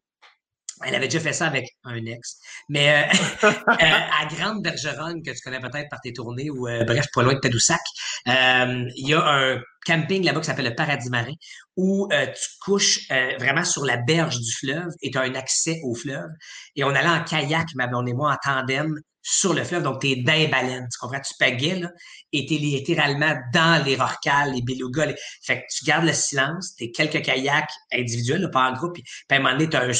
Elle avait déjà fait ça avec un ex. Mais euh, euh, à Grande Bergeronne, que tu connais peut-être par tes tournées, ou euh, bref, pas loin de Tadoussac, il y a un camping là-bas qui s'appelle le Paradis Marin, où tu couches vraiment sur la berge du fleuve et tu as un accès au fleuve. Et on allait en kayak, ma blonde et moi, en tandem, sur le fleuve, donc tu es dans les baleines, tu comprends? Tu pagais, là, et tu es littéralement dans les rorcales, les belugas. Fait que tu gardes le silence, tu quelques kayaks individuels, pas en groupe, puis, à un moment donné, tu as un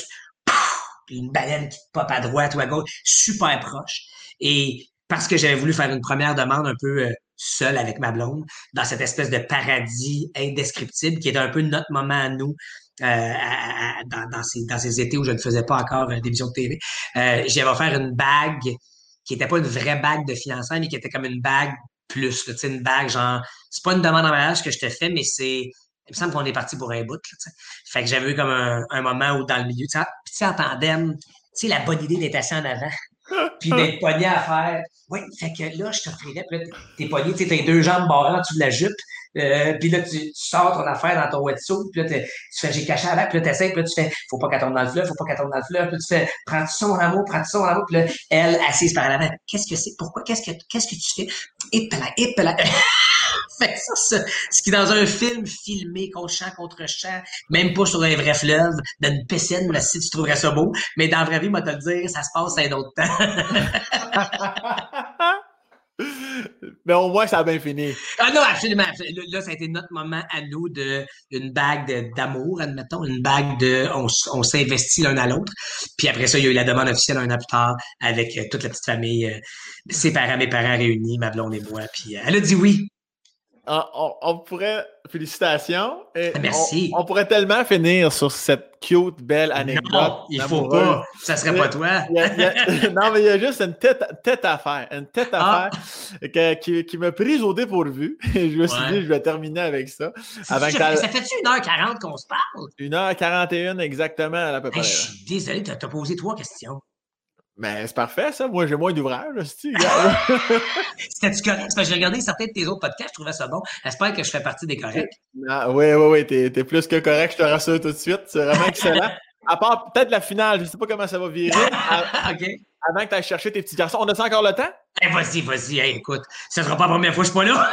une baleine qui pop à droite ou à gauche, super proche. Et parce que j'avais voulu faire une première demande un peu euh, seule avec ma blonde, dans cette espèce de paradis indescriptible qui est un peu notre moment à nous. Euh, dans, ces, dans ces étés où je ne faisais pas encore euh, d'émission de TV, euh, j'avais offert une bague qui n'était pas une vraie bague de fiançailles, mais qui était comme une bague plus, sais, une bague genre, c'est pas une demande en mariage que je te fais, mais c'est il me semble qu'on est parti pour un bout. Là, fait que j'avais eu comme un, un, moment où dans le milieu, sais, en tandem, tu sais, la bonne idée d'être assis en avant, puis d'être pogné à faire. Oui, fait que là, je t'offrirais, puis là, t'es pogné, tu sais, t'as deux jambes barrées en dessous de la jupe, euh, puis là, tu, tu, sors ton affaire dans ton wetsuit, puis là, tu fais, j'ai caché avant, puis là, t'essaies, puis là, tu fais, faut pas qu'elle tombe dans le fleuve, faut pas qu'elle tombe dans le fleuve, puis tu fais, prends-tu ça, mon amour, prends-tu ça, mon amour, puis là, elle, assise par l'avant, qu'est-ce que c'est, pourquoi, qu'est-ce que, qu'est-ce que tu fais? Et là, et là. fait ça, ce qui dans un film filmé contre champ contre champ, même pas sur un vrai fleuve, dans une piscine, là, si tu trouverais ça beau, mais dans la vraie vie, moi te le dire, ça se passe à un autre temps. Mais au moins, ça a bien fini. Ah non, absolument. Là, ça a été notre moment à nous de une bague d'amour, admettons, une bague de on, on s'investit l'un à l'autre. Puis après ça, il y a eu la demande officielle un an plus tard avec euh, toute la petite famille, euh, ses parents, mes parents réunis, ma blonde et moi. Puis euh, elle a dit oui. Ah, on, pourrait. Félicitations. Et Merci. On, pourrait tellement finir sur cette cute, belle anecdote. Non, il faut pas. Ça serait pas toi. non, mais il y a juste une tête, tête à faire. Une tête à ah. faire qui, qui m'a prise au dépourvu. je me suis dit, je vais terminer avec ça. Avec ça fait-tu 1h40 qu'on se parle? 1h41 exactement à peu près. je suis désolé, tu as posé trois questions. Mais c'est parfait, ça. Moi, j'ai moins d'ouvrage. C'était-tu correct? Parce que j'ai regardé certains de tes autres podcasts, je trouvais ça bon. J'espère que je fais partie des corrects. Ah, oui, oui, oui. T'es, es plus que correct, je te rassure tout de suite. C'est vraiment excellent. à part peut-être la finale, je ne sais pas comment ça va virer. OK. Avant que tu ailles chercher tes petits garçons. On a ça encore le temps? Eh, vas-y, vas-y. écoute, ce ne sera pas la première fois que je suis pas là.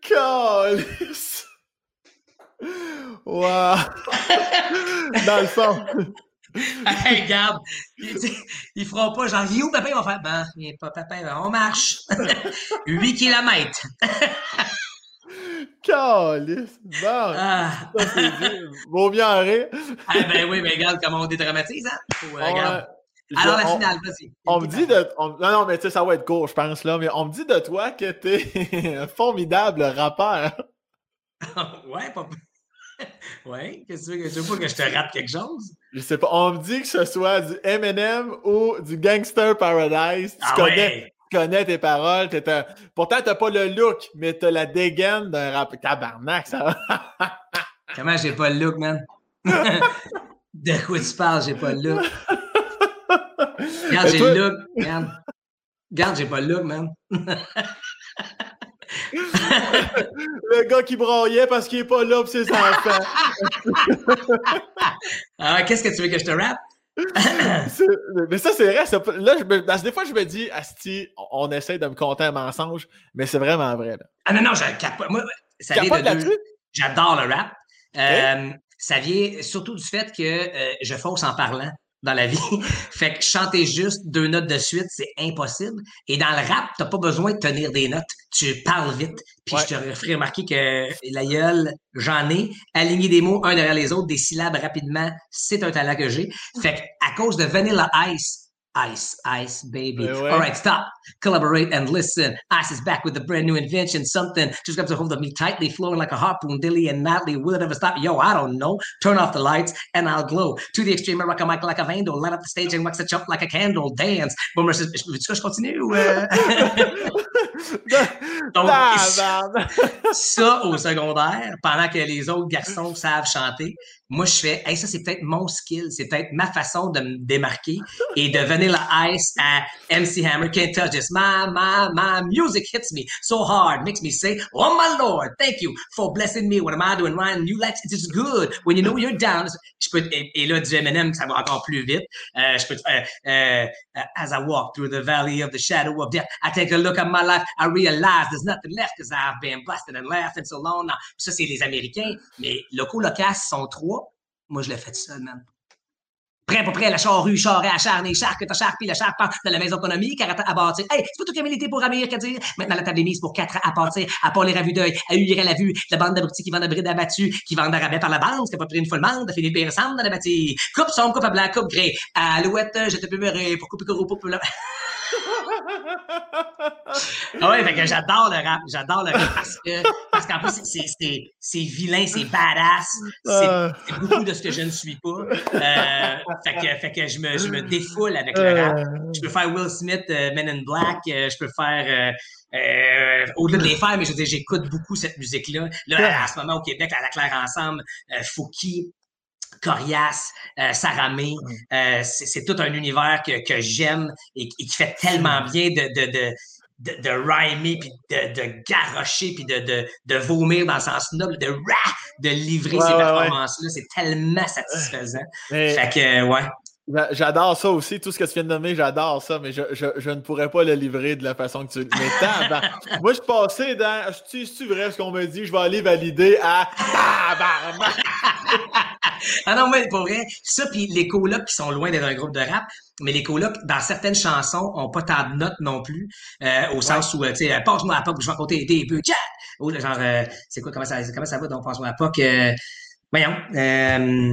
Calice! Wow! Dans le fond. hey, regarde, ils, feront pas genre, il où papa? Ils vont faire, ben, il pas papa, on marche. 8 km. Calice! Bon! Ah. Vaut bien en rire. ah, ben oui, mais regarde comment on dédramatise, hein? Faut, euh, regarde. Alors, la finale, vas-y. On me dit de. non, non, mais tu sais, ça va être court, je pense, là. Mais on me dit de toi que t'es un formidable rappeur. ouais, pas. Ouais, qu'est-ce que tu veux? Veux pas que je te rate quelque chose? Je sais pas. On me dit que ce soit du Eminem ou du Gangster Paradise. Tu, ah connais, tu connais tes paroles. T'es un... Pourtant, t'as pas le look, mais t'as la dégaine d'un rap. Tabarnak, ça Comment j'ai pas le look, man? De quoi tu parles, j'ai pas le look? Regarde, j'ai le look, regarde. Regarde, j'ai pas le look, man. le gars qui broyait parce qu'il est pas là pour ses enfants. ah, qu'est-ce que tu veux que je te rappe? mais ça, c'est vrai. là, je des fois, je me dis, Asti, on, essaie de me compter un mensonge, mais c'est vraiment vrai. Ah non, non, je Moi, ça vient de deux... J'adore le rap. Euh, ça vient surtout du fait que euh, je fausse en parlant dans la vie. fait que chanter juste deux notes de suite, c'est impossible. Et dans le rap, t'as pas besoin de tenir des notes. Tu parles vite. Puis je te ferai remarquer que la gueule, j'en ai. Aligner des mots un derrière les autres, des syllabes rapidement, c'est un talent que j'ai. Fait que à cause de Vanilla Ice, Ice, Ice, baby. All right, stop, collaborate, and listen. Ice is back with a brand new invention. Something just grabs a hold of me tightly, flowing like a harpoon, dilly and madly. Will it ever stop? Yo, I don't know. Turn off the lights and I'll glow. To the extreme, I rock a mic like a vandal. Light up the stage and wax a jump like a candle. Dance. Boomer says, veux-tu que je continue? Donc, ça au secondaire, pendant que les autres garçons savent chanter, moi, je fais, hey, ça, c'est peut-être mon skill, c'est peut-être ma façon de me démarquer et de venir la Ice à MC Hammer, can't touch My, my, my music hits me so hard, makes me say, oh my lord, thank you for blessing me. What am I doing, Ryan? You like, it's good when you know you're down. Je peux, et, et là, du Eminem, ça va encore plus vite. Euh, je peux, euh, euh, as I walk through the valley of the shadow of death, I take a look at my life, I realize there's nothing left because I've been blasted and laughing so long. Now, ça, c'est les Américains, mais locaux, locas sont trois moi, je l'ai fait seul, man. Prêt pour prêt, la charrue, charret, acharné, charque, ta charpe, puis la charpe de la maison économique, à, bâtir. Hey, c'est pas tout qualité pour Amir qu'à dire? Maintenant, la table est mise pour quatre à partir, à part les revues d'œil, à huir à la vue, la bande d'abrutis qui vendent de brides abattus, qui vendent de rabais par la bande, c'est pas pris une folle mande, Philippe ensemble dans la bâtie. Coupe sombre, coupe à blanc, coupe gris. Alouette, je te peux pour couper pour couper ah ouais, fait que j'adore le rap. J'adore le rap parce que parce qu'en plus, c'est vilain, c'est badass. C'est beaucoup de ce que je ne suis pas. Euh, fait, que, fait que je me, je me défoule avec le rap. Je peux faire Will Smith, euh, Men in Black. Euh, je peux faire. Euh, au-delà de les faire, mais je veux dire, j'écoute beaucoup cette musique-là. Là, à ce moment au Québec, à la Claire Ensemble, Fouki, Corias, euh, Saramé. Euh, c'est tout un univers que, que j'aime et, qui fait tellement bien de, de, de de, de rhymer, puis de, de garrocher, puis de, de, de vomir dans le sens noble, de rah, de livrer ces performances-là. C'est tellement satisfaisant. Fait que, ouais. J'adore ça aussi, tout ce que tu viens de nommer, j'adore ça, mais je, je, je, ne pourrais pas le livrer de la façon que tu mais ben, Moi, je suis passé dans. C'est-tu vrai ce qu'on me dit? Je vais aller valider à. Ah non, mais pour vrai, ça, puis les colocs qui sont loin d'être un groupe de rap, mais les colocs, dans certaines chansons, ont pas tant de notes non plus, euh, au sens où, euh, tu sais, euh, passe-moi à POC, je vais raconter des bœufs, Ou genre, c'est quoi, comment ça, comment ça va, donc, passe-moi à POC, Voyons.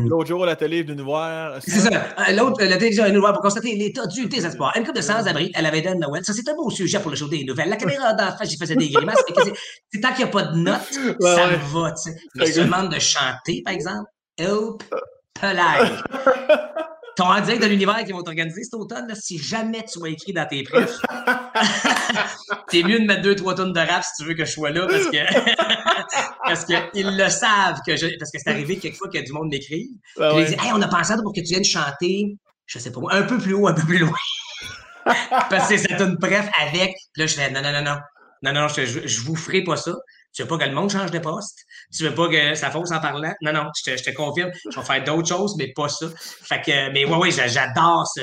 L'autre jour, la télé est venue nous voir. C'est ça. L'autre, la télé est venue nous voir pour constater l'état du désespoir. Une couple de sans-abri, elle avait donné Noël. Ça, c'est un beau sujet pour le show des nouvelles. La caméra d'en face, j'y faisais des grimaces. c'est tant qu'il n'y a pas de notes, ça me va, tu sais. Mais tu demande de chanter, par exemple, Help Pelage. Ton en direct de l'univers qui vont t'organiser cet automne, là, si jamais tu vas écrit dans tes preuves, c'est mieux de mettre deux, trois tonnes de rap si tu veux que je sois là parce que parce qu'ils le savent que je. Parce que c'est arrivé quelquefois que du monde m'écrive. Ouais, puis ils disent Hey, on a pensé à toi pour que tu viennes chanter, je sais pas moi, un peu plus haut, un peu plus loin. parce que c'est une bref avec. Puis là, je fais non, non, non, non. Non, non, je, je vous ferai pas ça. Tu veux pas que le monde change de poste? Tu veux pas que ça fausse en parlant? Non, non, je te, je te confirme. Je vais faire d'autres choses, mais pas ça. Fait que, mais ouais, ouais, j'adore ce,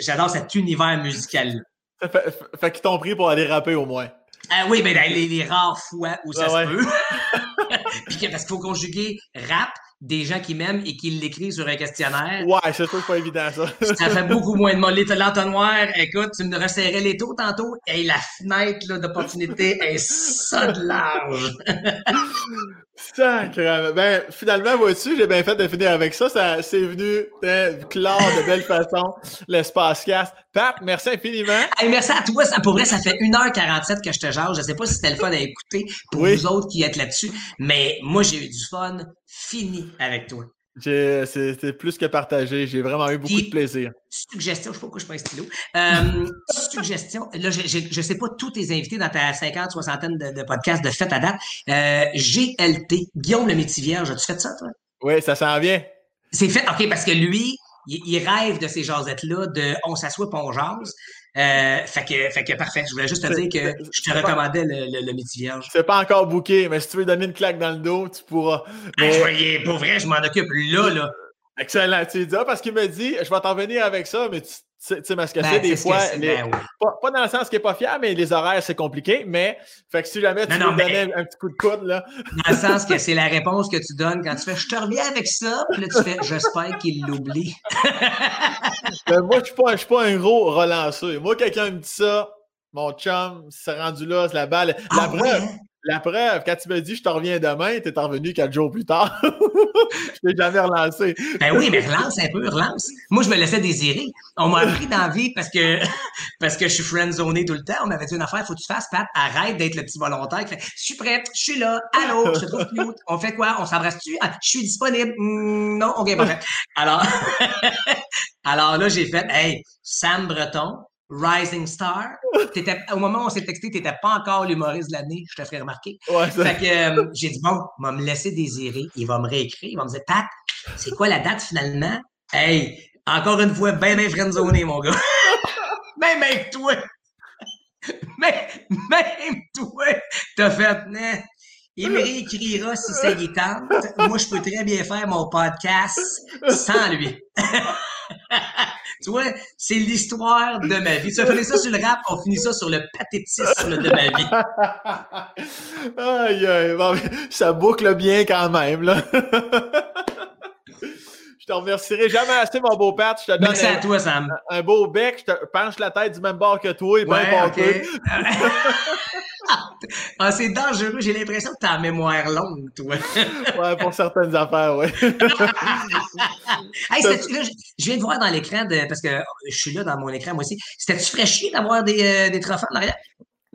j'adore cet univers musical-là. Fait, fait qu'ils t'ont pris pour aller rapper au moins. Ah oui, ben, les, les rares fois où ça se peut. Puis parce qu'il faut conjuguer rap, des gens qui m'aiment et qui l'écrivent sur un questionnaire. Ouais, c'est pas évident, ça. ça fait beaucoup moins de mollet. L'entonnoir, écoute, tu me resserrais les taux tantôt, et la fenêtre d'opportunité est ça de large. Sacrement. Ben, finalement, vois-tu, j'ai bien fait de finir avec ça. Ça c'est venu hein, clore de belle façon l'espace cast. Pat, merci infiniment. merci à toi. Ça, pour vrai, ça fait 1h47 que je te jase. Je sais pas si c'était le fun à écouter pour vous autres qui êtes là-dessus, mais moi, j'ai eu du fun fini avec toi. C'était plus que partagé. J'ai vraiment eu beaucoup de plaisir. Suggestion, je sais pas pourquoi je prends un stylo. Euh, suggestion, là, je, je, sais pas tous tes invités dans ta 50, soixantaine de, podcasts de fête à date. Euh, GLT, Guillaume le vierge, as-tu fait ça, toi? Oui, ça s'en vient. C'est fait, OK, parce que lui, il, rêve de ces jasettes-là, de on s'assoit on jase. Euh, fait, que, fait que parfait. Je voulais juste te dire que je te recommandais le, le, métier vierge. C'est pas encore booké, mais si tu veux donner une claque dans le dos, tu pourras. Mais... pour vrai, je m'en occupe là, là. Excellent. Tu dis, ah, parce qu'il me dit, je vais t'en venir avec ça, mais tu tu sais, parce que Ben, c'est des que fois, les- ben pas, pas dans le sens qui n'est pas fier, mais les horaires, c'est compliqué. Mais, fait que si jamais tu Non, veux non, mais- un petit coup de coude, là. Dans le sens que c'est la réponse que tu donnes quand tu fais Je te reviens avec ça. Puis là, tu fais J'espère qu'il l'oublie. Ben, moi, je suis pas, je suis pas un gros relanceur. Moi, quelqu'un me dit ça, mon chum, c'est rendu là, c'est la balle. La Ah preuve, ouais, hein? La preuve, quand tu me dis je te reviens demain, t'es revenu quatre jours plus tard. je t'ai jamais relancé. Ben oui, mais relance un peu, relance. Moi, je me laissais désirer. On m'a appris dans la vie parce que, parce que je suis friendzoné tout le temps. On m'avait dit une affaire, faut que tu fasses, Pat, arrête d'être le petit volontaire Je suis prête, je suis là, allô, je te trouve cute. On fait quoi? On s'embrasse-tu? Ah, je suis disponible. Hmm, non, ok, parfait. Alors, alors là, j'ai fait Hey, Sam Breton, Rising Star. Au moment où on s'est texté, t'étais pas encore l'humoriste de l'année, je te ferai remarquer. Ouais, ça- Fait que euh, j'ai dit, bon, il va me laisser désirer. Il va me réécrire. Il va me dire, Pat, c'est quoi la date finalement? Hey, encore une fois, ben, ben friendzoné, mon gars. même avec toi. même, même toi, t'as fait, Me réécrira si ça y tente. Moi, je peux très bien faire mon podcast sans lui. tu vois, c'est l'histoire de ma vie. Tu as fait ça sur le rap, on finit ça sur le pathétisme de ma vie. aïe, aïe, bon, ça boucle bien quand même, là. je te remercierai jamais assez, mon beau Pat. Je te donne Merci à un, toi, Sam. un beau bec, je te penche la tête du même bord que toi et ben Ouais. Ah, c'est dangereux. J'ai l'impression que t'as la mémoire longue, toi. Ouais, pour certaines affaires, hey, là, je viens de voir dans l'écran, de, parce que je suis là dans mon écran, moi aussi. C'était-tu fraîchier d'avoir des, euh, des trophées en arrière?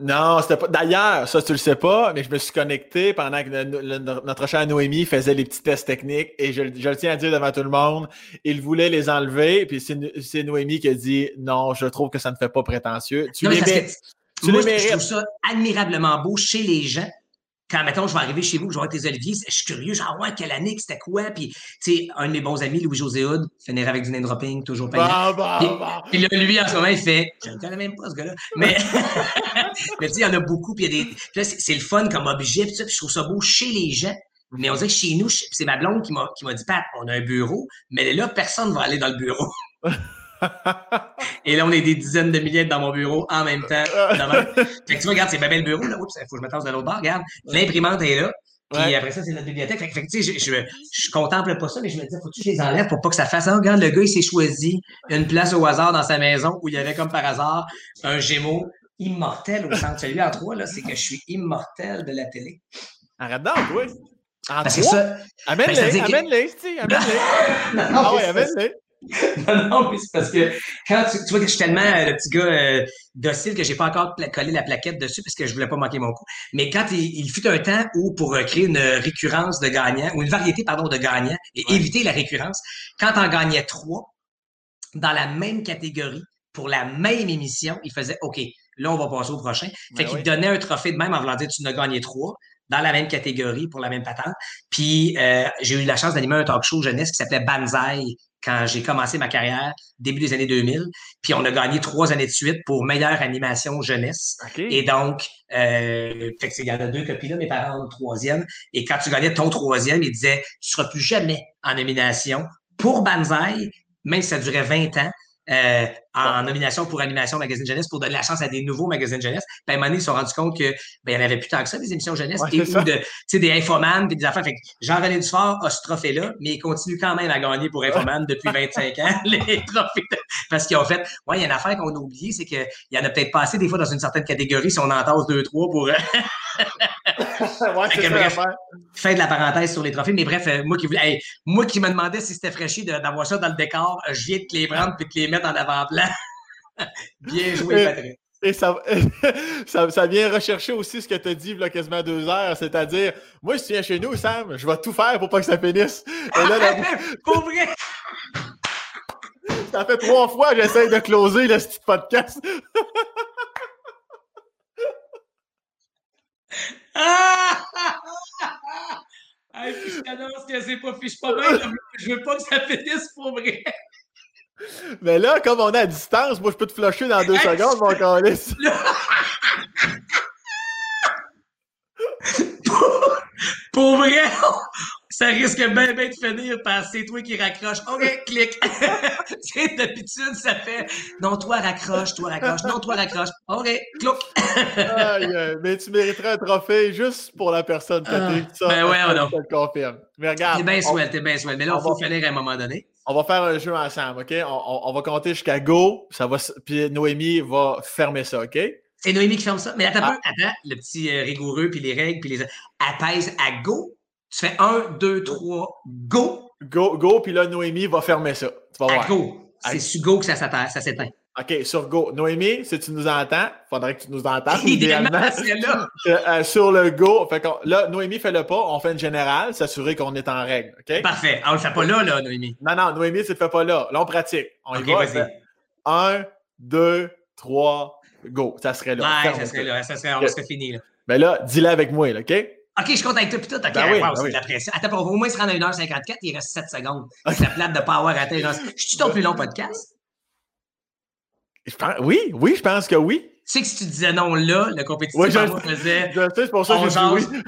Non, c'était pas. D'ailleurs, ça, tu le sais pas, mais je me suis connecté pendant que le- le- notre chère Noémie faisait les petits tests techniques et je, je le tiens à dire devant tout le monde, il voulait les enlever, puis c'est Noémie qui a dit non, je trouve que ça ne fait pas prétentieux. Tu Non, les que mérites. Tu moi, je- trouve ça admirablement beau chez les gens. Quand, mettons, je vais arriver chez vous, je vais voir tes oliviers, je suis curieux, genre, ouais, quelle année, c'était quoi? Puis, tu sais, un de mes bons amis, Louis-José Hood, finira avec du name dropping, toujours. Bon, bon, Puis, bon. puis là, lui, en ce moment, il fait Je ne connais même pas ce gars-là. Mais, mais tu sais, il y en a beaucoup. Puis il y a des. Puis là, c'est le fun comme objet. Puis, ça, puis je trouve ça beau chez les gens. Mais on dirait que chez nous, c'est ma blonde qui m'a qui m'a dit Pat, on a un bureau, mais là, personne ne va aller dans le bureau. Et là, on est des dizaines de milliers dans mon bureau en même temps. Fait que tu vois, regarde, c'est bien bel le bureau. Là. Oups, il faut que je me tasse de l'autre bord. Regarde, l'imprimante est là. Puis Ouais. après ça, c'est notre bibliothèque. Fait que, tu sais, je, je, je contemple pas ça, mais je me dis, faut-tu que je les enlève pour pas que ça fasse. Ah, regarde, le gars, il s'est choisi une place au hasard dans sa maison où il y avait comme par hasard un gémeau immortel au centre. Celui en trois, là, c'est que je suis immortel de la télé. Arrête donc, oui. En Parce que ça. Amène-les, Ben, amène-les, tu amène-les. Ah c'est- amène-les. Non, non, mais c'est parce que quand tu, tu vois que je suis tellement euh, le petit gars euh, docile que j'ai pas encore collé la plaquette dessus parce que je voulais pas manquer mon coup. Mais quand il, il fut un temps où pour euh, créer une récurrence de gagnants, ou une variété, pardon, de gagnants et Ouais. éviter la récurrence, quand on gagnait trois dans la même catégorie pour la même émission, il faisait OK, là, on va passer au prochain. Fait Ben qu'il oui. donnait un trophée de même en voulant dire tu en as gagné trois dans la même catégorie pour la même patente. Puis euh, j'ai eu la chance d'animer un talk show jeunesse qui s'appelait Banzai quand j'ai commencé ma carrière, début des années 2000. Puis on a gagné trois années de suite pour meilleure animation jeunesse. OK. Et donc, euh, fait que c'est- il y en a deux copies là, mes parents ont le troisième. Et quand tu gagnais ton troisième, ils disaient Tu seras plus jamais en nomination pour Banzai, même si ça durait 20 ans. Euh, en nomination pour Animation Magazine Jeunesse pour donner la chance à des nouveaux magazines jeunesse. Puis à un moment donné, ils se sont rendus compte que ben, il y en avait plus tant que ça, des émissions jeunesse, Ouais, et ou de, tu sais, des infoman puis des affaires. Fait que Jean-René Dufort a ce trophée-là, mais il continue quand même à gagner pour Infoman depuis 25 ans, les trophées. de- Parce qu'ils ont fait, ouais, il y a une affaire qu'on a oubliée, c'est qu'il y en a peut-être pas assez des fois dans une certaine catégorie si on en tasse deux, trois pour, euh, ouais, bref. fin de la parenthèse sur les trophées. Mais bref, euh, moi qui voulais, hey, moi qui me demandais si c'était fraîchi d'avoir ça dans le décor, je viens de te les prendre puis de te les mettre en avant-plan. Bien joué, Patrick. Et ça, ça, ça vient rechercher aussi ce que tu as dit il quasiment deux heures, c'est-à-dire, moi, si tu viens chez nous, Sam, je vais tout faire pour pas que ça finisse. Et là, la- Pour vrai! ça fait trois fois que j'essaie de closer le petit podcast. Ah! Hey, puis je t'annonce que c'est pas fiche pas bien. Je veux pas que ça finisse pour vrai. Mais là, comme on est à distance, moi, je peux te flusher dans deux Hey! secondes, mon calice. Pour vrai! Ça risque bien, bien de finir par c'est toi qui raccroche. OK, clic. c'est d'habitude, ça fait non, toi raccroche, toi raccroche, non, toi raccroche. OK, clouc. mais tu mériterais un trophée juste pour la personne qui a ah, ça. Ben ouais. Je te le confirme. Mais regarde. T'es bien swell, t'es bien swell. Mais là, il faut finir à un moment donné. On va faire un jeu ensemble, OK? On, va compter jusqu'à go, ça va, puis Noémie va fermer ça, OK? C'est Noémie qui ferme ça. Mais attends, ah. attends, le petit euh, rigoureux, puis les règles, puis les. Elle pèse à go. Tu fais 1, 2, 3, go. Go, go, puis là, Noémie va fermer ça. Tu vas voir. go. C'est sur go que ça s'éteint. OK, sur Go. Noémie, si tu nous entends, il faudrait que tu nous entendes. Idéalement, c'est là. Euh, euh, sur le Go, fait là, Noémie fait le pas, on fait une générale, s'assurer qu'on est en règle. OK? Parfait. Ah, on le fait pas là, là, Noémie. Non, non, Noémie, tu le fais pas là. Là, on pratique. On y va. Un, deux, trois, go. Ça serait là. Ouais, ça serait là. Ça serait, on serait fini, là. Ben là, dis-le avec moi, là, OK? OK, je compte avec toi puis tout. OK, ben oui, wow, ben c'est de la pression. Attends, pour au moins se rendre à 1h54, il reste 7 secondes. C'est la plate de ne pas avoir atteint. Je suis ton plus long podcast? oui, oui, je pense que oui. Tu sais que si tu disais non là, le compétitif oui, je, faisait. Je sais, c'est pour ça que j'ai dit oui.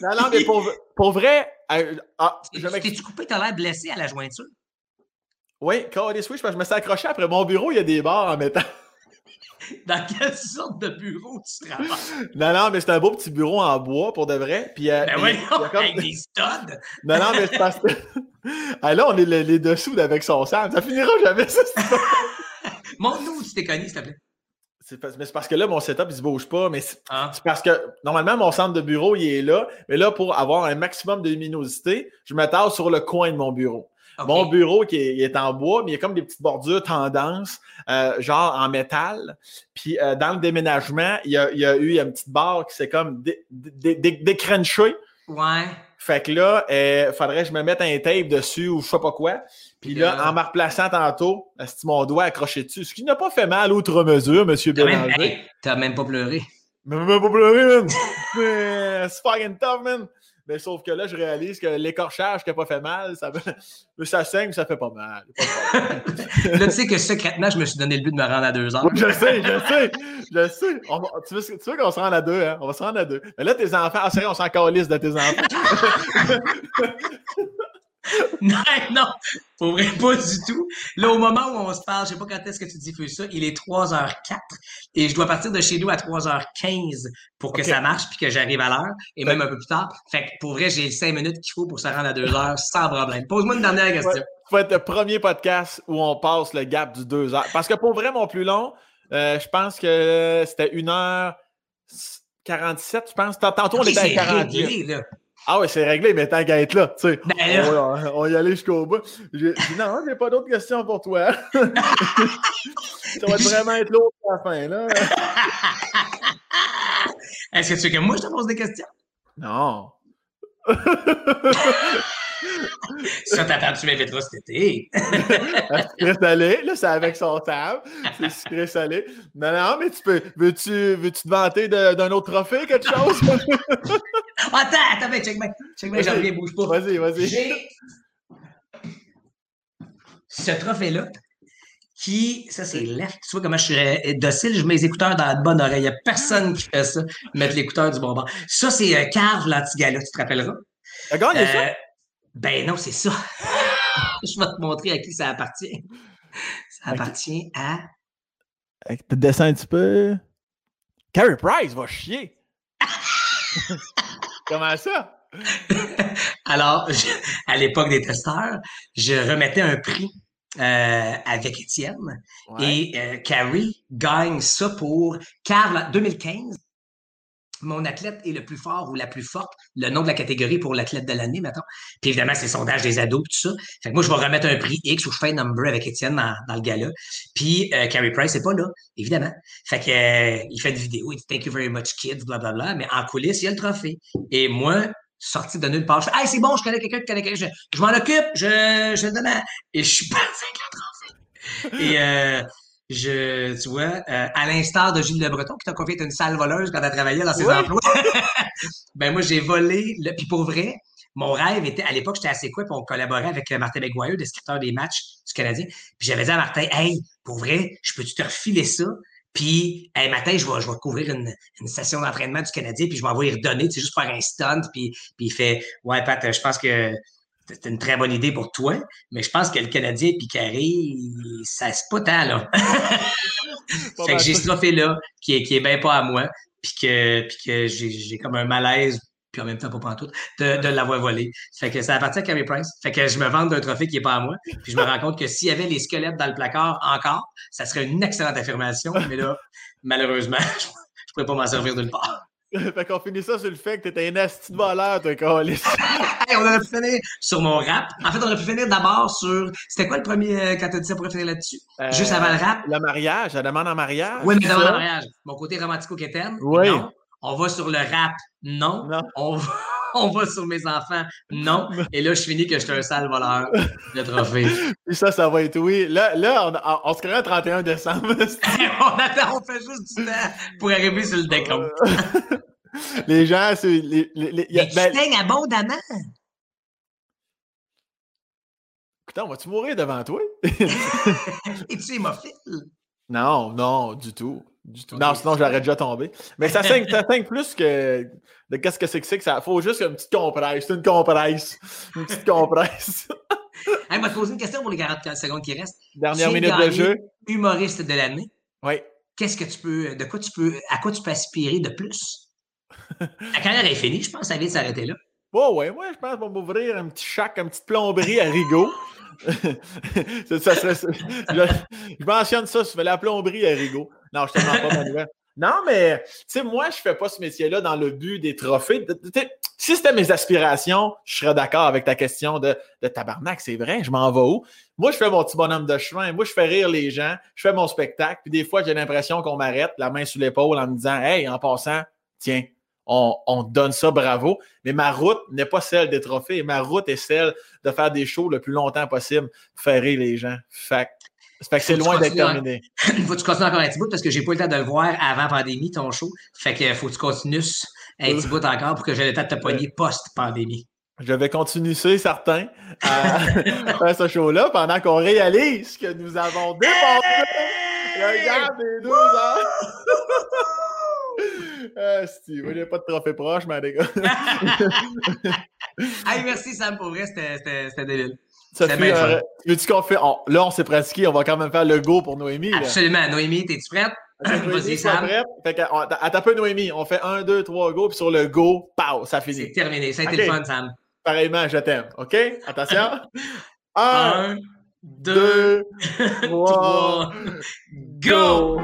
non, non, mais pour, pour vrai. Euh, ah, T'es-tu coupé? T'as l'air blessé à la jointure? Oui, quand parce que je me suis accroché après mon bureau, il y a des barres en métal. Dans quelle sorte de bureau tu travailles? Non, non, mais c'est un beau petit bureau en bois pour de vrai. Puis, euh, ben oui, avec des studs! Non, non, mais c'est parce que. ah, là, on est les, dessous avec son sang. Ça finira jamais, ça. Montre-nous où tu t'es cogné, s'il te plaît. C'est parce que là, mon setup, il se bouge pas, mais ah. c'est parce que normalement, mon centre de bureau, il est là. Mais là, pour avoir un maximum de luminosité, je me tasse sur le coin de mon bureau. Mon bureau qui est, en bois, mais il y a comme des petites bordures tendance, euh, genre en métal. Puis euh, dans le déménagement, il y a, eu une petite barre qui s'est comme décrenchée. Ouais. Fait que là, il euh, faudrait que je me mette un tape dessus ou je sais pas quoi. Puis là, en me replaçant tantôt, c'est mon doigt accroché dessus. Ce qui n'a pas fait mal outre mesure, monsieur Bélanger. T'as même, pas pleuré. Même, même pas pleuré, man. c'est fucking tough, man. Mais sauf que là, je réalise que l'écorchage qui n'a pas fait mal, ça, ça saigne, ça fait pas mal. là, tu sais que secrètement, je me suis donné le but de me rendre à deux heures. je sais, je sais, je sais. tu veux, tu veux qu'on se rende à deux, hein? On va se rendre à deux. Mais là, tes enfants, ah, c'est vrai, on s'en calisse de tes enfants. non, non, pour vrai, pas du tout. Là, au moment où on se parle, je sais pas quand est-ce que tu diffuses ça, il est 3h04 et je dois partir de chez nous à 3h15 pour que ça marche puis que j'arrive à l'heure et même un peu plus tard. Fait que pour vrai, j'ai 5 minutes qu'il faut pour se rendre à 2 h sans problème. Pose-moi une dernière question. Ça faut être le premier podcast où on passe le gap du 2 h Parce que pour vrai, mon plus long, euh, je pense que c'était 1h47, je pense. Tantôt, on était à 48. Ah oui, c'est réglé, mais tant qu'à être là, tu sais. Ben on, on, va y aller jusqu'au bout. J'ai dit non, j'ai pas d'autres questions pour toi. ça va vraiment être l'autre à la fin, là. Est-ce que tu veux que moi je te pose des questions? Non. ça, t'attends, tu m'inviteras cet été. sucré salé, là, c'est avec son table. C'est sucré salé. Non, non, mais tu peux. Veux-tu veux te vanter d'un autre trophée, quelque chose? attends, attends, mais check moi Check moi j'en reviens, bouge pas. Vas-y, vas-y. J'ai ce trophée-là qui, ça c'est left. Tu vois comment je suis docile, je mets les écouteurs dans la bonne oreille. Il n'y a personne qui fait ça, mettre l'écouteur du bon bord. Ça, c'est euh, Carve l'antigala, tu te rappelleras? T'as gagné ça? Ben non, c'est ça. je vais te montrer à qui ça appartient. Ça appartient à. Tu descends un petit peu. Carrie Price va chier. Comment ça? Alors, à l'époque des testeurs, je remettais un prix euh, avec Étienne et euh, Carrie gagne ça pour Carl 2015 mon athlète est le plus fort ou la plus forte, le nom de la catégorie pour l'athlète de l'année, maintenant. Puis évidemment, c'est le sondage des ados, tout ça. Fait que moi, je vais remettre un prix X ou je fais un number avec Étienne dans, dans le gala. Puis euh, Carrie Price c'est pas là, évidemment. Fait que euh, il fait une vidéo, il dit Thank you very much, kids, blablabla. Bla, bla. Mais en coulisses, il y a le trophée. Et moi, sorti de nulle part, je fais Hey, c'est bon, je connais quelqu'un qui connaît quelqu'un, je, je m'en occupe, je, je donne Et je suis pas avec le trophée. Et euh, je, tu vois, euh, à l'instar de Gilles Le Breton, qui t'a confié être une sale voleuse quand elle travaillait dans ses emplois. ben moi, j'ai volé. Le... Puis pour vrai, mon rêve était, à l'époque, j'étais assez quoi, puis on collaborait avec euh, Martin McGuire, descripteur des matchs du Canadien. Puis j'avais dit à Martin, hey, pour vrai, je peux-tu te refiler ça? Puis, un matin, je vais, je vais couvrir une, une session d'entraînement du Canadien, puis je vais y redonner, c'est juste faire un stunt. Puis, puis il fait Ouais, Pat, je pense que c'est une très bonne idée pour toi, mais je pense que le Canadien et Carré, ça se pas tant, là. fait que j'ai ce trophée-là qui est, qui est bien pas à moi, puis que, puis que j'ai comme un malaise puis en même temps pas tout, de, de l'avoir volé. Fait que ça appartient à Carey Price. Fait que je me vante d'un trophée qui n'est pas à moi. Puis je me rends compte que s'il y avait les squelettes dans le placard encore, ça serait une excellente affirmation. Mais là, malheureusement, je ne pourrais pas m'en servir d'une part. fait qu'on finit ça sur le fait que t'étais un asti de voleur, toi, Calis. hey, on aurait pu finir sur mon rap. En fait, on aurait pu finir d'abord sur. C'était quoi le premier euh, quand t'as dit ça pour finir là-dessus? Euh, Juste avant le rap? Le mariage, la demande en mariage. Oui, mais demande en mariage. Mon côté romantico-quétaine. Oui. On va sur le rap. Non. On, va, on va sur mes enfants. Non. Et là, je finis que je suis un sale voleur de trophée. Ça, ça va être oui. Là, là on, se crée le 31 décembre. on attend, on fait juste du temps pour arriver sur le décompte. les gens, c'est. Les, les, Mais tu ben, abondamment. Putain, vas-tu mourir devant toi? Es-tu hémophile? Non, non, du tout. Non, sinon j'aurais déjà tombé. Mais ça saigne, ça plus que de qu'est-ce que c'est que c'est que ça. Faut juste une petite compresse. C'est une compresse. Une petite compresse. hey, moi, te poser une question pour les 40 secondes qui restent. Dernière minute de jeu. Humoriste de l'année. Oui. Qu'est-ce que tu peux. De quoi tu peux. À quoi tu peux aspirer de plus? La carrière est finie, je pense que ça vient de s'arrêter là. Oh, ouais, ouais, je pense qu'on va m'ouvrir un petit chac, une petite plomberie à Rigaud. ça je, mentionne ça, je fais la plomberie à Rigaud. Non, je te demande pas, Manuel. Non, mais, tu sais, moi, je fais pas ce métier-là dans le but des trophées. si c'était mes aspirations, je serais d'accord avec ta question de, de tabarnak, c'est vrai, je m'en vais où? Moi, je fais mon petit bonhomme de chemin. Moi, je fais rire les gens. Je fais mon spectacle. Puis des fois, j'ai l'impression qu'on m'arrête, la main sur l'épaule, en me disant, hey, en passant, tiens, on, donne ça, bravo. Mais ma route n'est pas celle des trophées. Ma route est celle de faire des shows le plus longtemps possible, faire rire les gens. Fait, que c'est loin d'être terminé. Il faut que tu continues encore un petit bout parce que j'ai pas eu le temps de le voir avant pandémie, ton show. Fait que faut que tu continues un petit bout encore pour que j'ai le temps de te poigner post-pandémie. Je vais continuer, certain, à faire ce show-là pendant qu'on réalise que nous avons dépassé le gars des deux ans. ah, Steve, il n'y a pas de trophée proche, mais les gars. hey, merci Sam, pour vrai, c'était débile. Ça fait, euh, veux-tu qu'on fait? là, on s'est pratiqué, on va quand même faire le go pour Noémie. Absolument. Noémie, es-tu prête? Vas-y, Sam. Prête? Fait un peu, Noémie. On fait un, deux, trois go, puis sur le go, pow, ça finit. C'est terminé. Ça a été le fun, Sam. Pareillement, je t'aime. OK? Attention. un, deux, trois, go!